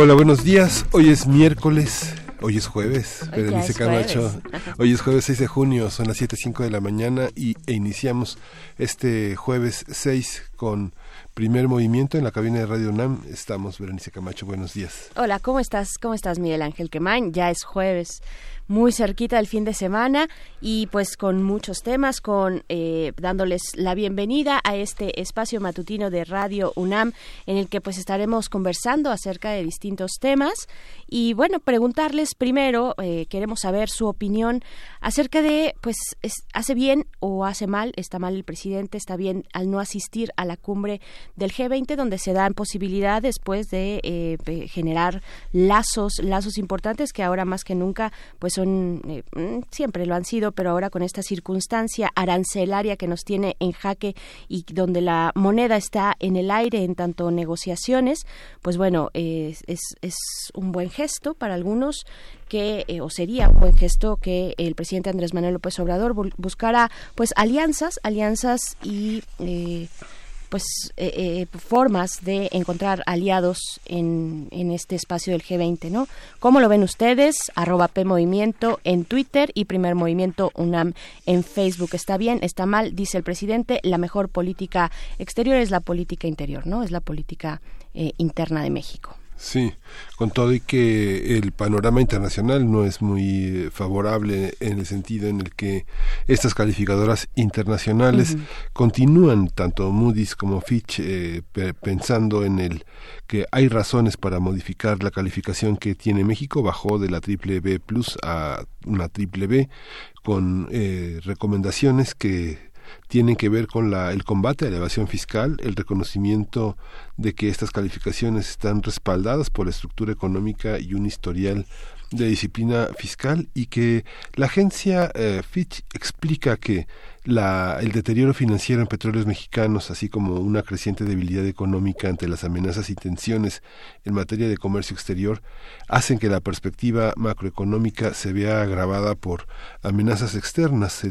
Hola, buenos días. Hoy es miércoles. Hoy es jueves, Berenice Camacho. Hoy es jueves 6 de junio, son las 7.05 de la mañana y, e iniciamos este jueves 6 con primer movimiento en la cabina de Radio UNAM. Estamos, Berenice Camacho, buenos días. Hola, ¿cómo estás? ¿Cómo estás, Miguel Ángel Quemain? Ya es jueves muy cerquita del fin de semana y pues con muchos temas, con eh, dándoles la bienvenida a este espacio matutino de Radio UNAM en el que pues estaremos conversando acerca de distintos temas y bueno, preguntarles primero, eh, queremos saber su opinión acerca de pues hace bien o hace mal, está mal el presidente, está bien al no asistir a la cumbre del G20 donde se dan posibilidades pues de eh, generar lazos, lazos importantes que ahora más que nunca pues son, eh, mm, siempre lo han sido, pero ahora con esta circunstancia arancelaria que nos tiene en jaque y donde la moneda está en el aire en tanto negociaciones, pues bueno, es, es, un buen gesto para algunos que eh, o sería un buen gesto que el presidente Andrés Manuel López Obrador buscara pues alianzas alianzas y eh, pues eh, eh, formas de encontrar aliados en, en, este espacio del G20, ¿no? ¿Cómo lo ven ustedes? Arroba P Movimiento en Twitter y Primer Movimiento UNAM en Facebook. ¿Está bien? ¿Está mal? Dice el presidente. La mejor política exterior es la política interior, ¿no? Es la política eh, interna de México. Sí, con todo y que el panorama internacional no es muy eh, favorable en el sentido en el que estas calificadoras internacionales continúan, tanto Moody's como Fitch, eh, pensando en el que hay razones para modificar la calificación que tiene México, bajó de la triple B plus a una triple B, con eh, recomendaciones que tienen que ver con la, el combate a la evasión fiscal, el reconocimiento de que estas calificaciones están respaldadas por la estructura económica y un historial de disciplina fiscal y que la agencia eh, Fitch explica que la, el deterioro financiero en petróleos mexicanos, así como una creciente debilidad económica ante las amenazas y tensiones en materia de comercio exterior, hacen que la perspectiva macroeconómica se vea agravada por amenazas externas.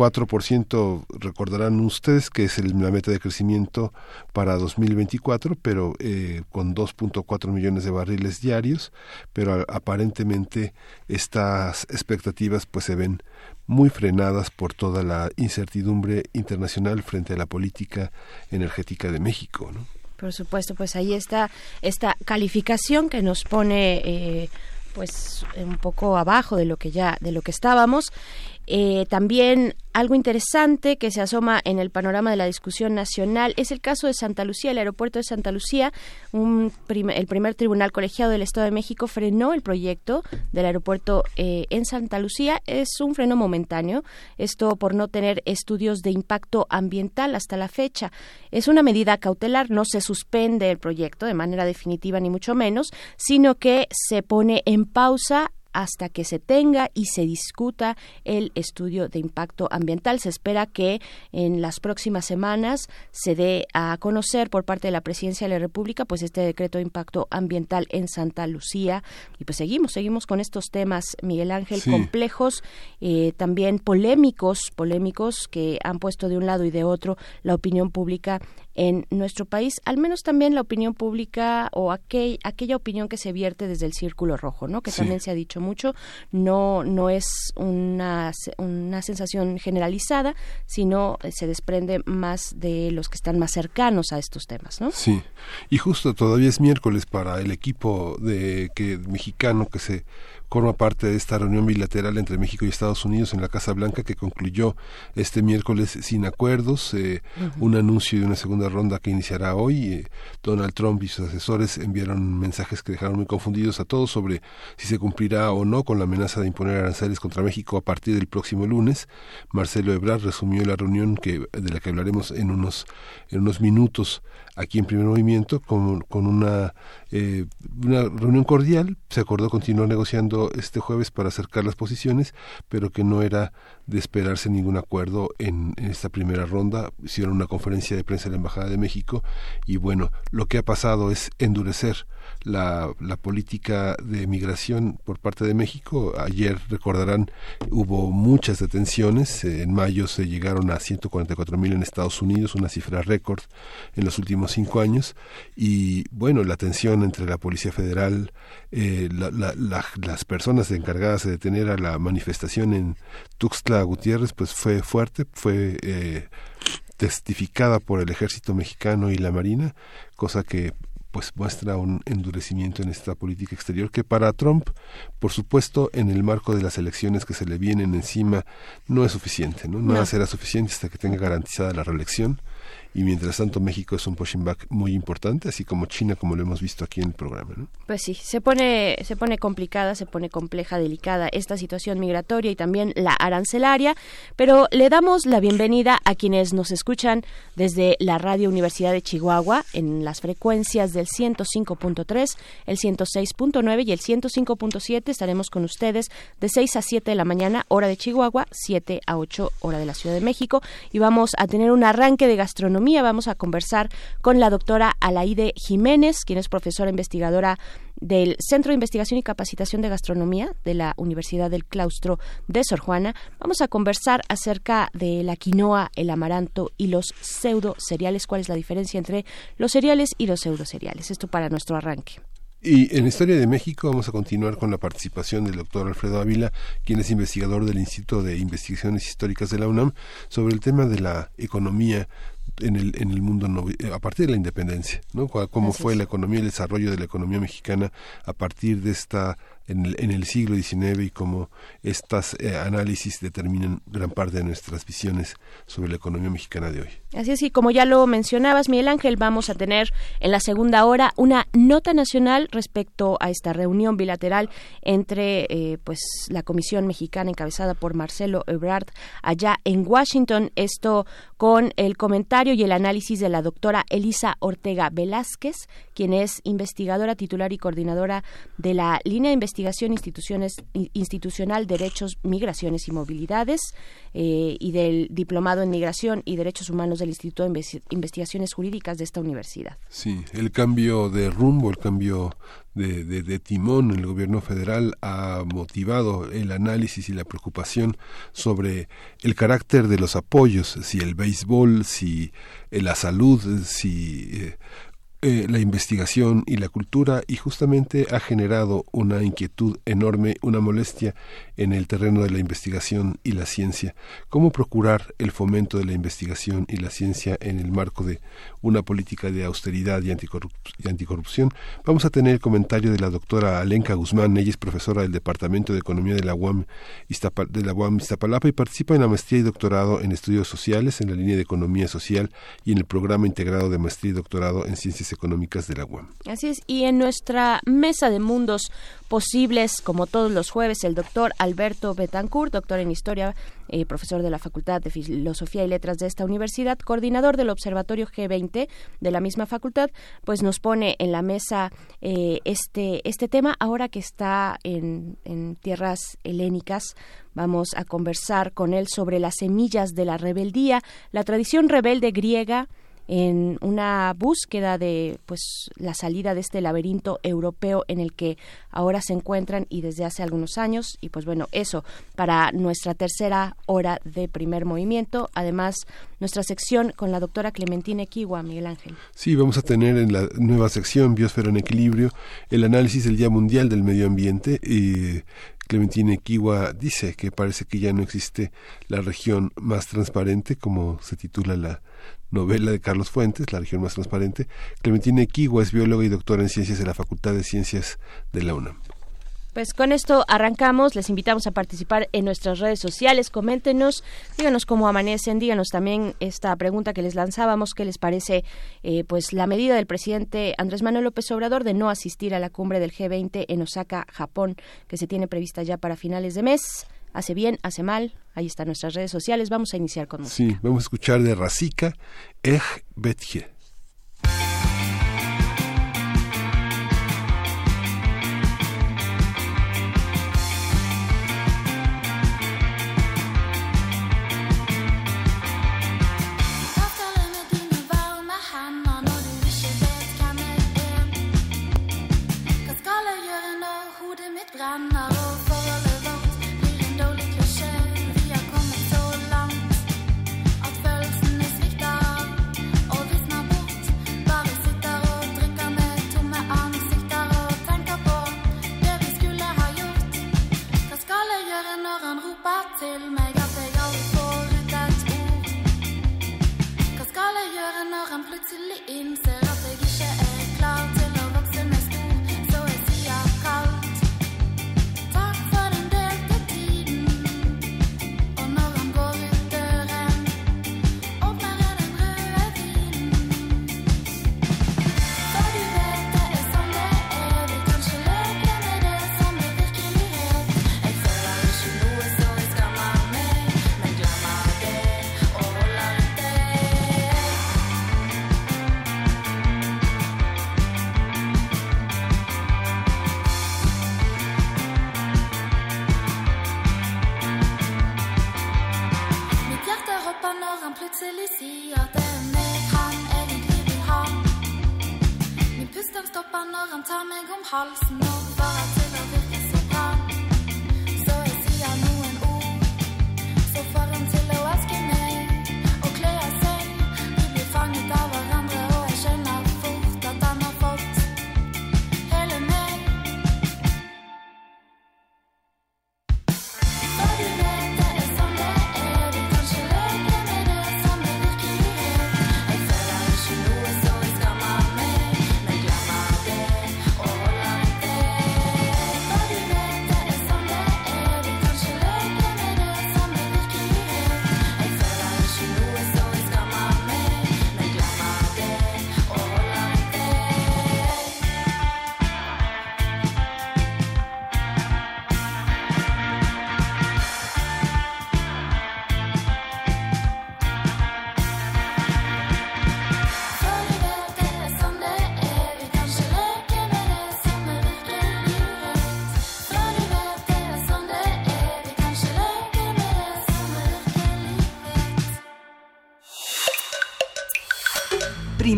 4% recordarán ustedes que es el, la meta de crecimiento para 2024, pero eh, con 2.4 millones de barriles diarios, pero aparentemente estas expectativas pues se ven muy frenadas por toda la incertidumbre internacional frente a la política energética de México, ¿no? Por supuesto, pues ahí está esta calificación que nos pone eh, pues un poco abajo de lo que ya de lo que estábamos eh, también algo interesante que se asoma en el panorama de la discusión nacional es el caso de Santa Lucía, el aeropuerto de Santa Lucía. Un el primer tribunal colegiado del Estado de México frenó el proyecto del aeropuerto eh, en Santa Lucía. Es un freno momentáneo, esto por no tener estudios de impacto ambiental hasta la fecha. Es una medida cautelar, no se suspende el proyecto de manera definitiva ni mucho menos, sino que se pone en pausa hasta que se tenga y se discuta el estudio de impacto ambiental. Se espera que en las próximas semanas se dé a conocer por parte de la Presidencia de la República pues este decreto de impacto ambiental en Santa Lucía y pues seguimos seguimos con estos temas Miguel Ángel complejos eh, también polémicos polémicos que han puesto de un lado y de otro la opinión pública en nuestro país, al menos también la opinión pública o aquel, aquella opinión que se vierte desde el círculo rojo, ¿no? Que también se ha dicho mucho, no no es una, una sensación generalizada, sino se desprende más de los que están más cercanos a estos temas, ¿no? Sí. Y justo todavía es miércoles para el equipo de que mexicano que se forma parte de esta reunión bilateral entre México y Estados Unidos en la Casa Blanca que concluyó este miércoles sin acuerdos, eh, un anuncio de una segunda ronda que iniciará hoy. Eh, Donald Trump y sus asesores enviaron mensajes que dejaron muy confundidos a todos sobre si se cumplirá o no con la amenaza de imponer aranceles contra México a partir del próximo lunes. Marcelo Ebrard resumió la reunión que de la que hablaremos en unos en unos minutos aquí en Primer Movimiento con, con una, eh, una reunión cordial. Se acordó continuar negociando este jueves para acercar las posiciones, pero que no era de esperarse ningún acuerdo en, en, esta primera ronda. Hicieron una conferencia de prensa en la Embajada de México y bueno, lo que ha pasado es endurecer la, la política de migración por parte de México. Ayer, recordarán, hubo muchas detenciones. En mayo se llegaron a 144 mil en Estados Unidos, una cifra récord en los últimos cinco años. Y bueno, la tensión entre la Policía Federal, eh, la, la, la, las personas encargadas de detener a la manifestación en Tuxtla Gutiérrez, pues fue fuerte, fue eh, testificada por el ejército mexicano y la marina, cosa que pues muestra un endurecimiento en esta política exterior que para Trump, por supuesto, en el marco de las elecciones que se le vienen encima, no es suficiente, ¿no? No. será suficiente hasta que tenga garantizada la reelección y mientras tanto México es un pushing back muy importante, así como China, como lo hemos visto aquí en el programa. ¿no? Pues sí, se pone, se pone complicada, se pone compleja, delicada esta situación migratoria y también la arancelaria, pero le damos la bienvenida a quienes nos escuchan desde la Radio Universidad de Chihuahua en las frecuencias del 105.3, el 106.9 y el 105.7. Estaremos con ustedes de 6 a 7 de la mañana, hora de Chihuahua, 7 a 8 hora de la Ciudad de México y vamos a tener un arranque de gastronomía Vamos a conversar con la doctora Alaide Jiménez, quien es profesora investigadora del Centro de Investigación y Capacitación de Gastronomía de la Universidad del Claustro de Sor Juana. Vamos a conversar acerca de la quinoa, el amaranto y los pseudo cereales. ¿Cuál es la diferencia entre los cereales y los pseudo cereales? Esto para nuestro arranque. Y en Historia de México vamos a continuar con la participación del doctor Alfredo Ávila, quien es investigador del Instituto de Investigaciones Históricas de la UNAM, sobre el tema de la economía en el, en el mundo a partir de la independencia, ¿no? Cómo fue la economía, el desarrollo de la economía mexicana a partir de esta en el, en el siglo XIX y cómo estos eh, análisis determinan gran parte de nuestras visiones sobre la economía mexicana de hoy. Así es, y como ya lo mencionabas, Miguel Ángel, vamos a tener en la segunda hora una nota nacional respecto a esta reunión bilateral entre eh, pues la Comisión Mexicana encabezada por Marcelo Ebrard allá en Washington. Esto con el comentario y el análisis de la doctora Elisa Ortega Velázquez, quien es investigadora titular y coordinadora de la línea de investigación instituciones, institucional Derechos, Migraciones y Movilidades eh, y del Diplomado en Migración y Derechos Humanos del Instituto de Investigaciones Jurídicas de esta universidad. Sí, el cambio de rumbo, el cambio de, de, de, timón en el gobierno federal ha motivado el análisis y la preocupación sobre el carácter de los apoyos, si el béisbol, si eh, la salud, si eh, eh, la investigación y la cultura y justamente ha generado una inquietud enorme, una molestia en el terreno de la investigación y la ciencia. ¿Cómo procurar el fomento de la investigación y la ciencia en el marco de una política de austeridad y, anticorrup y anticorrupción? Vamos a tener el comentario de la doctora Alenka Guzmán, ella es profesora del Departamento de Economía de la UAM, de la UAM Iztapalapa y participa en la maestría y doctorado en estudios sociales en la línea de economía social y en el programa integrado de maestría y doctorado en ciencias económicas de la. Así es, y en nuestra mesa de mundos posibles, como todos los jueves, el doctor Alberto Betancourt, doctor en Historia, eh, profesor de la Facultad de Filosofía y Letras de esta universidad, coordinador del Observatorio G20 de la misma facultad, pues nos pone en la mesa eh, este, este tema ahora que está en, en tierras helénicas. Vamos a conversar con él sobre las semillas de la rebeldía, la tradición rebelde griega, en una búsqueda de pues la salida de este laberinto europeo en el que ahora se encuentran y desde hace algunos años. Y pues bueno eso para nuestra tercera hora de primer movimiento. Además nuestra sección con la doctora Clementina Equigua Miguel Ángel. Sí vamos a tener en la nueva sección biosfera en equilibrio el análisis del día mundial del medio ambiente y Clementina Equigua dice que parece que ya no existe la región más transparente como se titula la novela de Carlos Fuentes, La región más transparente. Clementina Equigua es bióloga y doctora en ciencias de la Facultad de Ciencias de la UNAM. Pues con esto arrancamos, les invitamos a participar en nuestras redes sociales, coméntenos, díganos cómo amanecen, díganos también esta pregunta que les lanzábamos, qué les parece eh, pues la medida del presidente Andrés Manuel López Obrador de no asistir a la cumbre del G20 en Osaka, Japón, que se tiene prevista ya para finales de mes. Hace bien, hace mal, ahí están nuestras redes sociales, vamos a iniciar con música. Sí, vamos a escuchar de Razika, Ej Betje.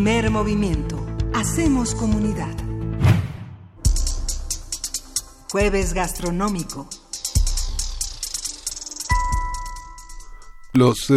Primer movimiento. Hacemos comunidad. Jueves gastronómico. Los,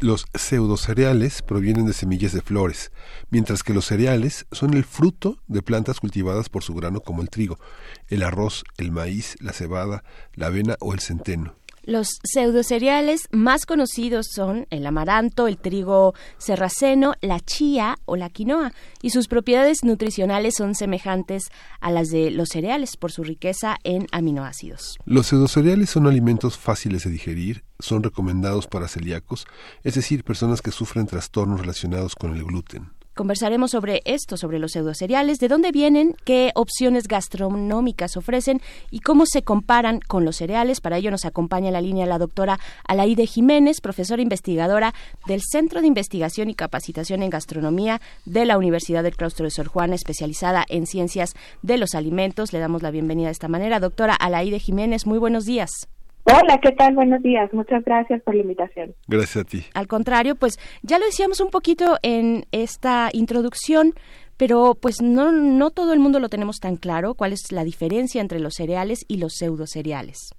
los pseudocereales provienen de semillas de flores, mientras que los cereales son el fruto de plantas cultivadas por su grano como el trigo, el arroz, el maíz, la cebada, la avena o el centeno. Los pseudocereales más conocidos son el amaranto, el trigo serraceno, la chía o la quinoa, y sus propiedades nutricionales son semejantes a las de los cereales por su riqueza en aminoácidos. Los pseudocereales son alimentos fáciles de digerir, son recomendados para celíacos, es decir, personas que sufren trastornos relacionados con el gluten. Conversaremos sobre esto, sobre los pseudocereales, de dónde vienen, qué opciones gastronómicas ofrecen y cómo se comparan con los cereales. Para ello nos acompaña en la línea la doctora Alaide Jiménez, profesora investigadora del Centro de Investigación y Capacitación en Gastronomía de la Universidad del Claustro de Sor Juana, especializada en ciencias de los alimentos. Le damos la bienvenida de esta manera. Doctora Alaide Jiménez, muy buenos días. Hola, ¿qué tal? Buenos días. Muchas gracias por la invitación. Gracias a ti. Al contrario, pues ya lo decíamos un poquito en esta introducción, pero pues no, no todo el mundo lo tenemos tan claro cuál es la diferencia entre los cereales y los pseudocereales.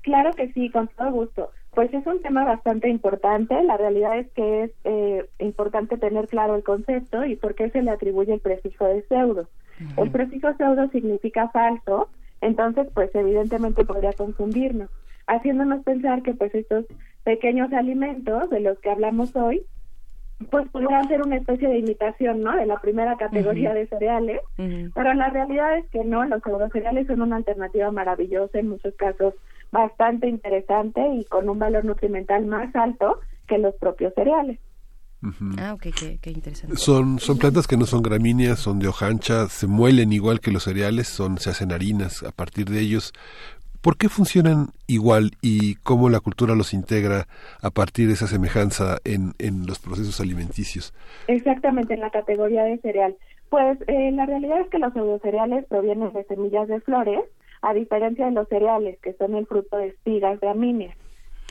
Claro que sí, con todo gusto. Pues es un tema bastante importante. La realidad es que es eh, importante tener claro el concepto y por qué se le atribuye el prefijo de pseudo. El prefijo pseudo significa falso, entonces pues evidentemente podría confundirnos haciéndonos pensar que pues estos pequeños alimentos de los que hablamos hoy pues podrían ser una especie de imitación, ¿no? De la primera categoría de cereales, pero la realidad es que no, los cereales son una alternativa maravillosa, en muchos casos bastante interesante y con un valor nutrimental más alto que los propios cereales. Ah, ok, qué, interesante. Son, son plantas que no son gramíneas, son de hoja ancha, se muelen igual que los cereales, son, se hacen harinas a partir de ellos. ¿Por qué funcionan igual y cómo la cultura los integra a partir de esa semejanza en, en los procesos alimenticios? Exactamente, en la categoría de cereal. Pues eh, la realidad es que los pseudocereales provienen de semillas de flores, a diferencia de los cereales, que son el fruto de espigas de amíneas.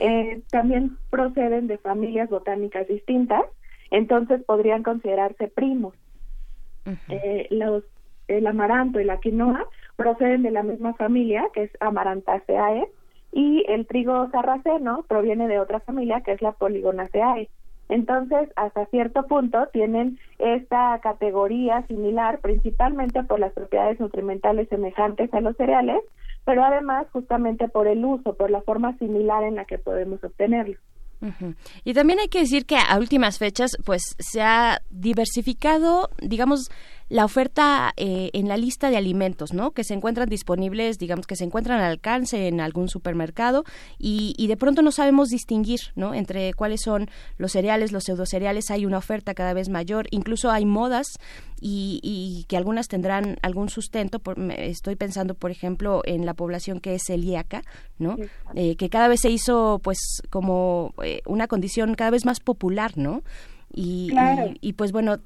Eh, también proceden de familias botánicas distintas, entonces podrían considerarse primos. eh, los, el amaranto y la quinoa proceden de la misma familia, que es Amarantaceae, y el trigo sarraceno proviene de otra familia, que es la Poligonaceae. Entonces, hasta cierto punto tienen esta categoría similar, principalmente por las propiedades nutrimentales semejantes a los cereales, pero además justamente por el uso, por la forma similar en la que podemos obtenerlo. Y también hay que decir que a últimas fechas, pues se ha diversificado, digamos, la oferta eh, en la lista de alimentos, ¿no? Que se encuentran disponibles, digamos que se encuentran al alcance en algún supermercado y, y de pronto no sabemos distinguir, ¿no? Entre cuáles son los cereales, los pseudocereales, hay una oferta cada vez mayor, incluso hay modas y, y que algunas tendrán algún sustento. Por, estoy pensando, por ejemplo, en la población que es celíaca, ¿no? Eh, que cada vez se hizo, pues, como eh, una condición cada vez más popular, ¿no? Y, Claro. y, y, pues bueno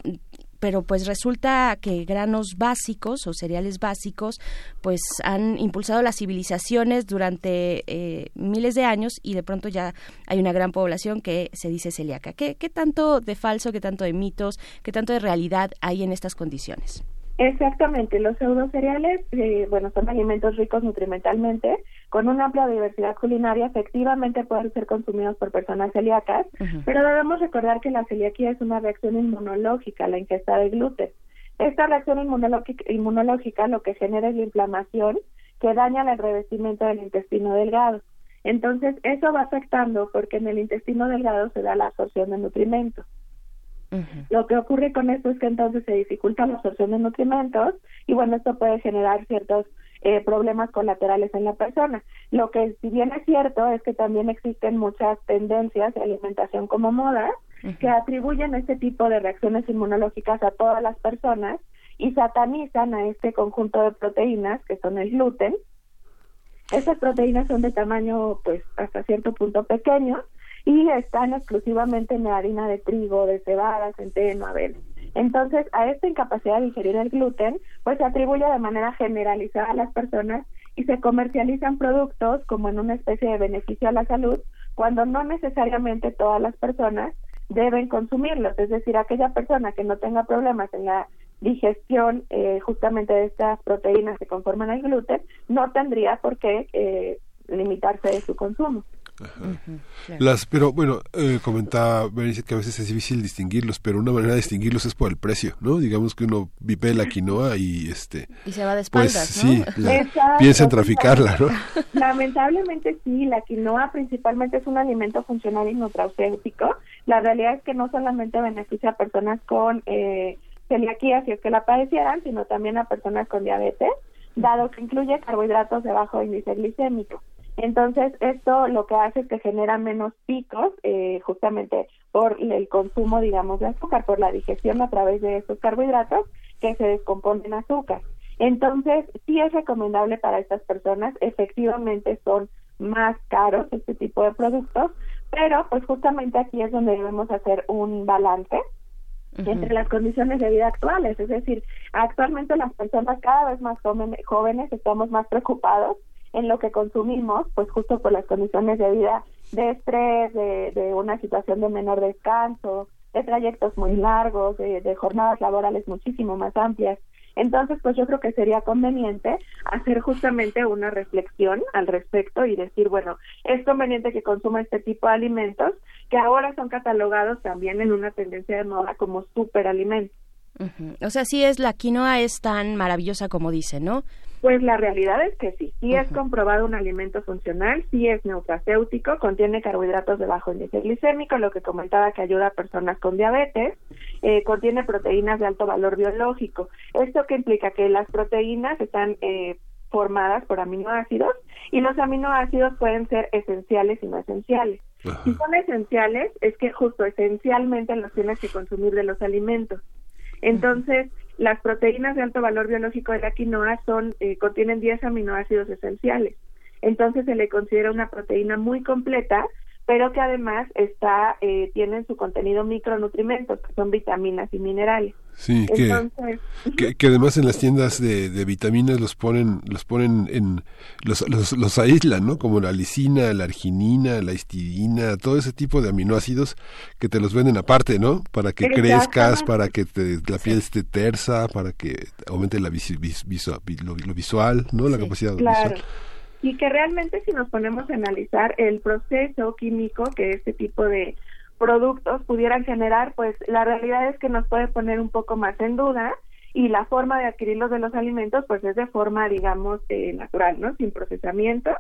pero pues resulta que granos básicos o cereales básicos pues han impulsado las civilizaciones durante eh, miles de años y de pronto ya hay una gran población que se dice celíaca. ¿Qué, ¿Qué tanto de falso, qué tanto de mitos, qué tanto de realidad hay en estas condiciones? Exactamente, los pseudocereales, eh, bueno, son alimentos ricos nutrimentalmente, con una amplia diversidad culinaria, efectivamente pueden ser consumidos por personas celíacas, uh -huh. pero debemos recordar que la celiaquía es una reacción inmunológica la ingesta de gluten. Esta reacción inmunológica, inmunológica lo que genera es la inflamación que daña el revestimiento del intestino delgado. Entonces, eso va afectando porque en el intestino delgado se da la absorción de nutrimentos. Uh -huh. Lo que ocurre con esto es que entonces se dificulta la absorción de nutrimentos y bueno, esto puede generar ciertos eh, problemas colaterales en la persona. Lo que si bien es cierto es que también existen muchas tendencias de alimentación como moda uh -huh. que atribuyen este tipo de reacciones inmunológicas a todas las personas y satanizan a este conjunto de proteínas que son el gluten. Estas proteínas son de tamaño pues hasta cierto punto pequeño y están exclusivamente en la harina de trigo, de cebada, centeno, avena. Entonces, a esta incapacidad de digerir el gluten, pues se atribuye de manera generalizada a las personas y se comercializan productos como en una especie de beneficio a la salud, cuando no necesariamente todas las personas deben consumirlos. Es decir, aquella persona que no tenga problemas en la digestión eh, justamente de estas proteínas que conforman el gluten, no tendría por qué eh, limitarse de su consumo. Uh -huh, claro. Las, pero bueno, eh, comentaba Berenice que a veces es difícil distinguirlos, pero una manera de distinguirlos es por el precio, ¿no? Digamos que uno vive la quinoa y este y se va de espaldas, pues, ¿no? sí, la, piensa en traficarla, ¿no? Lamentablemente sí, la quinoa principalmente es un alimento funcional y nutracéutico. La realidad es que no solamente beneficia a personas con eh, celiaquía si es que la padecieran, sino también a personas con diabetes, dado que incluye carbohidratos de bajo índice glicémico. Entonces, esto lo que hace es que genera menos picos, eh, justamente por el consumo, digamos, de azúcar, por la digestión a través de estos carbohidratos que se descomponen en azúcar. Entonces, sí es recomendable para estas personas, efectivamente son más caros este tipo de productos, pero pues justamente aquí es donde debemos hacer un balance Uh -huh. entre las condiciones de vida actuales, es decir, actualmente las personas cada vez más jóvenes estamos más preocupados en lo que consumimos, pues justo por las condiciones de vida de estrés, de, de una situación de menor descanso, de trayectos muy largos, de, de, jornadas laborales muchísimo más amplias. Entonces, pues yo creo que sería conveniente hacer justamente una reflexión al respecto y decir, bueno, es conveniente que consuma este tipo de alimentos que ahora son catalogados también en una tendencia de moda como superalimentos. O sea, sí es la quinoa es tan maravillosa como dice, ¿no? Pues la realidad es que sí, sí es comprobado un alimento funcional, sí es nutracéutico, contiene carbohidratos de bajo índice glicémico, lo que comentaba que ayuda a personas con diabetes, eh, contiene proteínas de alto valor biológico. ¿Esto que implica? Que las proteínas están eh, formadas por aminoácidos y los aminoácidos pueden ser esenciales y no esenciales. Si son esenciales, es que justo esencialmente los tienes que consumir de los alimentos. Entonces, las proteínas de alto valor biológico de la quinoa son eh, contienen 10 aminoácidos esenciales. Entonces se le considera una proteína muy completa pero que además está eh, tienen su contenido micronutrimentos, que son vitaminas y minerales. Sí, que, que, además en las tiendas de, vitaminas los ponen los ponen en los, los, los, aíslan, ¿no? Como la lisina, la arginina, la histidina, todo ese tipo de aminoácidos que te los venden aparte, ¿no? Para que crezcas, para que la piel esté tersa, para que aumente la lo, visual, ¿no? La capacidad claro. visual y que realmente si nos ponemos a analizar el proceso químico que este tipo de productos pudieran generar, pues la realidad es que nos puede poner un poco más en duda y la forma de adquirirlos de los alimentos pues es de forma digamos eh, natural, ¿no? Sin procesamiento.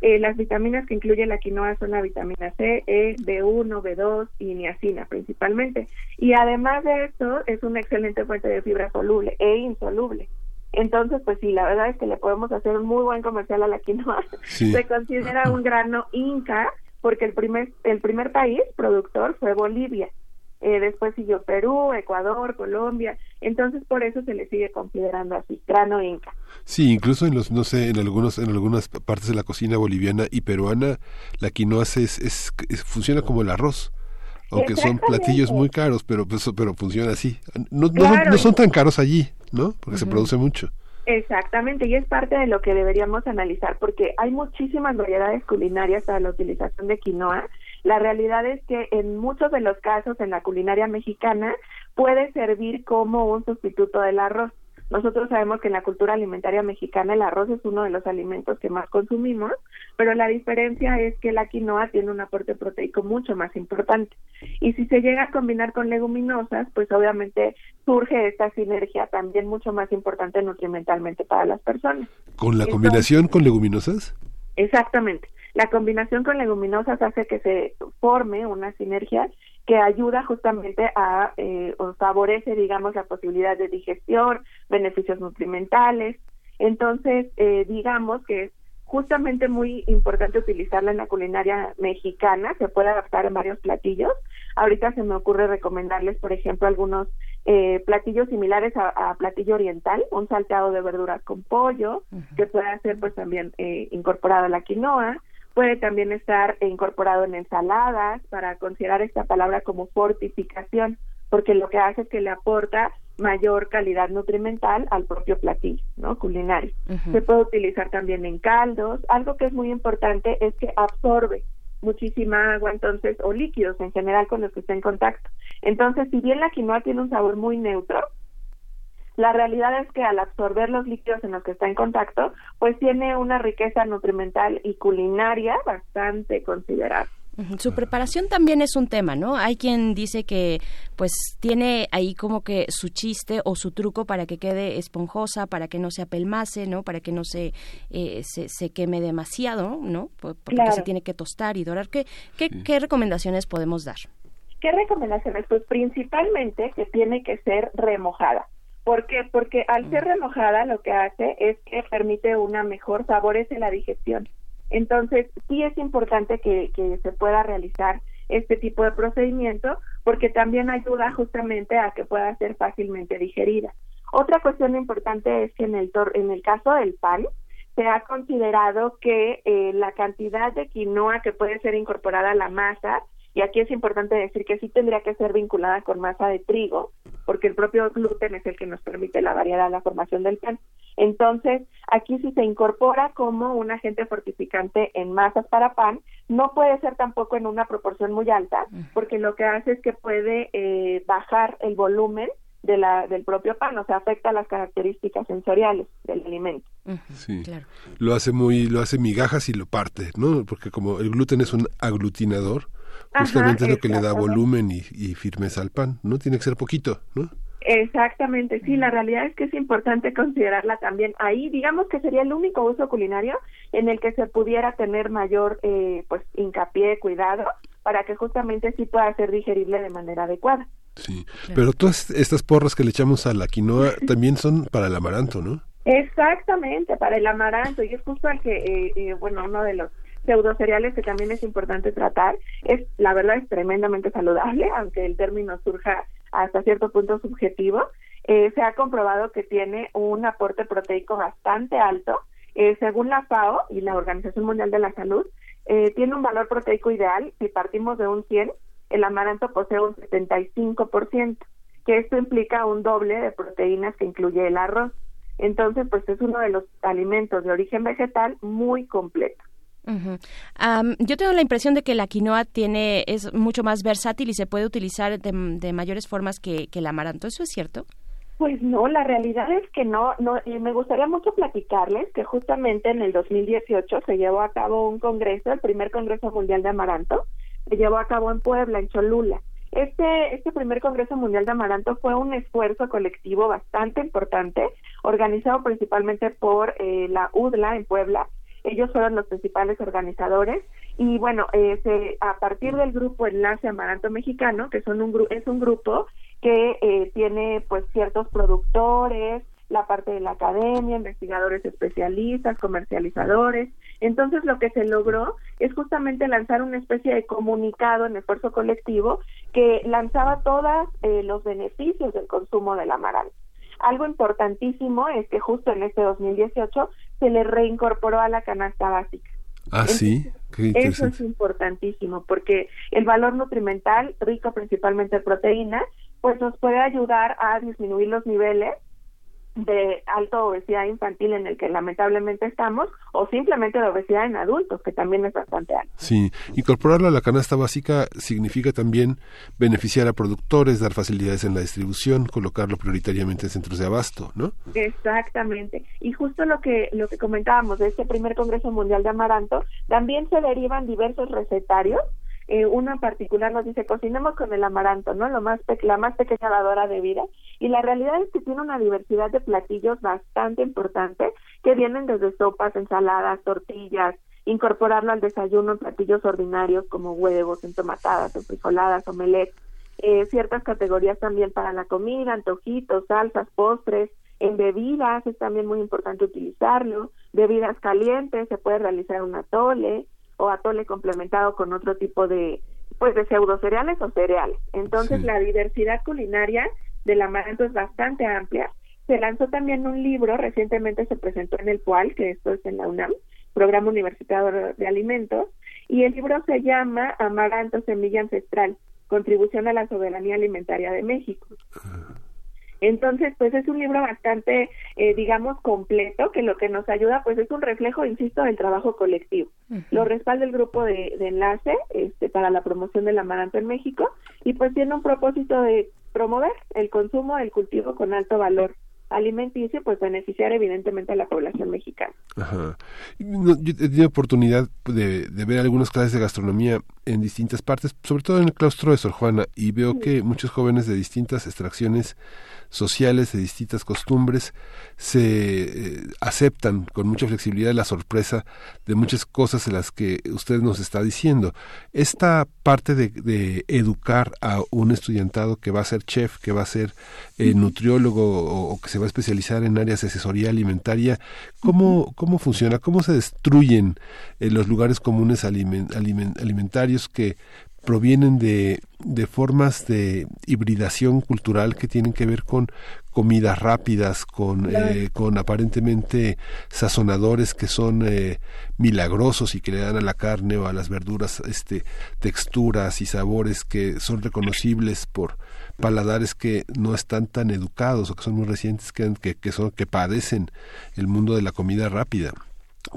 Eh, las vitaminas que incluye la quinoa son la vitamina C, E, B1, B2 y niacina principalmente. Y además de esto es una excelente fuente de fibra soluble e insoluble. Entonces, pues sí, la verdad es que le podemos hacer un muy buen comercial a la quinoa. Se considera un grano inca porque el primer, el primer país productor fue Bolivia. Eh, después siguió Perú, Ecuador, Colombia, entonces por eso se le sigue considerando así, grano inca. Sí, incluso en los, no sé, en algunos, en algunas partes de la cocina boliviana y peruana, la quinoa es, es, funciona como el arroz aunque son platillos muy caros, pero pues, pero funciona así. No, no, son, tan caros allí, ¿no? Porque se produce mucho. Exactamente, y es parte de lo que deberíamos analizar, porque hay muchísimas variedades culinarias para la utilización de quinoa. La realidad es que en muchos de los casos en la culinaria mexicana puede servir como un sustituto del arroz. Nosotros sabemos que en la cultura alimentaria mexicana el arroz es uno de los alimentos que más consumimos, pero la diferencia es que la quinoa tiene un aporte proteico mucho más importante. Y si se llega a combinar con leguminosas, pues obviamente surge esta sinergia también mucho más importante nutrimentalmente para las personas. ¿Con la combinación con leguminosas? Exactamente. La combinación con leguminosas hace que se forme una sinergia que ayuda justamente a eh, o favorece, digamos, la posibilidad de digestión, beneficios nutrimentales. Entonces, eh, digamos que es justamente muy importante utilizarla en la culinaria mexicana, se puede adaptar en varios platillos. Ahorita se me ocurre recomendarles, por ejemplo, algunos eh, platillos similares a, platillo oriental, un salteado de verduras con pollo, que puede ser pues también eh, incorporado a la quinoa, Puede también estar incorporado en ensaladas para considerar esta palabra como fortificación, porque lo que hace es que le aporta mayor calidad nutrimental al propio platillo, ¿no? Culinario. Se puede utilizar también en caldos. Algo que es muy importante es que absorbe muchísima agua, entonces, o líquidos en general con los que está en contacto. Entonces, si bien la quinoa tiene un sabor muy neutro, la realidad es que al absorber los líquidos en los que está en contacto, pues tiene una riqueza nutrimental y culinaria bastante considerable. Su preparación también es un tema, ¿no? Hay quien dice que pues tiene ahí como que su chiste o su truco para que quede esponjosa, para que no se apelmase, ¿no? Para que no se, eh, se, queme demasiado, ¿no? Porque se tiene que tostar y dorar. ¿Qué, qué, ¿Qué recomendaciones podemos dar? ¿Qué recomendaciones? Pues principalmente que tiene que ser remojada. ¿Por qué? Porque al ser remojada lo que hace es que permite una mejor, favorece la digestión. Entonces, sí es importante que, que se pueda realizar este tipo de procedimiento porque también ayuda justamente a que pueda ser fácilmente digerida. Otra cuestión importante es que en el, en el caso del pan, se ha considerado que eh, la cantidad de quinoa que puede ser incorporada a la masa y aquí es importante decir que sí tendría que ser vinculada con masa de trigo, porque el propio gluten es el que nos permite la variedad, la formación del pan. Entonces, aquí si se incorpora como un agente fortificante en masas para pan, no puede ser tampoco en una proporción muy alta, porque lo que hace es que puede eh, bajar el volumen de la, del propio pan, o sea, afecta las características sensoriales del alimento. Sí, lo hace muy, lo hace migajas y lo parte, ¿no? Porque como el gluten es un aglutinador, Justamente es lo que le da volumen y, firmeza al pan, ¿no? Tiene que ser poquito, ¿no? Exactamente, sí, la realidad es que es importante considerarla también. Ahí, digamos que sería el único uso culinario en el que se pudiera tener mayor, eh, pues, hincapié, cuidado, para que justamente sí pueda ser digerible de manera adecuada. Sí, pero todas estas porras que le echamos a la quinoa también son para el amaranto, ¿no? Exactamente, para el amaranto, y es justo al que, eh, eh, bueno, uno de los pseudocereales que también es importante tratar, es, la verdad, es tremendamente saludable, aunque el término surja hasta cierto punto subjetivo, eh, se ha comprobado que tiene un aporte proteico bastante alto, según la FAO y la Organización Mundial de la Salud, tiene un valor proteico ideal, si partimos de un 100, el amaranto posee un 75%, que esto implica un doble de proteínas que incluye el arroz. Entonces, pues es uno de los alimentos de origen vegetal muy completo. Yo tengo la impresión de que la quinoa tiene es mucho más versátil y se puede utilizar de, mayores formas que, el amaranto. ¿Eso es cierto? Pues no, la realidad es que no, no, y me gustaría mucho platicarles que justamente en el 2018 se llevó a cabo un congreso, el primer Congreso Mundial de Amaranto, se llevó a cabo en Puebla, en Cholula. Este, este primer Congreso Mundial de Amaranto fue un esfuerzo colectivo bastante importante, organizado principalmente por eh, la UDLA en Puebla. Ellos fueron los principales organizadores y bueno, eh, a partir del grupo Enlace Amaranto Mexicano, que son un, es un grupo que eh, tiene pues ciertos productores, la parte de la academia, investigadores especialistas, comercializadores. Entonces lo que se logró es justamente lanzar una especie de comunicado en esfuerzo colectivo que lanzaba todos eh, los beneficios del consumo del amaranto. Algo importantísimo es que justo en este 2018 se le reincorporó a la canasta básica. Ah, sí. eso es importantísimo porque el valor nutrimental, rico principalmente en proteína, pues nos puede ayudar a disminuir los niveles de alta obesidad infantil en el que lamentablemente estamos o simplemente de obesidad en adultos que también es bastante alto. Sí, incorporarlo a la canasta básica significa también beneficiar a productores, dar facilidades en la distribución, colocarlo prioritariamente en centros de abasto, ¿no? Exactamente. Y justo lo que lo que comentábamos de este primer Congreso Mundial de Amaranto, también se derivan diversos recetarios eh, una en particular nos dice cocinemos con el amaranto, ¿no? Lo más la más pequeña dadora de vida y la realidad es que tiene una diversidad de platillos bastante importante que vienen desde sopas, ensaladas, tortillas, incorporarlo al desayuno en platillos ordinarios como huevos, entomatadas, o frijoladas, omelette, eh, ciertas categorías también para la comida, antojitos, salsas, postres, en bebidas es también muy importante utilizarlo, bebidas calientes, se puede realizar un atole, o atole complementado con otro tipo de pues de pseudo cereales o cereales. Entonces la diversidad culinaria del amaranto es bastante amplia. Se lanzó también un libro, recientemente se presentó en el PUAL, que esto es en la UNAM, Programa Universitario de Alimentos, y el libro se llama Amaranto Semilla Ancestral, Contribución a la Soberanía Alimentaria de México. Entonces, pues es un libro bastante, eh, digamos, completo, que lo que nos ayuda, pues es un reflejo, insisto, del trabajo colectivo. Lo respalda el grupo de, enlace este, para la promoción del amaranto en México y pues tiene un propósito de promover el consumo del cultivo con alto valor alimenticio, pues beneficiar evidentemente a la población mexicana. Ajá. yo he tenido oportunidad de, de, ver algunas clases de gastronomía en distintas partes, sobre todo en el claustro de Sor Juana, y veo que muchos jóvenes de distintas extracciones sociales, de distintas costumbres, se eh, aceptan con mucha flexibilidad la sorpresa de muchas cosas en las que usted nos está diciendo. Esta parte de, educar a un estudiantado que va a ser chef, que va a ser eh, nutriólogo o, que se va a especializar en áreas de asesoría alimentaria, ¿cómo, cómo funciona? ¿Cómo se destruyen eh, los lugares comunes alimentarios que provienen de, de formas de hibridación cultural que tienen que ver con comidas rápidas, con, eh, con aparentemente sazonadores que son eh, milagrosos y que le dan a la carne o a las verduras este, texturas y sabores que son reconocibles por paladares que no están tan educados o que son muy recientes que, que, que son, que padecen el mundo de la comida rápida.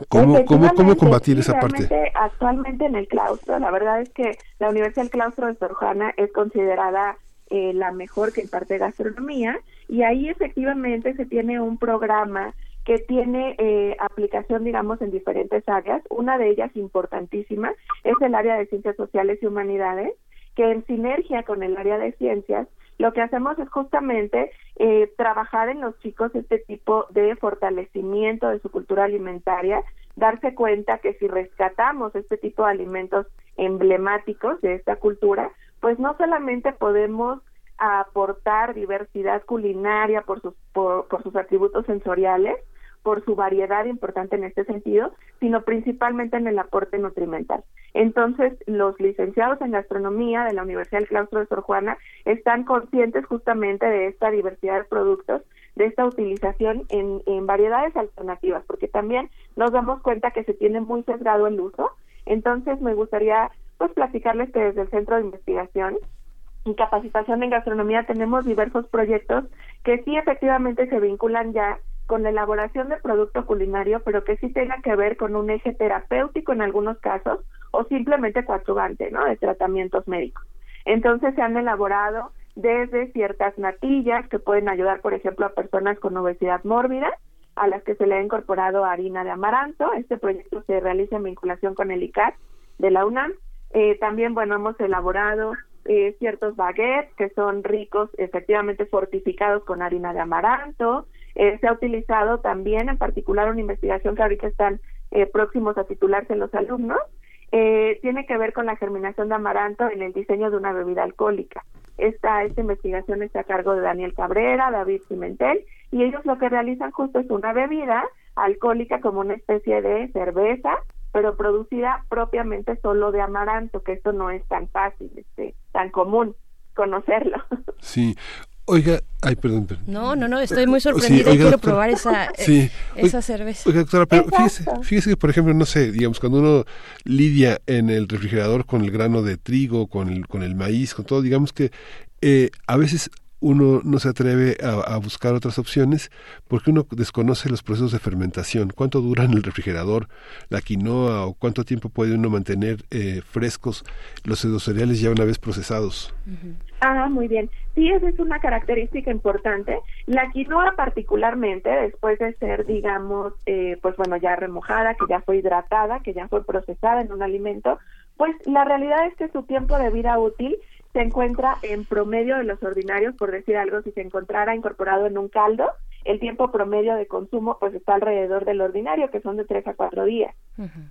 ¿Cómo, cómo, cómo combatir esa parte? Actualmente en el claustro, la verdad es que la Universidad del Claustro de Sor Juana es considerada eh, la mejor que imparte gastronomía y ahí efectivamente se tiene un programa que tiene eh, aplicación, digamos, en diferentes áreas. Una de ellas importantísima es el área de ciencias sociales y humanidades, que en sinergia con el área de ciencias lo que hacemos es justamente eh, trabajar en los chicos este tipo de fortalecimiento de su cultura alimentaria, darse cuenta que si rescatamos este tipo de alimentos emblemáticos de esta cultura, pues no solamente podemos aportar diversidad culinaria por sus, por, por sus atributos sensoriales, por su variedad importante en este sentido, sino principalmente en el aporte nutrimental. Entonces, los licenciados en gastronomía de la Universidad del Claustro de Sor Juana están conscientes justamente de esta diversidad de productos, de esta utilización en, en variedades alternativas, porque también nos damos cuenta que se tiene muy sesgado el uso. Entonces, me gustaría pues platicarles que desde el Centro de Investigación y Capacitación en Gastronomía tenemos diversos proyectos que sí efectivamente se vinculan ya con la elaboración de producto culinario, pero que sí tenga que ver con un eje terapéutico en algunos casos o simplemente coadyuvante, ¿no? De tratamientos médicos. Entonces se han elaborado desde ciertas natillas que pueden ayudar, por ejemplo, a personas con obesidad mórbida, a las que se le ha incorporado harina de amaranto. Este proyecto se realiza en vinculación con el ICAT de la UNAM. Eh, también, bueno, hemos elaborado eh, ciertos baguettes que son ricos, efectivamente fortificados con harina de amaranto. Eh, se ha utilizado también, en particular, una investigación que ahorita están eh, próximos a titularse los alumnos, eh, tiene que ver con la germinación de amaranto en el diseño de una bebida alcohólica. Esta, esta investigación está a cargo de Daniel Cabrera, David Cimentel, y ellos lo que realizan justo es una bebida alcohólica como una especie de cerveza, pero producida propiamente solo de amaranto, que esto no es tan fácil, este, tan común conocerlo. Sí. Oiga, ay, perdón, perdón. No, no, no, estoy muy sorprendida y quiero probar esa, eh, esa cerveza. Oiga, doctora, pero fíjese, fíjese que, por ejemplo, no sé, digamos, cuando uno lidia en el refrigerador con el grano de trigo, con el, con el maíz, con todo, digamos que eh, a veces uno no se atreve a, buscar otras opciones porque uno desconoce los procesos de fermentación. ¿Cuánto dura en el refrigerador la quinoa o cuánto tiempo puede uno mantener eh, frescos los cereales ya una vez procesados? Ah, muy bien. Sí, esa es una característica importante. La quinoa particularmente, después de ser, digamos, eh, pues bueno, ya remojada, que ya fue hidratada, que ya fue procesada en un alimento, pues la realidad es que su tiempo de vida útil se encuentra en promedio de los ordinarios, por decir algo, si se encontrara incorporado en un caldo, el tiempo promedio de consumo pues está alrededor del ordinario, que son de tres a cuatro días.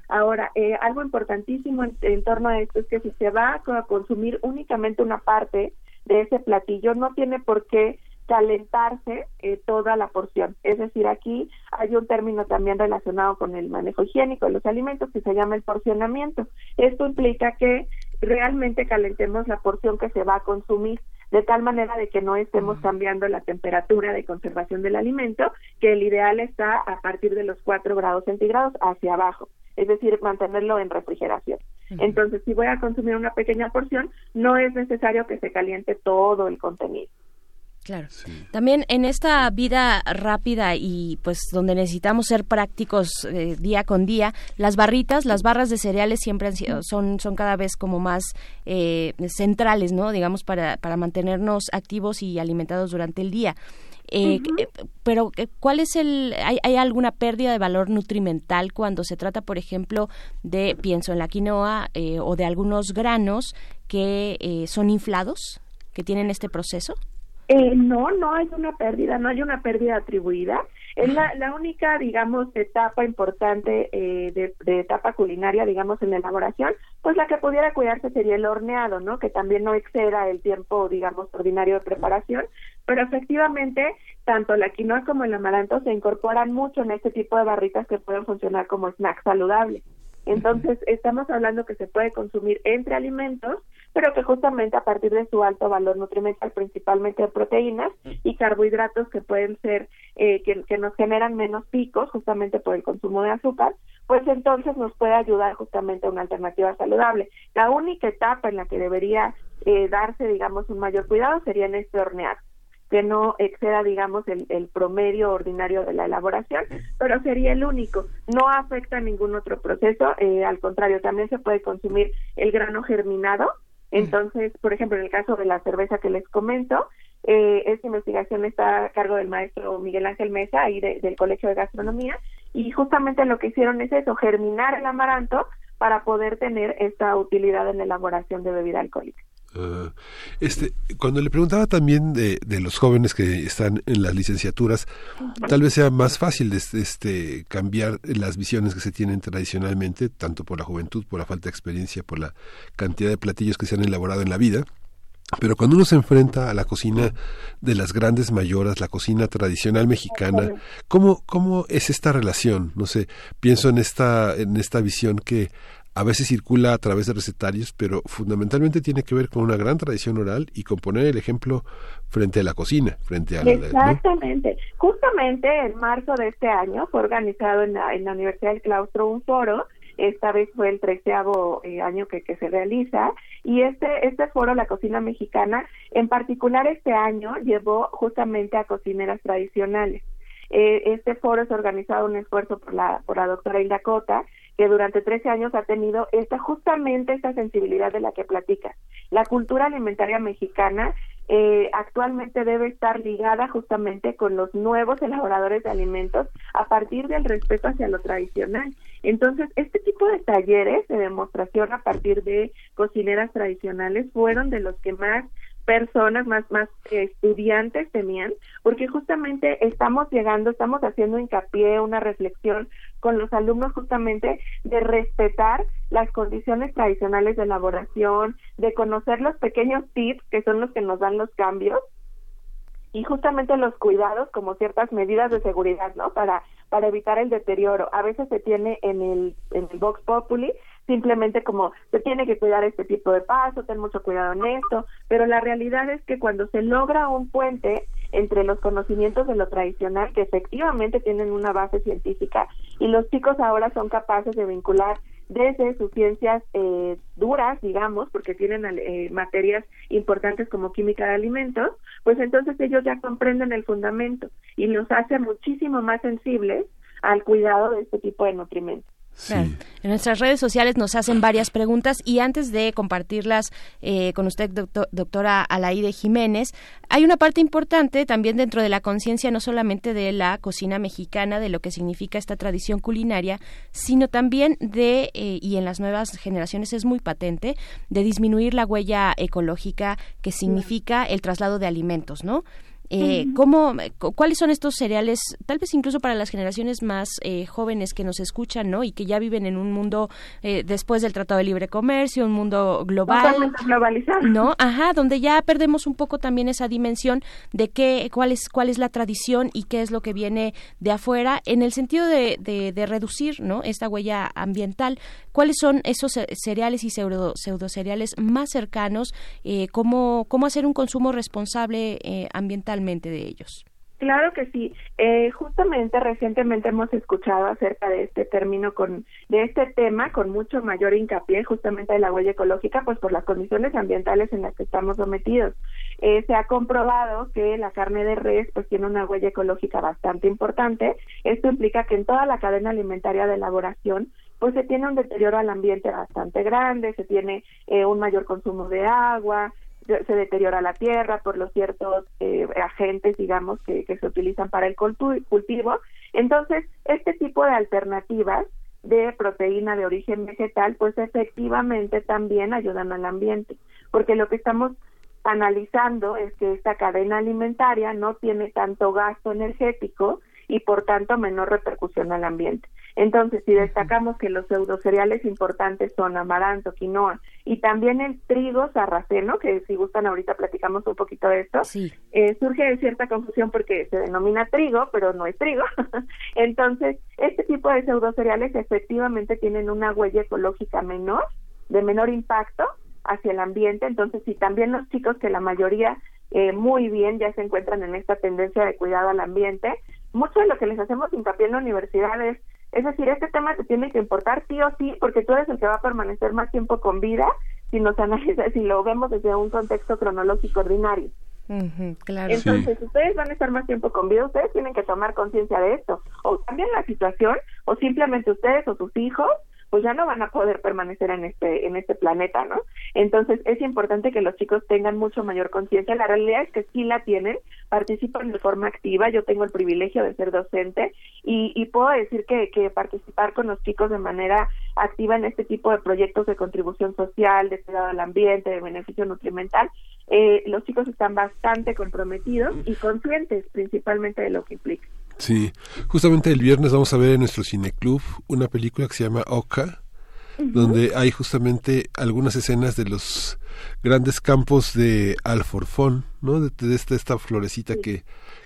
Ahora, eh, algo importantísimo en, torno a esto es que si se va a consumir únicamente una parte de ese platillo, no tiene por qué calentarse eh, toda la porción. Es decir, aquí hay un término también relacionado con el manejo higiénico de los alimentos que se llama el porcionamiento. Esto implica que realmente calentemos la porción que se va a consumir de tal manera de que no estemos cambiando la temperatura de conservación del alimento, que el ideal está a partir de los 4 grados centígrados hacia abajo, es decir, mantenerlo en refrigeración. Entonces, si voy a consumir una pequeña porción, no es necesario que se caliente todo el contenido. Claro. También en esta vida rápida y pues donde necesitamos ser prácticos eh, día con día, las barritas, las barras de cereales siempre han sido, son, son cada vez como más eh, centrales, ¿no? Digamos, para, para mantenernos activos y alimentados durante el día. Eh, pero, ¿cuál es el. Hay, ¿Hay alguna pérdida de valor nutrimental cuando se trata, por ejemplo, de, pienso en la quinoa o de algunos granos que son inflados, que tienen este proceso? Eh, no, no hay una pérdida, no hay una pérdida atribuida. Es la, la única, digamos, etapa importante eh, de, de, etapa culinaria, digamos, en la elaboración, pues la que pudiera cuidarse sería el horneado, ¿no? Que también no exceda el tiempo, digamos, ordinario de preparación. Pero efectivamente, tanto la quinoa como el amaranto se incorporan mucho en este tipo de barritas que pueden funcionar como snack saludable. Entonces, estamos hablando que se puede consumir entre alimentos, pero que justamente a partir de su alto valor nutrimental, principalmente de proteínas y carbohidratos que pueden ser, eh, que, que nos generan menos picos justamente por el consumo de azúcar, pues entonces nos puede ayudar justamente a una alternativa saludable. La única etapa en la que debería eh, darse, digamos, un mayor cuidado sería en este hornear que no exceda, digamos, el, el, promedio ordinario de la elaboración, pero sería el único. No afecta a ningún otro proceso, eh, al contrario, también se puede consumir el grano germinado. Entonces, por ejemplo, en el caso de la cerveza que les comento, eh, esta investigación está a cargo del maestro Miguel Ángel Mesa, ahí del Colegio de Gastronomía, y justamente lo que hicieron es eso, germinar el amaranto para poder tener esta utilidad en la elaboración de bebida alcohólica. Ah, este, cuando le preguntaba también de, de, los jóvenes que están en las licenciaturas, tal vez sea más fácil este, cambiar las visiones que se tienen tradicionalmente, tanto por la juventud, por la falta de experiencia, por la cantidad de platillos que se han elaborado en la vida. Pero cuando uno se enfrenta a la cocina de las grandes mayoras, la cocina tradicional mexicana, ¿cómo, cómo es esta relación? No sé, pienso en esta, en esta visión que a veces circula a través de recetarios, pero fundamentalmente tiene que ver con una gran tradición oral y con poner el ejemplo frente a la cocina, frente a Exactamente. Justamente en marzo de este año fue organizado en la, en la Universidad del Claustro un foro. Esta vez fue el treceavo eh, año que, que se realiza. Y este este foro la cocina mexicana en particular este año llevó justamente a cocineras tradicionales. Eh, este foro es organizado un esfuerzo por la por la doctora Hilda Cota que durante 13 años ha tenido esta justamente esta sensibilidad de la que platica. La cultura alimentaria mexicana eh, actualmente debe estar ligada justamente con los nuevos elaboradores de alimentos a partir del respeto hacia lo tradicional. Entonces, este tipo de talleres de demostración a partir de cocineras tradicionales fueron de los que más personas, más, más estudiantes tenían, porque justamente estamos llegando, estamos haciendo hincapié, una reflexión con los alumnos justamente de respetar las condiciones tradicionales de elaboración, de conocer los pequeños tips que son los que nos dan los cambios y justamente los cuidados como ciertas medidas de seguridad, ¿no? Para para evitar el deterioro. A veces se tiene en el en el Vox Populi simplemente como se tiene que cuidar este tipo de paso, ten mucho cuidado en esto, pero la realidad es que cuando se logra un puente entre los conocimientos de lo tradicional, que efectivamente tienen una base científica, y los chicos ahora son capaces de vincular desde sus ciencias eh, duras, digamos, porque tienen eh, materias importantes como química de alimentos, pues entonces ellos ya comprenden el fundamento y los hace muchísimo más sensibles al cuidado de este tipo de nutrimentos. En nuestras redes sociales nos hacen varias preguntas y antes de compartirlas eh, con usted, doctora Alaide Jiménez, hay una parte importante también dentro de la conciencia, no solamente de la cocina mexicana, de lo que significa esta tradición culinaria, sino también de, eh, y en las nuevas generaciones es muy patente, de disminuir la huella ecológica que significa el traslado de alimentos, ¿no? Eh, ¿cómo, ¿Cuáles son estos cereales, tal vez incluso para las generaciones más eh, jóvenes que nos escuchan, ¿no? Y que ya viven en un mundo eh, después del Tratado de Libre Comercio, un mundo global. globalizado. ¿No? Ajá, donde ya perdemos un poco también esa dimensión de qué, cuál es, cuál es la tradición y qué es lo que viene de afuera, en el sentido de, de, reducir, ¿no? Esta huella ambiental. ¿Cuáles son esos cereales y pseudo, pseudo cereales más cercanos? ¿cómo, ¿Cómo hacer un consumo responsable ambiental? de ellos. Claro que sí. Eh, justamente recientemente hemos escuchado acerca de este término con de este tema con mucho mayor hincapié justamente de la huella ecológica, pues por las condiciones ambientales en las que estamos sometidos. Eh, se ha comprobado que la carne de res pues tiene una huella ecológica bastante importante. Esto implica que en toda la cadena alimentaria de elaboración pues se tiene un deterioro al ambiente bastante grande, se tiene eh, un mayor consumo de agua, se deteriora la tierra por los ciertos eh, agentes, digamos, que, que se utilizan para el cultivo. Entonces, este tipo de alternativas de proteína de origen vegetal, pues efectivamente también ayudan al ambiente, porque lo que estamos analizando es que esta cadena alimentaria no tiene tanto gasto energético y por tanto menor repercusión al ambiente. Entonces, si destacamos que los pseudocereales importantes son amaranto, quinoa y también el trigo sarraceno, que si gustan ahorita platicamos un poquito de esto, eh, surge cierta confusión porque se denomina trigo, pero no es trigo. Entonces, este tipo de pseudocereales efectivamente tienen una huella ecológica menor, de menor impacto hacia el ambiente. Entonces, si también los chicos, que la mayoría eh, muy bien ya se encuentran en esta tendencia de cuidado al ambiente, mucho de lo que les hacemos hincapié en la universidad es, es decir, este tema te tiene que importar sí o sí, porque tú eres el que va a permanecer más tiempo con vida si nos analiza, si lo vemos desde un contexto cronológico ordinario. claro. Entonces, ustedes van a estar más tiempo con vida, ustedes tienen que tomar conciencia de esto. O cambian la situación, o simplemente ustedes o sus hijos pues ya no van a poder permanecer en este en este planeta, ¿no? Entonces es importante que los chicos tengan mucho mayor conciencia. La realidad es que sí la tienen, participan de forma activa. Yo tengo el privilegio de ser docente y, y puedo decir que, que participar con los chicos de manera activa en este tipo de proyectos de contribución social, de cuidado al ambiente, de beneficio nutrimental, eh, los chicos están bastante comprometidos y conscientes principalmente de lo que implica. Sí, justamente el viernes vamos a ver en nuestro cineclub una película que se llama Oka, donde hay justamente algunas escenas de los grandes campos de alforfón, ¿no? De, esta, esta, florecita que,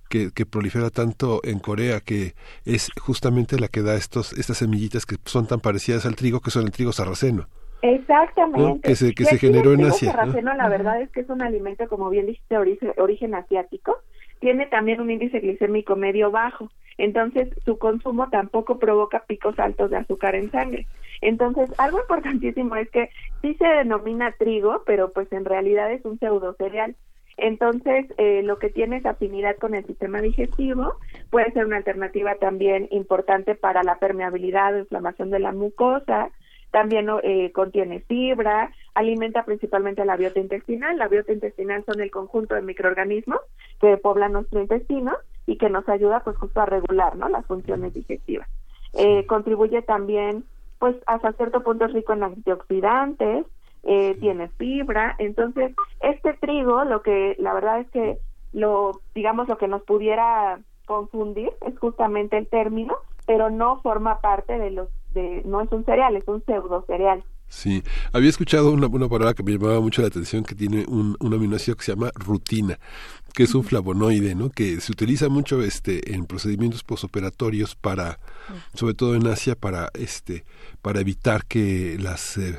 que, que, prolifera tanto en Corea, que es justamente la que da estos, estas semillitas que son tan parecidas al trigo, que son el trigo sarraceno. Exactamente. Que se, que se generó en Asia. El sarraceno, la verdad es que es un alimento, como bien dijiste, origen, origen asiático, tiene también un índice glicémico medio bajo, entonces su consumo tampoco provoca picos altos de azúcar en sangre. Entonces, algo importantísimo es que sí se denomina trigo, pero pues en realidad es un pseudo cereal. Entonces, eh, lo que tiene es afinidad con el sistema digestivo, puede ser una alternativa también importante para la permeabilidad o inflamación de la mucosa, también eh, contiene fibra, alimenta principalmente la biota intestinal. La biota intestinal son el conjunto de microorganismos que poblan nuestro intestino y que nos ayuda pues justo a regular ¿no? las funciones digestivas. Eh, contribuye también pues hasta cierto punto es rico en antioxidantes, eh, tiene fibra, entonces este trigo lo que la verdad es que lo digamos lo que nos pudiera confundir es justamente el término, pero no forma parte de los de no es un cereal, es un pseudo cereal. Sí, había escuchado una, una palabra que me llamaba mucho la atención que tiene un, un aminoácido que se llama rutina, que es un flavonoide, ¿no? Que se utiliza mucho este en procedimientos posoperatorios para, sobre todo en Asia, para este, para evitar que las eh,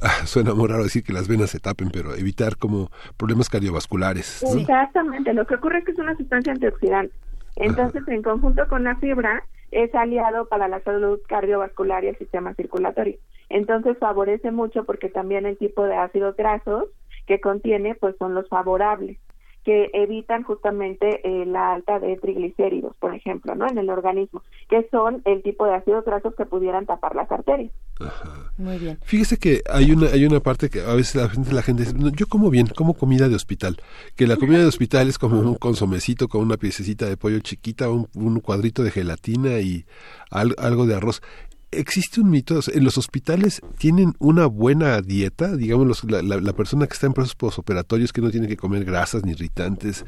suena muy raro decir que las venas se tapen, pero evitar como problemas cardiovasculares. Exactamente, lo que ocurre es que es una sustancia antioxidante. Entonces, en conjunto con la fibra, es aliado para la salud cardiovascular y el sistema circulatorio. Entonces favorece mucho porque también el tipo de ácidos grasos que contiene pues son los favorables que evitan justamente eh, la alta de triglicéridos, por ejemplo, ¿no? En el organismo, que son el tipo de ácidos grasos que pudieran tapar las arterias. Muy bien. Fíjese que hay una hay una parte que a veces la gente la gente dice, yo como bien, como comida de hospital, que la comida de hospital es como un consomecito con una piececita de pollo chiquita, un, un cuadrito de gelatina y algo de arroz existe un mito, en los hospitales tienen una buena dieta, digamos, la, la, persona que está en procesos posoperatorios que no tiene que comer grasas ni irritantes.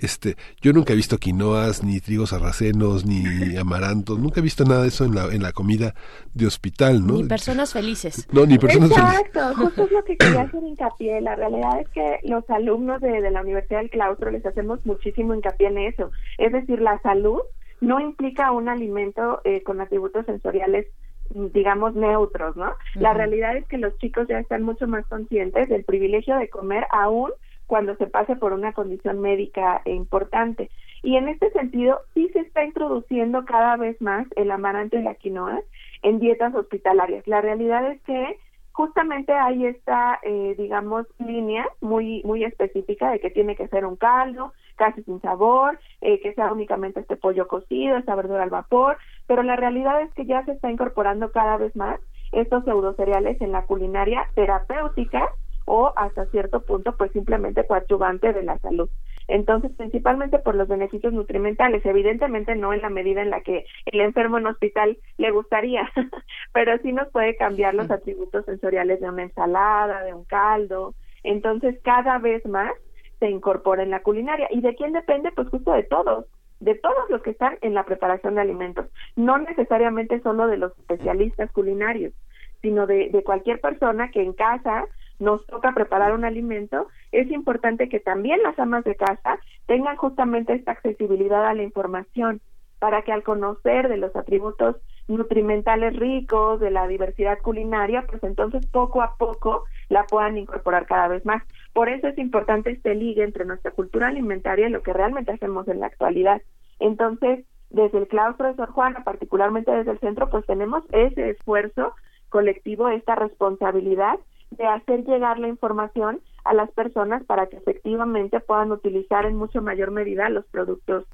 Este, yo nunca he visto quinoas, ni trigos sarracenos, ni amarantos, nunca he visto nada de eso en la, en la comida de hospital, ¿no? Ni personas felices. No, ni personas Exacto, felices. justo es lo que quería hacer hincapié. La realidad es que los alumnos de, de la Universidad del Claustro les hacemos muchísimo hincapié en eso. Es decir, la salud no implica un alimento eh, con atributos sensoriales digamos neutros, ¿no? La realidad es que los chicos ya están mucho más conscientes del privilegio de comer aún cuando se pase por una condición médica importante. Y en este sentido, sí se está introduciendo cada vez más el amaranto y la quinoa en dietas hospitalarias. La realidad es que justamente hay esta, eh, digamos, línea muy, muy específica de que tiene que ser un caldo, casi sin sabor, eh, que sea únicamente este pollo cocido, esta verdura al vapor, pero la realidad es que ya se está incorporando cada vez más estos pseudocereales en la culinaria terapéutica o hasta cierto punto pues simplemente coadyuvante de la salud. Entonces, principalmente por los beneficios nutrimentales, evidentemente no en la medida en la que el enfermo en hospital le gustaría, pero sí nos puede cambiar los atributos sensoriales de una ensalada, de un caldo. Entonces, cada vez más se incorpora en la culinaria. ¿Y de quién depende? Pues justo de todos, de todos los que están en la preparación de alimentos, no necesariamente solo de los especialistas culinarios, sino de, de cualquier persona que en casa nos toca preparar un alimento, es importante que también las amas de casa tengan justamente esta accesibilidad a la información para que al conocer de los atributos nutrimentales ricos, de la diversidad culinaria, pues entonces poco a poco la puedan incorporar cada vez más. Por eso es importante este ligue entre nuestra cultura alimentaria y lo que realmente hacemos en la actualidad. Entonces, desde el claustro de Sor Juana, particularmente desde el centro, pues tenemos ese esfuerzo colectivo, esta responsabilidad de hacer llegar la información a las personas para que efectivamente puedan utilizar en mucho mayor medida los productos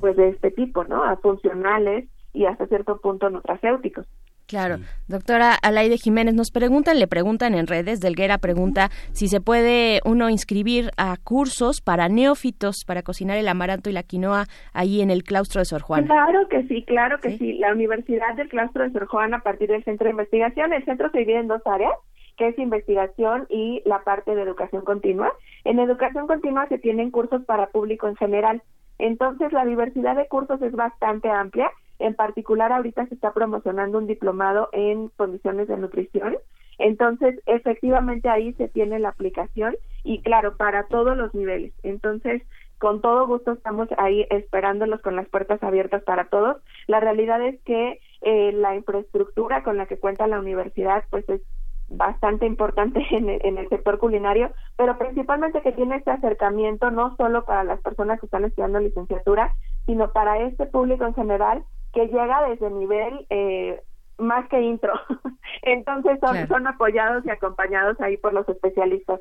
pues de este tipo, ¿no? A funcionales y hasta cierto punto nutracéuticos. Claro. Doctora Alaide Jiménez, nos preguntan, le preguntan en redes, Delguera pregunta si se puede uno inscribir a cursos para neófitos para cocinar el amaranto y la quinoa ahí en el claustro de Sor Juana. Claro que sí, claro que sí. La Universidad del Claustro de Sor Juana, a partir del Centro de Investigación, el centro se divide en dos áreas que es investigación y la parte de educación continua. En educación continua se tienen cursos para público en general. Entonces, la diversidad de cursos es bastante amplia en particular, ahorita se está promocionando un diplomado en condiciones de nutrición. Entonces, efectivamente ahí se tiene la aplicación y claro, para todos los niveles. Entonces, con todo gusto estamos ahí esperándolos con las puertas abiertas para todos. La realidad es que eh, la infraestructura con la que cuenta la universidad pues es bastante importante en en el, sector culinario, pero principalmente que tiene este acercamiento no solo para las personas que están estudiando licenciatura, sino para este público en general que llega desde nivel eh, más que intro. Entonces son, apoyados y acompañados ahí por los especialistas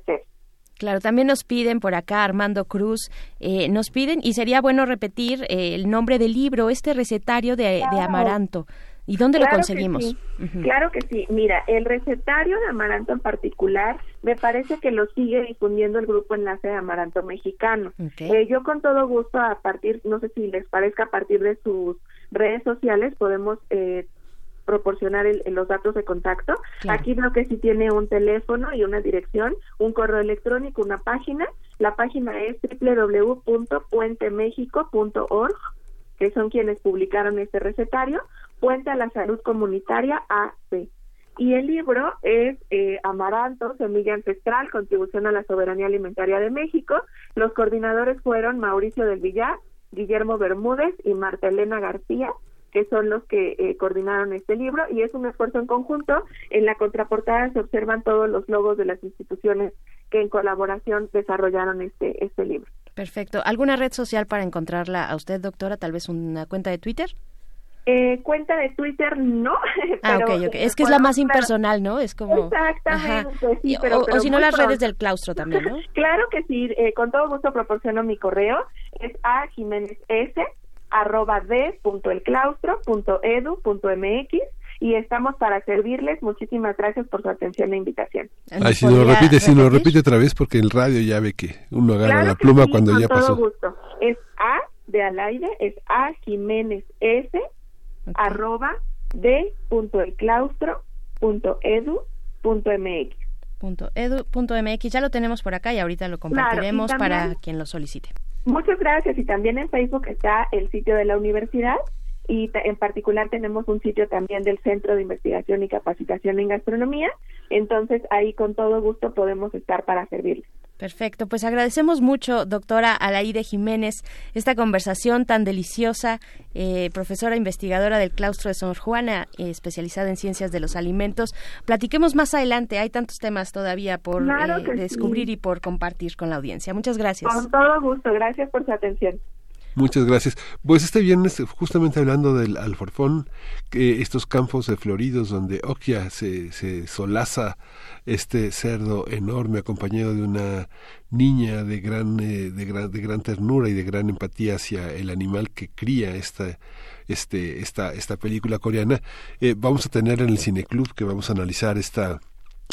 Claro, también nos piden por acá, Armando Cruz, eh, nos piden, y sería bueno repetir eh, el nombre del libro, este recetario de, Amaranto. ¿Y dónde lo conseguimos? Claro que sí. Mira, el recetario de Amaranto en particular, me parece que lo sigue difundiendo el grupo Enlace de Amaranto Mexicano. yo con todo gusto, a partir, no sé si les parezca, a partir de sus redes sociales podemos eh, proporcionar los datos de contacto. Aquí veo que sí tiene un teléfono y una dirección, un correo electrónico, una página. La página es www.puentemexico.org, que son quienes publicaron este recetario, Puente a la Salud Comunitaria AC. Y el libro es eh, Amaranto, Semilla Ancestral, Contribución a la Soberanía Alimentaria de México. Los coordinadores fueron Mauricio del Villar, Guillermo Bermúdez y Marta Elena García, que son los que eh, coordinaron este libro y es un esfuerzo en conjunto. En la contraportada se observan todos los logos de las instituciones que en colaboración desarrollaron este, este libro. Perfecto. ¿Alguna red social para encontrarla a usted, doctora? ¿Tal vez una cuenta de Twitter? Eh, cuenta de Twitter no. ah, ok, ok. Es que es la más impersonal, ¿no? Es como... Exactamente, sí, o, si no, las redes del claustro también, ¿no? claro que sí, eh, con todo gusto proporciono mi correo. Es a Jiménez S arroba d punto el claustro punto edu punto mx y estamos para servirles. Muchísimas gracias por su atención e invitación. Ay, si lo repite, si lo repite otra vez, porque el radio ya ve que uno agarra la pluma cuando ya pasó. gusto. Es A de al aire, es A Jiménez S arroba de punto el claustro punto edu punto mx. Punto edu punto mx ya lo tenemos por acá y ahorita lo compartiremos para quien lo solicite. Muchas gracias y también en Facebook está el sitio de la universidad y en particular tenemos un sitio también del Centro de Investigación y Capacitación en Gastronomía, entonces ahí con todo gusto podemos estar para servirles. Perfecto, pues agradecemos mucho, doctora Alaide Jiménez, esta conversación tan deliciosa, eh, profesora investigadora del claustro de Sor Juana, eh, especializada en ciencias de los alimentos. Platiquemos más adelante, hay tantos temas todavía por eh, descubrir y por compartir con la audiencia. Muchas gracias. Con todo gusto, gracias por su atención. Muchas gracias. Pues este viernes, justamente hablando del alforfón, estos campos de floridos donde Okia se, se solaza este cerdo enorme acompañado de una niña de gran, eh, de gran, de gran ternura y de gran empatía hacia el animal que cría esta, este, esta, esta película coreana. Eh, vamos a tener en el Cineclub que vamos a analizar esta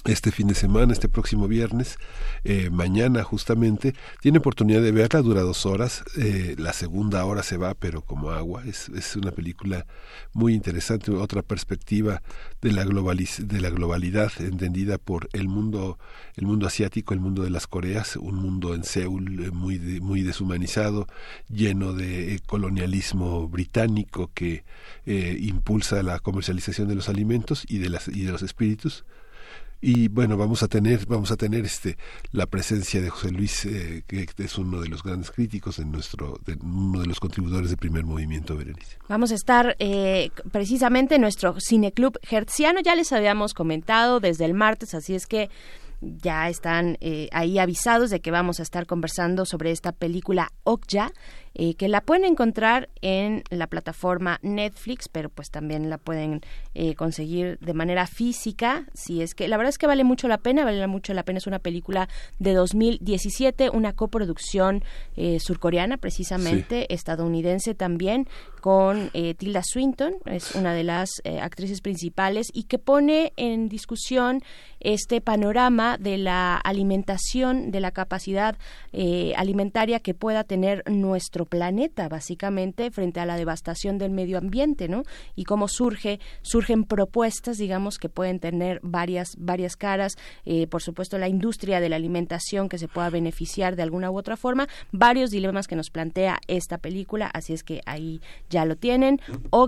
este fin de semana, este próximo viernes, eh, mañana justamente, tiene oportunidad de verla, dura dos horas, eh, la segunda hora se va, pero como agua, es, es una película muy interesante, otra perspectiva de la, de la globalidad entendida por el mundo, el mundo asiático, el mundo de las Coreas, un mundo en Seúl eh, muy, muy deshumanizado, lleno de colonialismo británico que impulsa la comercialización de los alimentos y de, las, y de los espíritus y bueno vamos a tener vamos a tener este la presencia de José Luis eh, que es uno de los grandes críticos en nuestro de, uno de los contribuidores del primer movimiento Berenice. Vamos a estar eh, precisamente en nuestro cineclub hertziano. Ya les habíamos comentado desde el martes así es que ya están eh, ahí avisados de que vamos a estar conversando sobre esta película Okja eh, que la pueden encontrar en la plataforma Netflix, pero pues también la pueden eh, conseguir de manera física, si es que la verdad es que vale mucho la pena, vale mucho la pena, es una película de 2017, una coproducción eh, surcoreana precisamente, estadounidense también, con Tilda Swinton, es una de las actrices principales y que pone en discusión este panorama de la alimentación, de la capacidad alimentaria que pueda tener nuestro planeta, básicamente, frente a la devastación del medio ambiente, ¿no? Y cómo surge, surgen propuestas, digamos, que pueden tener varias, varias caras, eh, por supuesto, la industria de la alimentación que se pueda beneficiar de alguna u otra forma, varios dilemas que nos plantea esta película, así es que ahí ya lo tienen.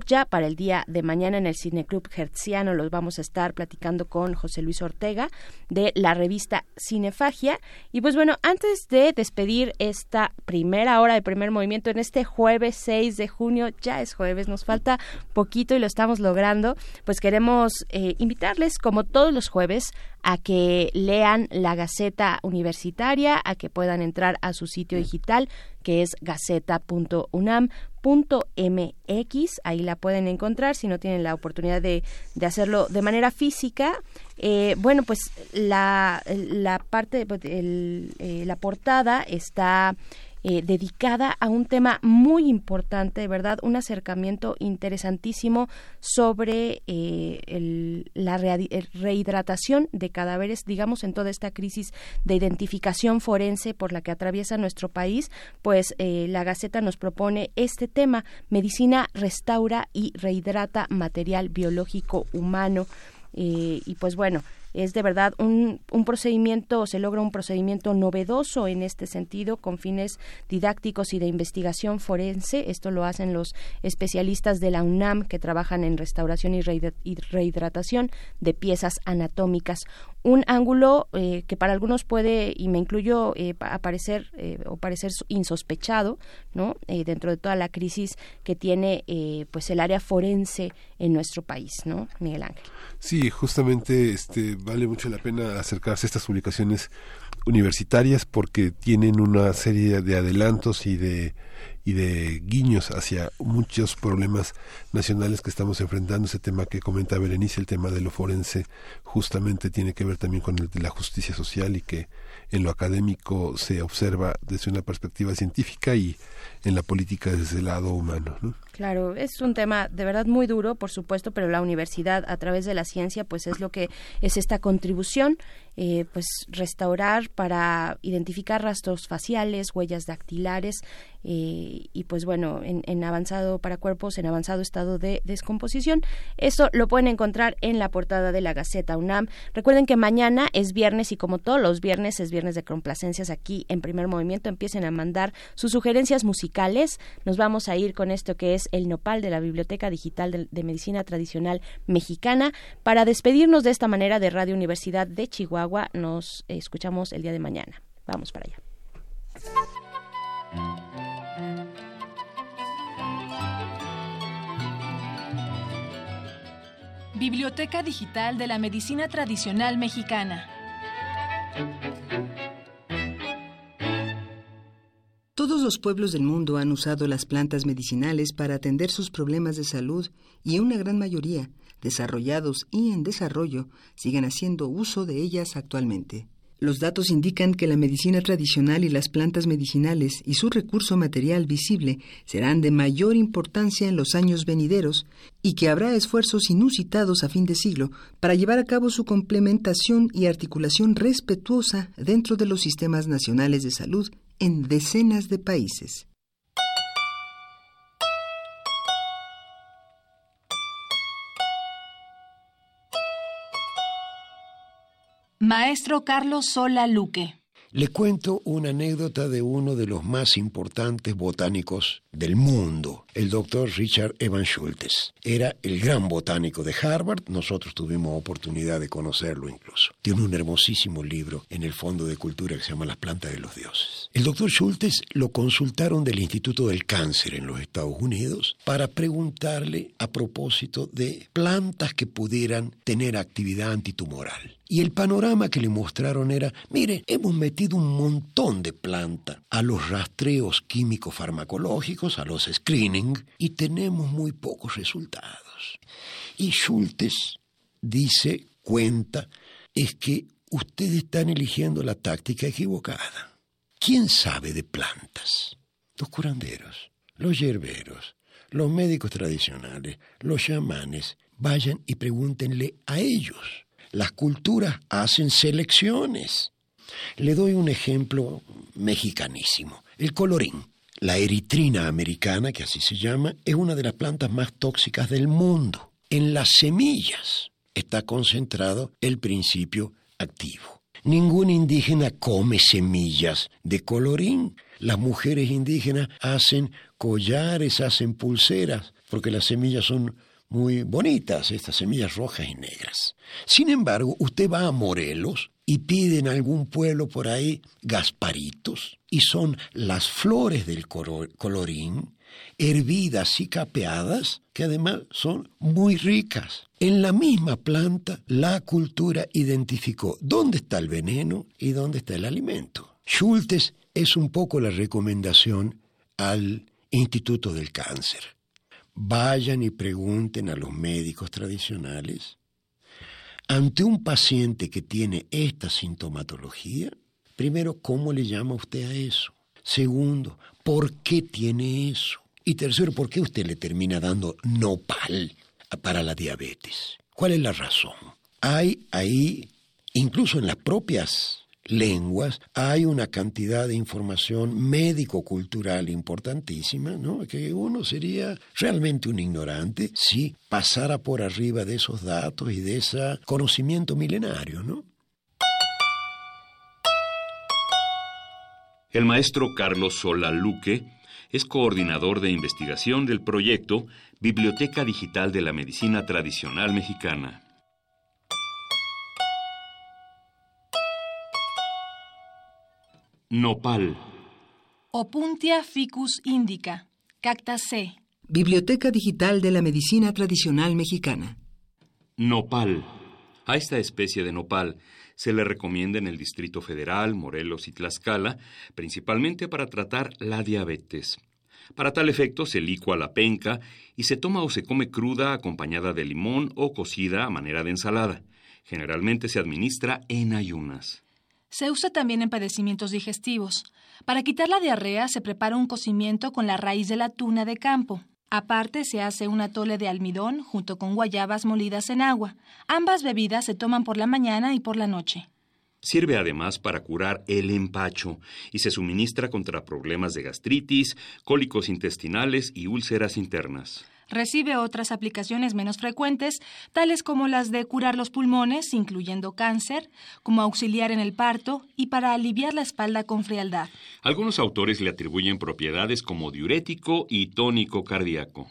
ya para el día de mañana en el Cineclub Hertziano los vamos a estar platicando con José Luis Ortega de la revista Cinefagia. Y pues bueno, antes de despedir esta primera hora de primer movimiento en este jueves 6 de junio. Ya es jueves, nos falta poquito y lo estamos logrando. Pues queremos eh, invitarles, como todos los jueves, a que lean la Gaceta Universitaria, a que puedan entrar a su sitio digital que es gaceta.unam.mx, ahí la pueden encontrar si no tienen la oportunidad de, de hacerlo de manera física. Eh, bueno, pues la, la parte, pues, el, eh, la portada está eh, dedicada a un tema muy importante, ¿verdad? Un acercamiento interesantísimo sobre eh, la rehidratación de cadáveres, digamos, en toda esta crisis de identificación forense por la que atraviesa nuestro país, pues eh, la Gaceta nos propone este tema, medicina restaura y rehidrata material biológico humano. y pues bueno, es de verdad un, un procedimiento, se logra un procedimiento novedoso en este sentido, con fines didácticos y de investigación forense. Esto lo hacen los especialistas de la UNAM que trabajan en restauración y rehidratación de piezas anatómicas un ángulo eh, que para algunos puede, y me incluyo, eh, aparecer eh, o parecer insospechado, ¿no? dentro de toda la crisis que tiene pues el área forense en nuestro país, ¿no? Miguel Ángel. Sí, justamente este, vale mucho la pena acercarse a estas publicaciones universitarias porque tienen una serie de adelantos y de y de guiños hacia muchos problemas nacionales que estamos enfrentando. Ese tema que comenta Berenice, el tema de lo forense, justamente tiene que ver también con el de la justicia social y que en lo académico se observa desde una perspectiva científica y en la política desde el lado humano. ¿no? Claro, es un tema de verdad muy duro, por supuesto, pero la universidad a través de la ciencia, pues es lo que es esta contribución, eh, pues restaurar para identificar rastros faciales, huellas dactilares eh, y pues bueno, en, avanzado para cuerpos, en avanzado estado de descomposición. Eso lo pueden encontrar en la portada de la Gaceta UNAM. Recuerden que mañana es viernes y como todos los viernes es viernes de complacencias aquí en Primer Movimiento. Empiecen a mandar sus sugerencias musicales. Nos vamos a ir con esto que es el nopal de la Biblioteca Digital de, Medicina Tradicional Mexicana. Para despedirnos de esta manera de Radio Universidad de Chihuahua, nos escuchamos el día de mañana. Vamos para allá. Biblioteca Digital de la Medicina Tradicional Mexicana. Todos los pueblos del mundo han usado las plantas medicinales para atender sus problemas de salud y una gran mayoría, desarrollados y en desarrollo, siguen haciendo uso de ellas actualmente. Los datos indican que la medicina tradicional y las plantas medicinales y su recurso material visible serán de mayor importancia en los años venideros y que habrá esfuerzos inusitados a fin de siglo para llevar a cabo su complementación y articulación respetuosa dentro de los sistemas nacionales de salud en decenas de países. Maestro Carlos Sola Luque. Le cuento una anécdota de uno de los más importantes botánicos del mundo, el doctor Richard Evan Schultes. Era el gran botánico de Harvard, nosotros tuvimos oportunidad de conocerlo incluso. Tiene un hermosísimo libro en el Fondo de Cultura que se llama Las plantas de los dioses. El doctor Schultes lo consultaron del Instituto del Cáncer en los Estados Unidos para preguntarle a propósito de plantas que pudieran tener actividad antitumoral Y el panorama que le mostraron era, mire, hemos metido un montón de planta a los rastreos químicos farmacológicos, a los screening, y tenemos muy pocos resultados. Y Schultes dice, cuenta, es que ustedes están eligiendo la táctica equivocada. ¿Quién sabe de plantas? Los curanderos, los yerberos, los médicos tradicionales, los chamanes, vayan y pregúntenle a ellos. Las culturas hacen selecciones. Le doy un ejemplo mexicanísimo, el colorín. La eritrina americana, que así se llama, es una de las plantas más tóxicas del mundo. En las semillas está concentrado el principio activo. Ningún indígena come semillas de colorín. Las mujeres indígenas hacen collares, hacen pulseras, porque las semillas son muy bonitas, estas semillas rojas y negras. Sin embargo, usted va a Morelos y pide en algún pueblo por ahí gasparitos, y son las flores del colorín hervidas y capeadas, que además son muy ricas. En la misma planta, la cultura identificó dónde está el veneno y dónde está el alimento. Schultes es un poco la recomendación al Instituto del Cáncer. Vayan y pregunten a los médicos tradicionales. Ante un paciente que tiene esta sintomatología, primero, ¿cómo le llama usted a eso? Segundo, ¿por qué tiene eso? Y tercero, ¿por qué usted le termina dando nopal para la diabetes? ¿Cuál es la razón? Hay ahí, incluso en las propias lenguas, hay una cantidad de información médico-cultural importantísima, ¿no? Que uno sería realmente un ignorante si pasara por arriba de esos datos y de ese conocimiento milenario, ¿no? El maestro Carlos Solaluque es coordinador de investigación del proyecto Biblioteca Digital de la Medicina Tradicional Mexicana. Nopal. Opuntia ficus indica. Cacta C. Biblioteca Digital de la Medicina Tradicional Mexicana. Nopal. A esta especie de nopal se le recomienda en el Distrito Federal, Morelos y Tlaxcala, principalmente para tratar la diabetes. Para tal efecto se licua la penca y se toma o se come cruda acompañada de limón o cocida a manera de ensalada. Generalmente se administra en ayunas. Se usa también en padecimientos digestivos. Para quitar la diarrea se prepara un cocimiento con la raíz de la tuna de campo. Aparte se hace un atole de almidón junto con guayabas molidas en agua. Ambas bebidas se toman por la mañana y por la noche. Sirve además para curar el empacho y se suministra contra problemas de gastritis, cólicos intestinales y úlceras internas. Recibe otras aplicaciones menos frecuentes, tales como las de curar los pulmones, incluyendo cáncer, como auxiliar en el parto y para aliviar la espalda con frialdad. Algunos autores le atribuyen propiedades como diurético y tónico cardíaco.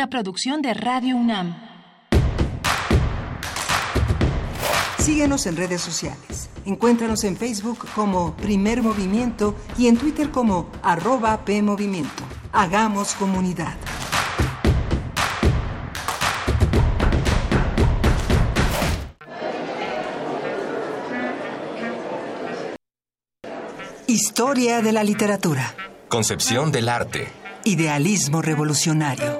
Una producción de Radio UNAM. Síguenos en redes sociales. Encuéntranos en Facebook como Primer Movimiento y en Twitter como arroba PMovimiento. Hagamos comunidad. Historia de la literatura. Concepción del arte. Idealismo revolucionario.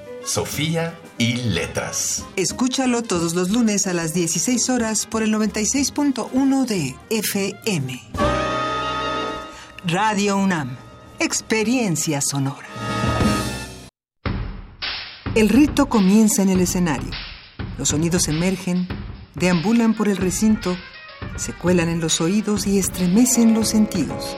Sofía y Letras. Escúchalo todos los lunes a las 16 horas por el 96.1 de FM. Radio UNAM. Experiencia sonora. El rito comienza en el escenario. Los sonidos emergen, deambulan por el recinto, se cuelan en los oídos y estremecen los sentidos.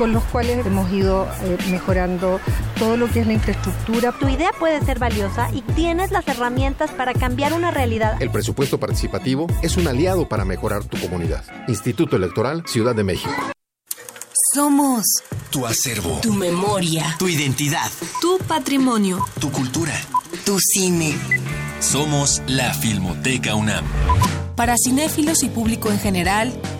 con los cuales hemos ido eh, mejorando todo lo que es la infraestructura. Tu idea puede ser valiosa y tienes las herramientas para cambiar una realidad. El presupuesto participativo es un aliado para mejorar tu comunidad. Instituto Electoral Ciudad de México. Somos tu acervo, tu memoria, tu identidad, tu patrimonio, tu cultura, tu cine. Somos la Filmoteca UNAM. Para cinéfilos y público en general,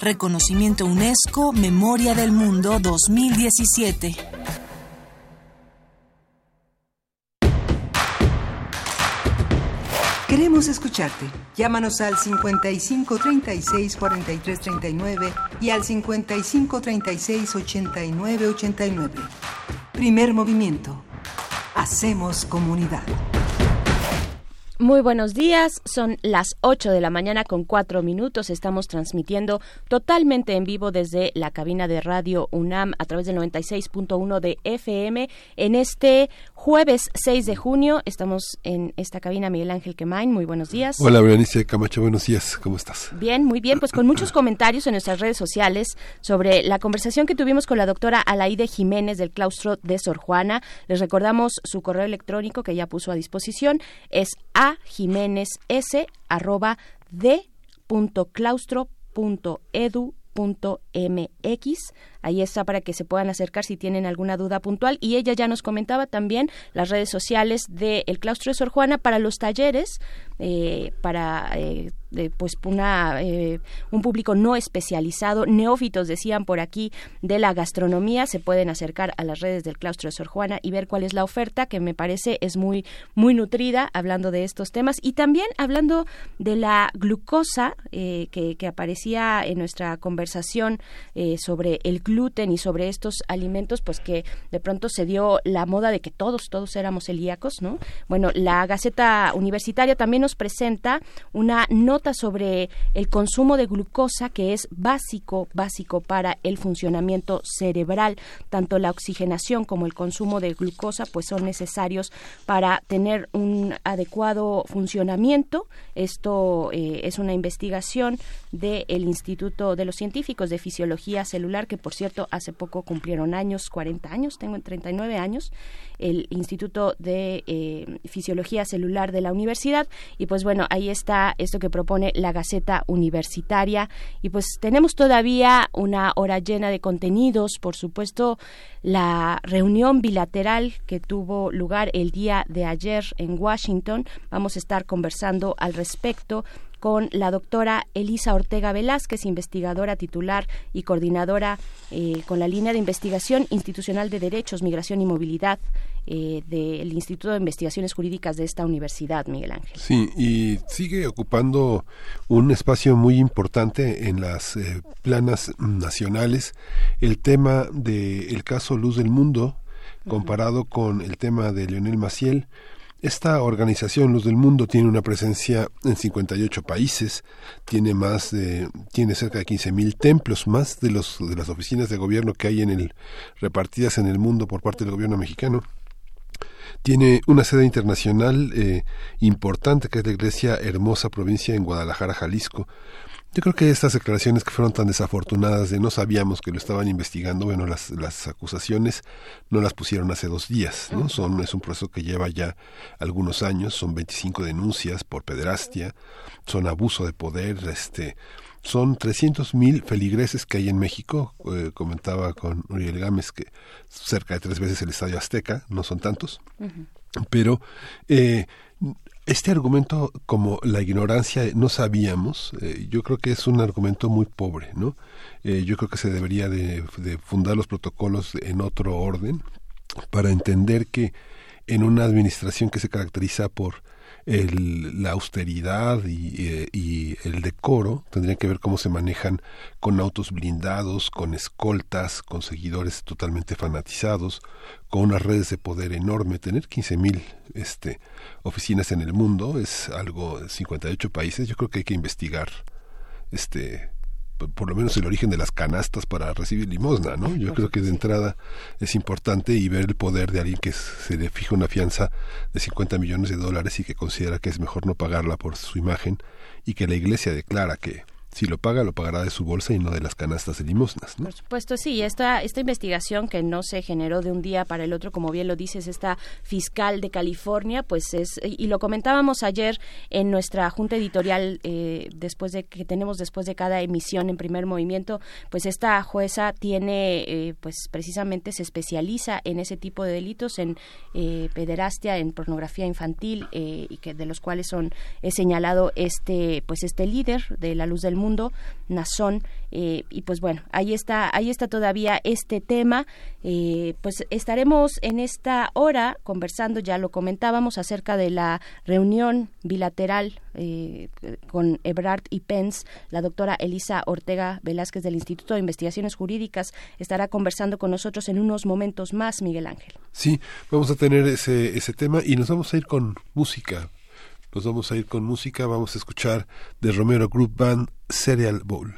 Reconocimiento UNESCO Memoria del Mundo 2017. Queremos escucharte. Llámanos al 55 36 43 39 y al 55 36 89 89. Primer movimiento. Hacemos comunidad. Muy buenos días, son las 8 de la mañana con 4 minutos. Estamos transmitiendo totalmente en vivo desde la cabina de radio UNAM a través del 96.1 de FM en este jueves 6 de junio. Estamos en esta cabina Miguel Ángel Quemain. Muy buenos días. Hola, Berenice Camacho. Buenos días. ¿Cómo estás? Bien, muy bien. Pues con muchos comentarios en nuestras redes sociales sobre la conversación que tuvimos con la doctora Alaide Jiménez del claustro de Sor Juana. Les recordamos su correo electrónico que ya puso a disposición. Es a jiménez s arroba de punto claustro punto edu mx Ahí está para que se puedan acercar si tienen alguna duda puntual. Y ella ya nos comentaba también las redes sociales del claustro de Sor Juana para los talleres, eh, para eh, pues una, eh, un público no especializado, neófitos decían por aquí de la gastronomía, se pueden acercar a las redes del claustro de Sor Juana y ver cuál es la oferta, que me parece es muy, muy nutrida hablando de estos temas. Y también hablando de la glucosa que, que, aparecía en nuestra conversación sobre el gluten y sobre estos alimentos, pues que de pronto se dio la moda de que todos, todos éramos celíacos, ¿no? Bueno, la Gaceta Universitaria también nos presenta una nota sobre el consumo de glucosa que es básico, básico para el funcionamiento cerebral. Tanto la oxigenación como el consumo de glucosa pues son necesarios para tener un adecuado funcionamiento. Esto eh, es una investigación del Instituto de los Científicos de Fisiología Celular que por cierto, hace poco cumplieron años, 40 años, tengo 39 años, el Instituto de eh, Fisiología Celular de la Universidad. Y pues bueno, ahí está esto que propone la Gaceta Universitaria. Y pues tenemos todavía una hora llena de contenidos, por supuesto, la reunión bilateral que tuvo lugar el día de ayer en Washington. Vamos a estar conversando al respecto con la doctora Elisa Ortega Velázquez, investigadora titular y coordinadora eh, con la línea de investigación institucional de derechos, migración y movilidad eh, del Instituto de Investigaciones Jurídicas de esta universidad, Miguel Ángel. Sí, y sigue ocupando un espacio muy importante en las eh, planas nacionales el tema del caso Luz del Mundo, comparado con el tema de Lionel Maciel. Esta organización, Luz del Mundo, tiene una presencia en 58 países, tiene más de, tiene cerca de 15.000 templos, más de los de las oficinas de gobierno que hay en el repartidas en el mundo por parte del gobierno mexicano. Tiene una sede internacional eh, importante que es la Iglesia Hermosa Provincia en Guadalajara, Jalisco. Yo creo que estas declaraciones que fueron tan desafortunadas de no sabíamos que lo estaban investigando, bueno, las, las acusaciones no las pusieron hace dos días, ¿no? Son, es un proceso que lleva ya algunos años, son 25 denuncias por pederastia, son abuso de poder, este, son 300 mil feligreses que hay en México, eh, comentaba con Uriel Gámez que cerca de tres veces el Estadio Azteca, no son tantos, pero eh, este argumento, como la ignorancia, no sabíamos, eh, yo creo que es un argumento muy pobre, ¿no? Eh, yo creo que se debería de, de, fundar los protocolos en otro orden para entender que en una administración que se caracteriza por el, la austeridad y, eh, y, el decoro tendrían que ver cómo se manejan con autos blindados, con escoltas, con seguidores totalmente fanatizados, con unas redes de poder enorme. Tener 15.000 este, oficinas en el mundo es algo, 58 países, yo creo que hay que investigar este por lo menos el origen de las canastas para recibir limosna, ¿no? Yo creo que de entrada es importante y ver el poder de alguien que se le fija una fianza de 50 millones de dólares y que considera que es mejor no pagarla por su imagen y que la iglesia declara que si lo paga, lo pagará de su bolsa y no de las canastas de limosnas. ¿no? Por supuesto, sí. Esta, esta investigación que no se generó de un día para el otro, como bien lo dices, esta fiscal de California, pues es, y lo comentábamos ayer en nuestra junta editorial, eh, después de que tenemos después de cada emisión en primer movimiento, pues esta jueza tiene, eh, pues precisamente se especializa en ese tipo de delitos, en eh, pederastia, en pornografía infantil, y que de los cuales son, he señalado este, pues este líder de la luz del mundo, Nazón, eh, y pues bueno, ahí está, ahí está todavía este tema. Eh, pues estaremos en esta hora conversando, ya lo comentábamos, acerca de la reunión bilateral eh, con Ebrard y Pence. La doctora Elisa Ortega Velázquez del Instituto de Investigaciones Jurídicas estará conversando con nosotros en unos momentos más, Miguel Ángel. Sí, vamos a tener ese, ese tema y nos vamos a ir con música. Nos vamos a ir con música, vamos a escuchar de Romero Group Band Cereal Bowl.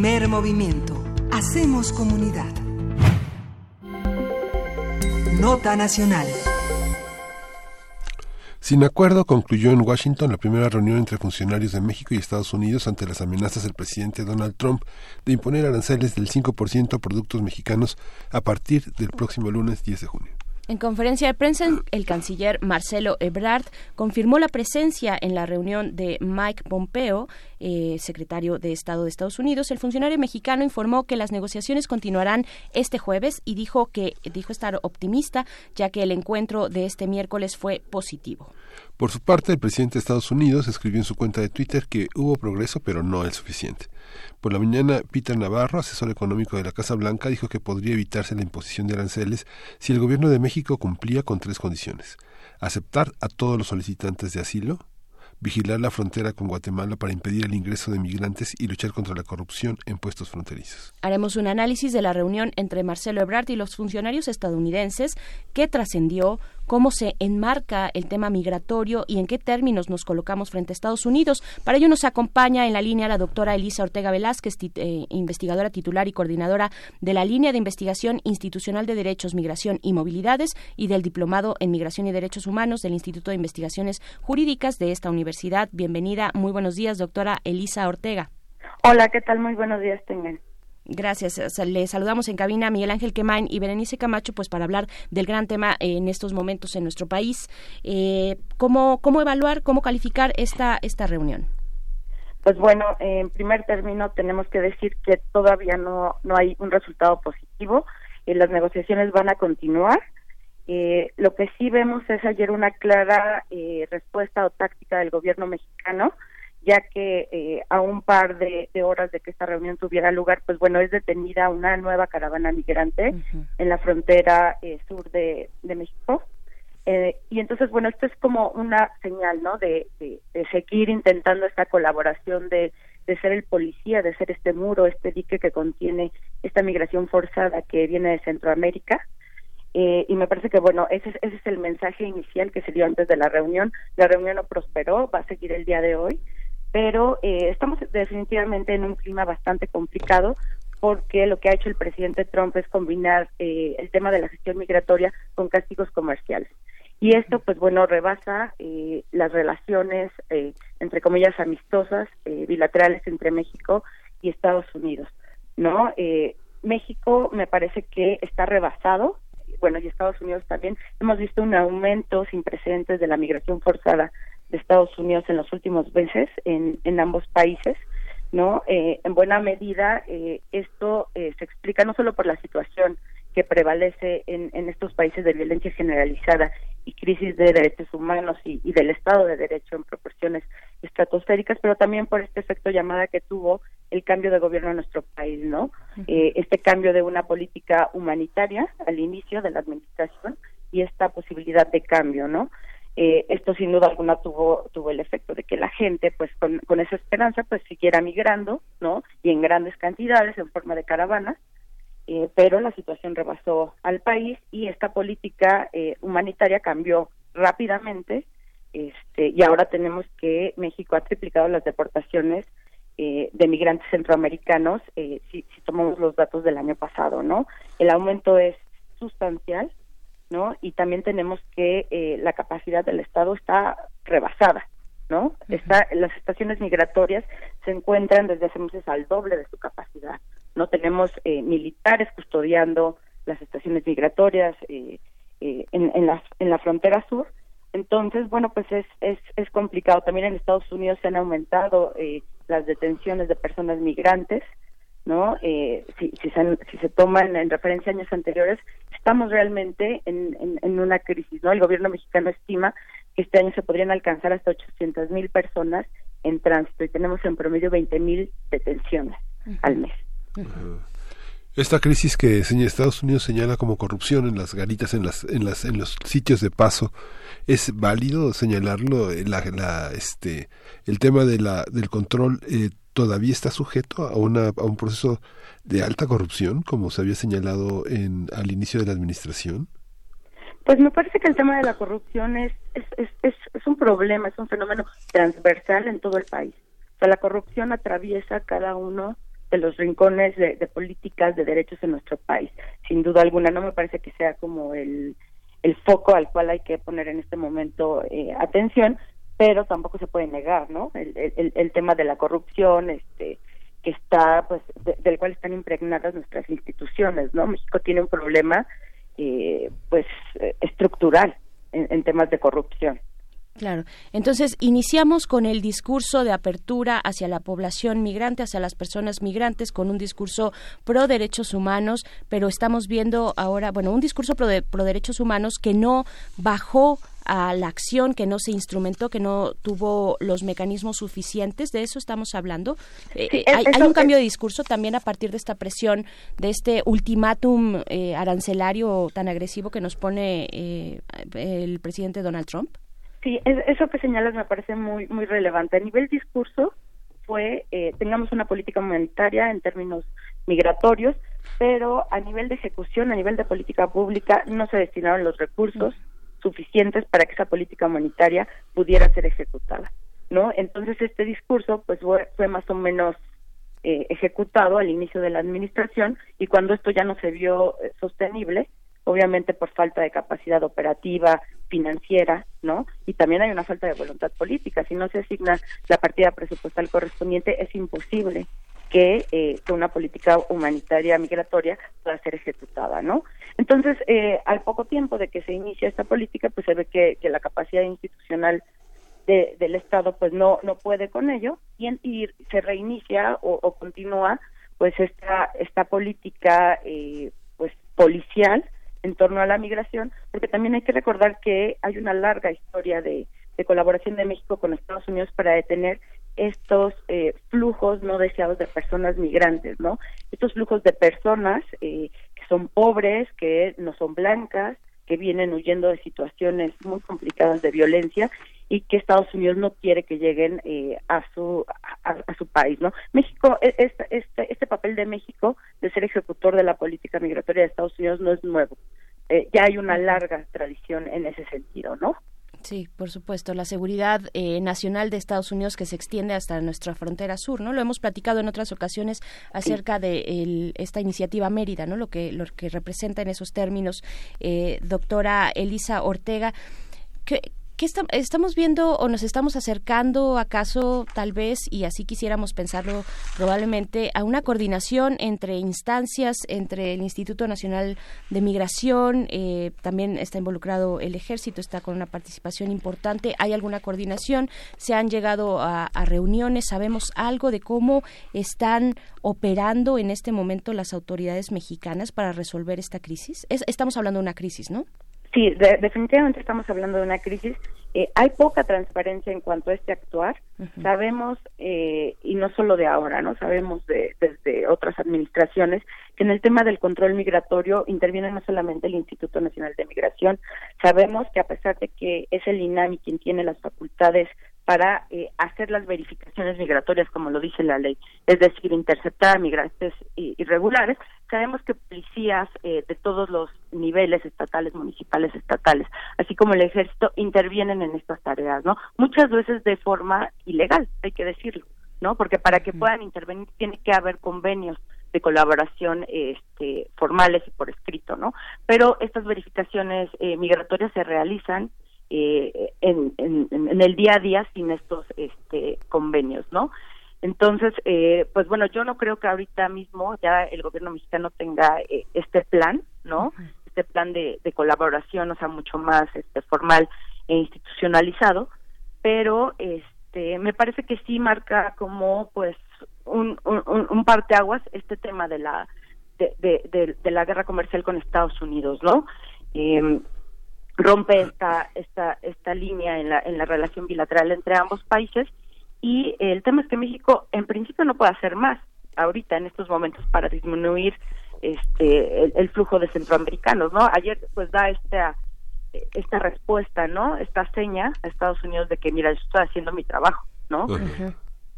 Primer movimiento. Hacemos comunidad. Nota Nacional. Sin acuerdo, concluyó en Washington la primera reunión entre funcionarios de México y Estados Unidos ante las amenazas del presidente Donald Trump de imponer aranceles del 5% a productos mexicanos a partir del próximo lunes 10 de junio. En conferencia de prensa, el canciller Marcelo Ebrard confirmó la presencia en la reunión de Mike Pompeo, eh, secretario de Estado de Estados Unidos. El funcionario mexicano informó que las negociaciones continuarán este jueves y dijo que dijo estar optimista, ya que el encuentro de este miércoles fue positivo. Por su parte, el presidente de Estados Unidos escribió en su cuenta de Twitter que hubo progreso, pero no el suficiente. Por la mañana, Peter Navarro, asesor económico de la Casa Blanca, dijo que podría evitarse la imposición de aranceles si el gobierno de México cumplía con tres condiciones. Aceptar a todos los solicitantes de asilo, vigilar la frontera con Guatemala para impedir el ingreso de migrantes y luchar contra la corrupción en puestos fronterizos. Haremos un análisis de la reunión entre Marcelo Ebrard y los funcionarios estadounidenses que trascendió cómo se enmarca el tema migratorio y en qué términos nos colocamos frente a Estados Unidos. Para ello nos acompaña en la línea la doctora Elisa Ortega Velázquez, eh, investigadora titular y coordinadora de la línea de investigación institucional de derechos, migración y movilidades y del diplomado en migración y derechos humanos del Instituto de Investigaciones Jurídicas de esta universidad. Bienvenida, muy buenos días, doctora Elisa Ortega. Hola, ¿qué tal? Muy buenos días, tengan. Gracias. Le saludamos en cabina a Miguel Ángel Quemain y Berenice Camacho, pues para hablar del gran tema en estos momentos en nuestro país. Eh, ¿cómo, ¿Cómo evaluar, cómo calificar esta, esta reunión? Pues bueno, en primer término tenemos que decir que todavía no, no hay un resultado positivo. Eh, las negociaciones van a continuar. Eh, lo que sí vemos es ayer una clara eh, respuesta o táctica del gobierno mexicano ya que eh, a un par de, horas de que esta reunión tuviera lugar, pues bueno, es detenida una nueva caravana migrante en la frontera eh, sur de, México. Eh, y entonces, bueno, esto es como una señal, ¿no? De, de, seguir intentando esta colaboración, de, de ser el policía, de ser este muro, este dique que contiene esta migración forzada que viene de Centroamérica. y me parece que, bueno, ese, ese es el mensaje inicial que se dio antes de la reunión. La reunión no prosperó, va a seguir el día de hoy pero eh, estamos definitivamente en un clima bastante complicado porque lo que ha hecho el presidente Trump es combinar eh, el tema de la gestión migratoria con castigos comerciales. Y esto, pues bueno, rebasa eh, las relaciones, entre comillas, amistosas, bilaterales entre México y Estados Unidos, ¿no? México me parece que está rebasado, bueno, y Estados Unidos también. Hemos visto un aumento sin precedentes de la migración forzada de Estados Unidos en los últimos meses en, en ambos países, ¿no? Eh, en buena medida eh, esto eh, se explica no solo por la situación que prevalece en, en, estos países de violencia generalizada y crisis de derechos humanos y, del Estado de Derecho en proporciones estratosféricas, pero también por este efecto llamada que tuvo el cambio de gobierno en nuestro país, ¿no? este cambio de una política humanitaria al inicio de la administración y esta posibilidad de cambio, ¿no? Eh, esto sin duda alguna tuvo tuvo el efecto de que la gente pues con, con esa esperanza pues siguiera migrando no y en grandes cantidades en forma de caravanas eh, pero la situación rebasó al país y esta política eh, humanitaria cambió rápidamente este, y ahora tenemos que México ha triplicado las deportaciones eh, de migrantes centroamericanos si, si, tomamos los datos del año pasado, ¿no? El aumento es sustancial, ¿no? Y también tenemos que la capacidad del Estado está rebasada, ¿no? Está, las estaciones migratorias se encuentran desde hace meses al doble de su capacidad, no tenemos eh, militares custodiando las estaciones migratorias eh, eh, en, en, la, en la frontera sur. Entonces, bueno, pues es, es, es complicado. También en Estados Unidos se han aumentado las detenciones de personas migrantes, ¿no? si, si, se, si se toman en referencia a años anteriores, estamos realmente en, en, en, una crisis, ¿no? El gobierno mexicano estima que este año se podrían alcanzar hasta 800 mil personas en tránsito y tenemos en promedio 20 mil detenciones al mes. Esta crisis que Estados Unidos señala como corrupción en las garitas, en las, en las, en los sitios de paso, es válido señalarlo. Eh, la, la, este, el tema de la, del control eh, todavía está sujeto a una, un proceso de alta corrupción, como se había señalado en, al inicio de la administración. Pues me parece que el tema de la corrupción es, es, un problema, es un fenómeno transversal en todo el país. O sea, la corrupción atraviesa cada uno de los rincones de, políticas de derechos en nuestro país. Sin duda alguna, no me parece que sea como el, el foco al cual hay que poner en este momento eh, atención, pero tampoco se puede negar, ¿no? El, tema de la corrupción, este que está, pues, del cual están impregnadas nuestras instituciones, ¿no? México tiene un problema, eh, pues, estructural en temas de corrupción. Claro. Entonces, iniciamos con el discurso de apertura hacia la población migrante, hacia las personas migrantes, con un discurso pro derechos humanos, pero estamos viendo ahora, bueno, un discurso pro, pro derechos humanos que no bajó a la acción, que no se instrumentó, que no tuvo los mecanismos suficientes. ¿De eso estamos hablando? Eh, eh, hay, un cambio de discurso también a partir de esta presión, de este ultimátum eh, arancelario tan agresivo que nos pone el presidente Donald Trump. Sí, eso que señalas me parece muy muy relevante. A nivel discurso fue eh, tengamos una política humanitaria en términos migratorios, pero a nivel de ejecución, a nivel de política pública, no se destinaron los recursos suficientes para que esa política humanitaria pudiera ser ejecutada, ¿no? Entonces este discurso, pues fue, más o menos eh, ejecutado al inicio de la administración y cuando esto ya no se vio eh, sostenible, obviamente por falta de capacidad operativa, financiera, ¿no? Y también hay una falta de voluntad política. Si no se asigna la partida presupuestal correspondiente, es imposible que, eh, una política humanitaria migratoria pueda ser ejecutada, ¿no? Entonces, eh, al poco tiempo de que se inicia esta política, pues se ve que, la capacidad institucional de, del Estado pues no no puede con ello y, y se reinicia o, o, continúa pues esta esta política eh, pues policial en torno a la migración, porque también hay que recordar que hay una larga historia de, colaboración de México con Estados Unidos para detener estos eh, flujos no deseados de personas migrantes, ¿no? Estos flujos de personas eh, que son pobres, que no son blancas, que vienen huyendo de situaciones muy complicadas de violencia y que Estados Unidos no quiere que lleguen eh, a su a, su país no México este, este, este papel de México de ser ejecutor de la política migratoria de Estados Unidos no es nuevo. Eh, ya hay una larga tradición en ese sentido no Sí, por supuesto, la seguridad eh, nacional de Estados Unidos que se extiende hasta nuestra frontera sur, ¿no? Lo hemos platicado en otras ocasiones acerca de esta iniciativa Mérida, ¿no? Lo que lo que representa en esos términos, doctora Elisa Ortega. ¿Qué, ¿Qué estamos viendo o nos estamos acercando acaso tal vez, y así quisiéramos pensarlo probablemente, a una coordinación entre instancias, entre el Instituto Nacional de Migración, eh, también está involucrado el ejército, está con una participación importante, hay alguna coordinación, se han llegado a, reuniones, sabemos algo de cómo están operando en este momento las autoridades mexicanas para resolver esta crisis. estamos hablando de una crisis, ¿no? Sí, definitivamente estamos hablando de una crisis. Eh, hay poca transparencia en cuanto a este actuar. Sabemos, eh, y no solo de ahora, no sabemos de, desde otras administraciones, que en el tema del control migratorio interviene no solamente el Instituto Nacional de Migración. Sabemos que a pesar de que es el INAMI quien tiene las facultades para eh, hacer las verificaciones migratorias como lo dice la ley, es decir, interceptar a migrantes irregulares. Sabemos que policías eh, de todos los niveles estatales, municipales, estatales, así como el ejército, intervienen en estas tareas, ¿no? Muchas veces de forma ilegal, hay que decirlo, ¿no? Porque para que puedan intervenir tiene que haber convenios de colaboración este, formales y por escrito, ¿no? Pero estas verificaciones eh, migratorias se realizan eh, en, en, el día a día sin estos este, convenios, ¿no? Entonces, eh, pues bueno, yo no creo que ahorita mismo ya el gobierno mexicano tenga eh, este plan, ¿no? Este plan de, de, colaboración, o sea, mucho más este, formal e institucionalizado, pero este, me parece que sí marca como, pues, un, un, un parteaguas este tema de la de, de, de, la guerra comercial con Estados Unidos, ¿no? Eh, rompe esta esta esta línea en la en la relación bilateral entre ambos países. Y el tema es que México en principio no puede hacer más ahorita en estos momentos para disminuir este el, flujo de centroamericanos no ayer pues da esta esta respuesta no esta seña a Estados Unidos de que mira yo estoy haciendo mi trabajo no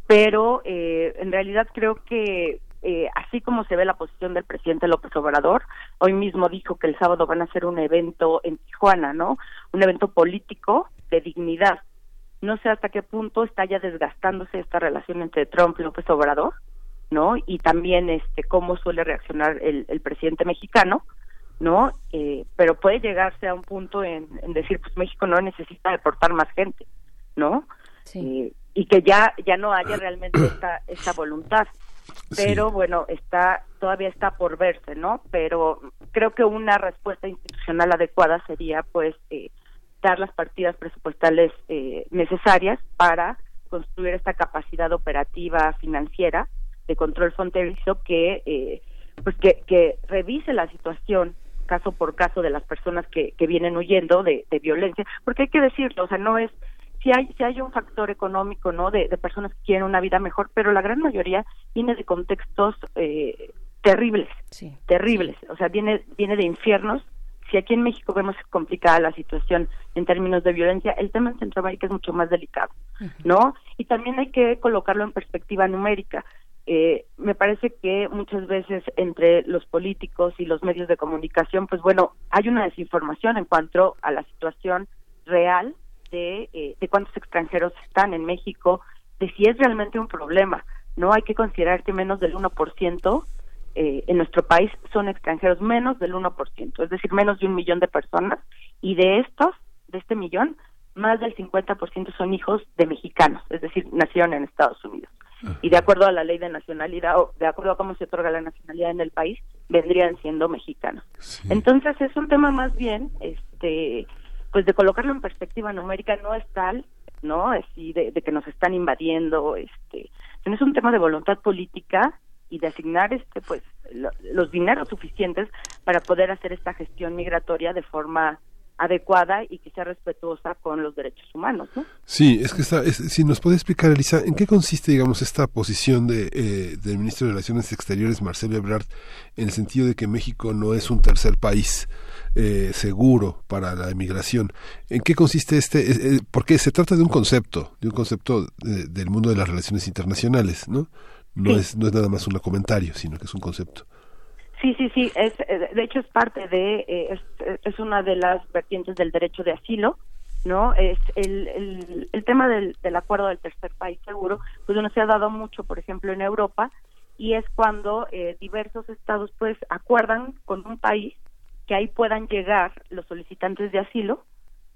pero eh, en realidad creo que eh, así como se ve la posición del presidente López Obrador, hoy mismo dijo que el sábado van a hacer un evento en Tijuana, ¿no? Un evento político de dignidad. No sé hasta qué punto está ya desgastándose esta relación entre Trump y López Obrador, ¿no? Y también este cómo suele reaccionar el, presidente mexicano, ¿no? Eh, pero puede llegarse a un punto en, decir, pues México no necesita deportar más gente, ¿no? Sí. Eh, y que ya ya no haya realmente esta esta voluntad pero bueno, está todavía está por verse, ¿no? Pero creo que una respuesta institucional adecuada sería, pues, eh, dar las partidas presupuestales eh, necesarias para construir esta capacidad operativa financiera de control fronterizo que, eh, pues, que, que revise la situación caso por caso de las personas que, que vienen huyendo de, de violencia, porque hay que decirlo, o sea, no es si hay si hay un factor económico no de, personas que quieren una vida mejor pero la gran mayoría viene de contextos eh, terribles terribles. O sea viene viene de infiernos. Si aquí en México vemos complicada la situación en términos de violencia el tema en Centroamérica es mucho más delicado no y también hay que colocarlo en perspectiva numérica. Eh, me parece que muchas veces entre los políticos y los medios de comunicación, pues bueno, hay una desinformación en cuanto a la situación real eh, de, cuántos extranjeros están en México, de si es realmente un problema. No hay que considerar que menos del 1% eh, en nuestro país son extranjeros, menos del 1%, es decir, menos de un millón de personas, y de estos, de este millón, más del 50% son hijos de mexicanos, es decir, nacieron en Estados Unidos. Y de acuerdo a la ley de nacionalidad, o de acuerdo a cómo se otorga la nacionalidad en el país, vendrían siendo mexicanos. Entonces es un tema más bien, este, pues de colocarlo en perspectiva numérica no es tal, ¿no? Así de, que nos están invadiendo, este, no es un tema de voluntad política y de asignar este pues los dineros suficientes para poder hacer esta gestión migratoria de forma adecuada y que sea respetuosa con los derechos humanos. ¿no? Sí, es que está, si nos puede explicar, Elisa, ¿en qué consiste, digamos, esta posición de, eh, del ministro de Relaciones Exteriores, Marcelo Ebrard, en el sentido de que México no es un tercer país? Eh, seguro para la emigración. ¿En qué consiste este? porque se trata de un concepto, de un concepto del mundo de las relaciones internacionales, ¿no? No, es, no es nada más un comentario, sino que es un concepto. Sí, sí, sí. Es, eh, de hecho, es parte de, eh, es, una de las vertientes del derecho de asilo, ¿no? Es el, el, tema del, del, acuerdo del tercer país seguro, pues no se ha dado mucho, por ejemplo, en Europa, y es cuando diversos estados, pues, acuerdan con un país que ahí puedan llegar los solicitantes de asilo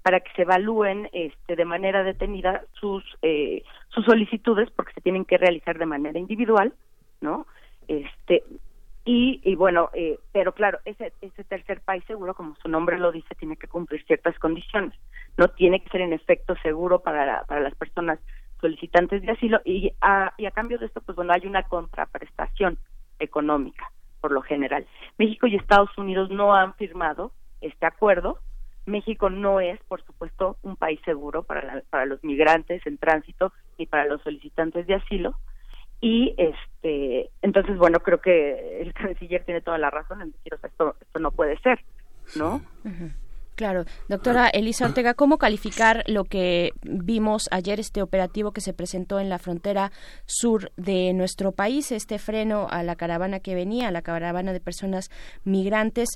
para que se evalúen este, de manera detenida sus eh, sus solicitudes porque se tienen que realizar de manera individual no este y, bueno eh, pero claro ese ese tercer país seguro como su nombre lo dice tiene que cumplir ciertas condiciones. No tiene que ser en efecto seguro para para las personas solicitantes de asilo y a, y a cambio de esto pues bueno hay una contraprestación económica por lo general. México y Estados Unidos no han firmado este acuerdo. México no es, por supuesto, un país seguro para, para los migrantes en tránsito y para los solicitantes de asilo. Y este, entonces, bueno, creo que el canciller tiene toda la razón en decir, o sea, esto, esto no puede ser, ¿no? Claro, doctora Elisa Ortega, ¿cómo calificar lo que vimos ayer, este operativo que se presentó en la frontera sur de nuestro país, este freno a la caravana que venía, a la caravana de personas migrantes?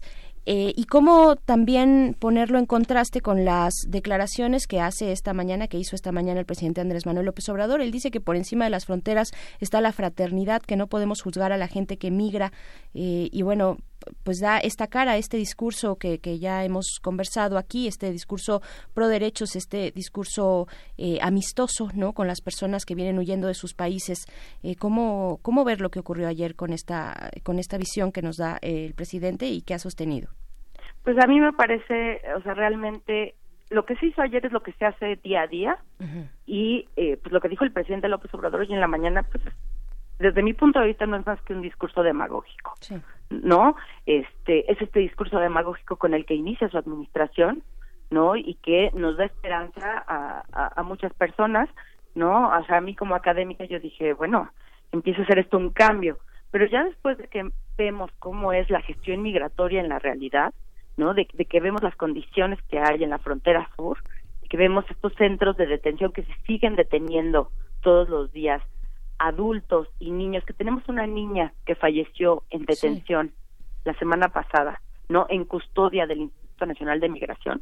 Eh, y cómo también ponerlo en contraste con las declaraciones que hace esta mañana, que hizo esta mañana el presidente Andrés Manuel López Obrador. Él dice que por encima de las fronteras está la fraternidad, que no podemos juzgar a la gente que migra. Eh, y bueno, pues da esta cara, este discurso que, que, ya hemos conversado aquí, este discurso pro derechos, este discurso eh, amistoso, ¿no? Con las personas que vienen huyendo de sus países. Eh, ¿cómo, ¿Cómo ver lo que ocurrió ayer con esta, con esta visión que nos da eh, el presidente y que ha sostenido? Pues a mí me parece, o sea, realmente lo que se hizo ayer es lo que se hace día a día y eh, pues lo que dijo el presidente López Obrador hoy en la mañana, pues desde mi punto de vista no es más que un discurso demagógico, ¿no? Este es este discurso demagógico con el que inicia su administración, ¿no? Y que nos da esperanza a, a, a muchas personas, ¿no? O sea, a mí como académica yo dije, bueno, empieza a ser esto un cambio, pero ya después de que vemos cómo es la gestión migratoria en la realidad, ¿no? De, de, que vemos las condiciones que hay en la frontera sur, que vemos estos centros de detención que se siguen deteniendo todos los días, adultos y niños, que tenemos una niña que falleció en detención sí. la semana pasada, ¿no? En custodia del Instituto Nacional de Migración.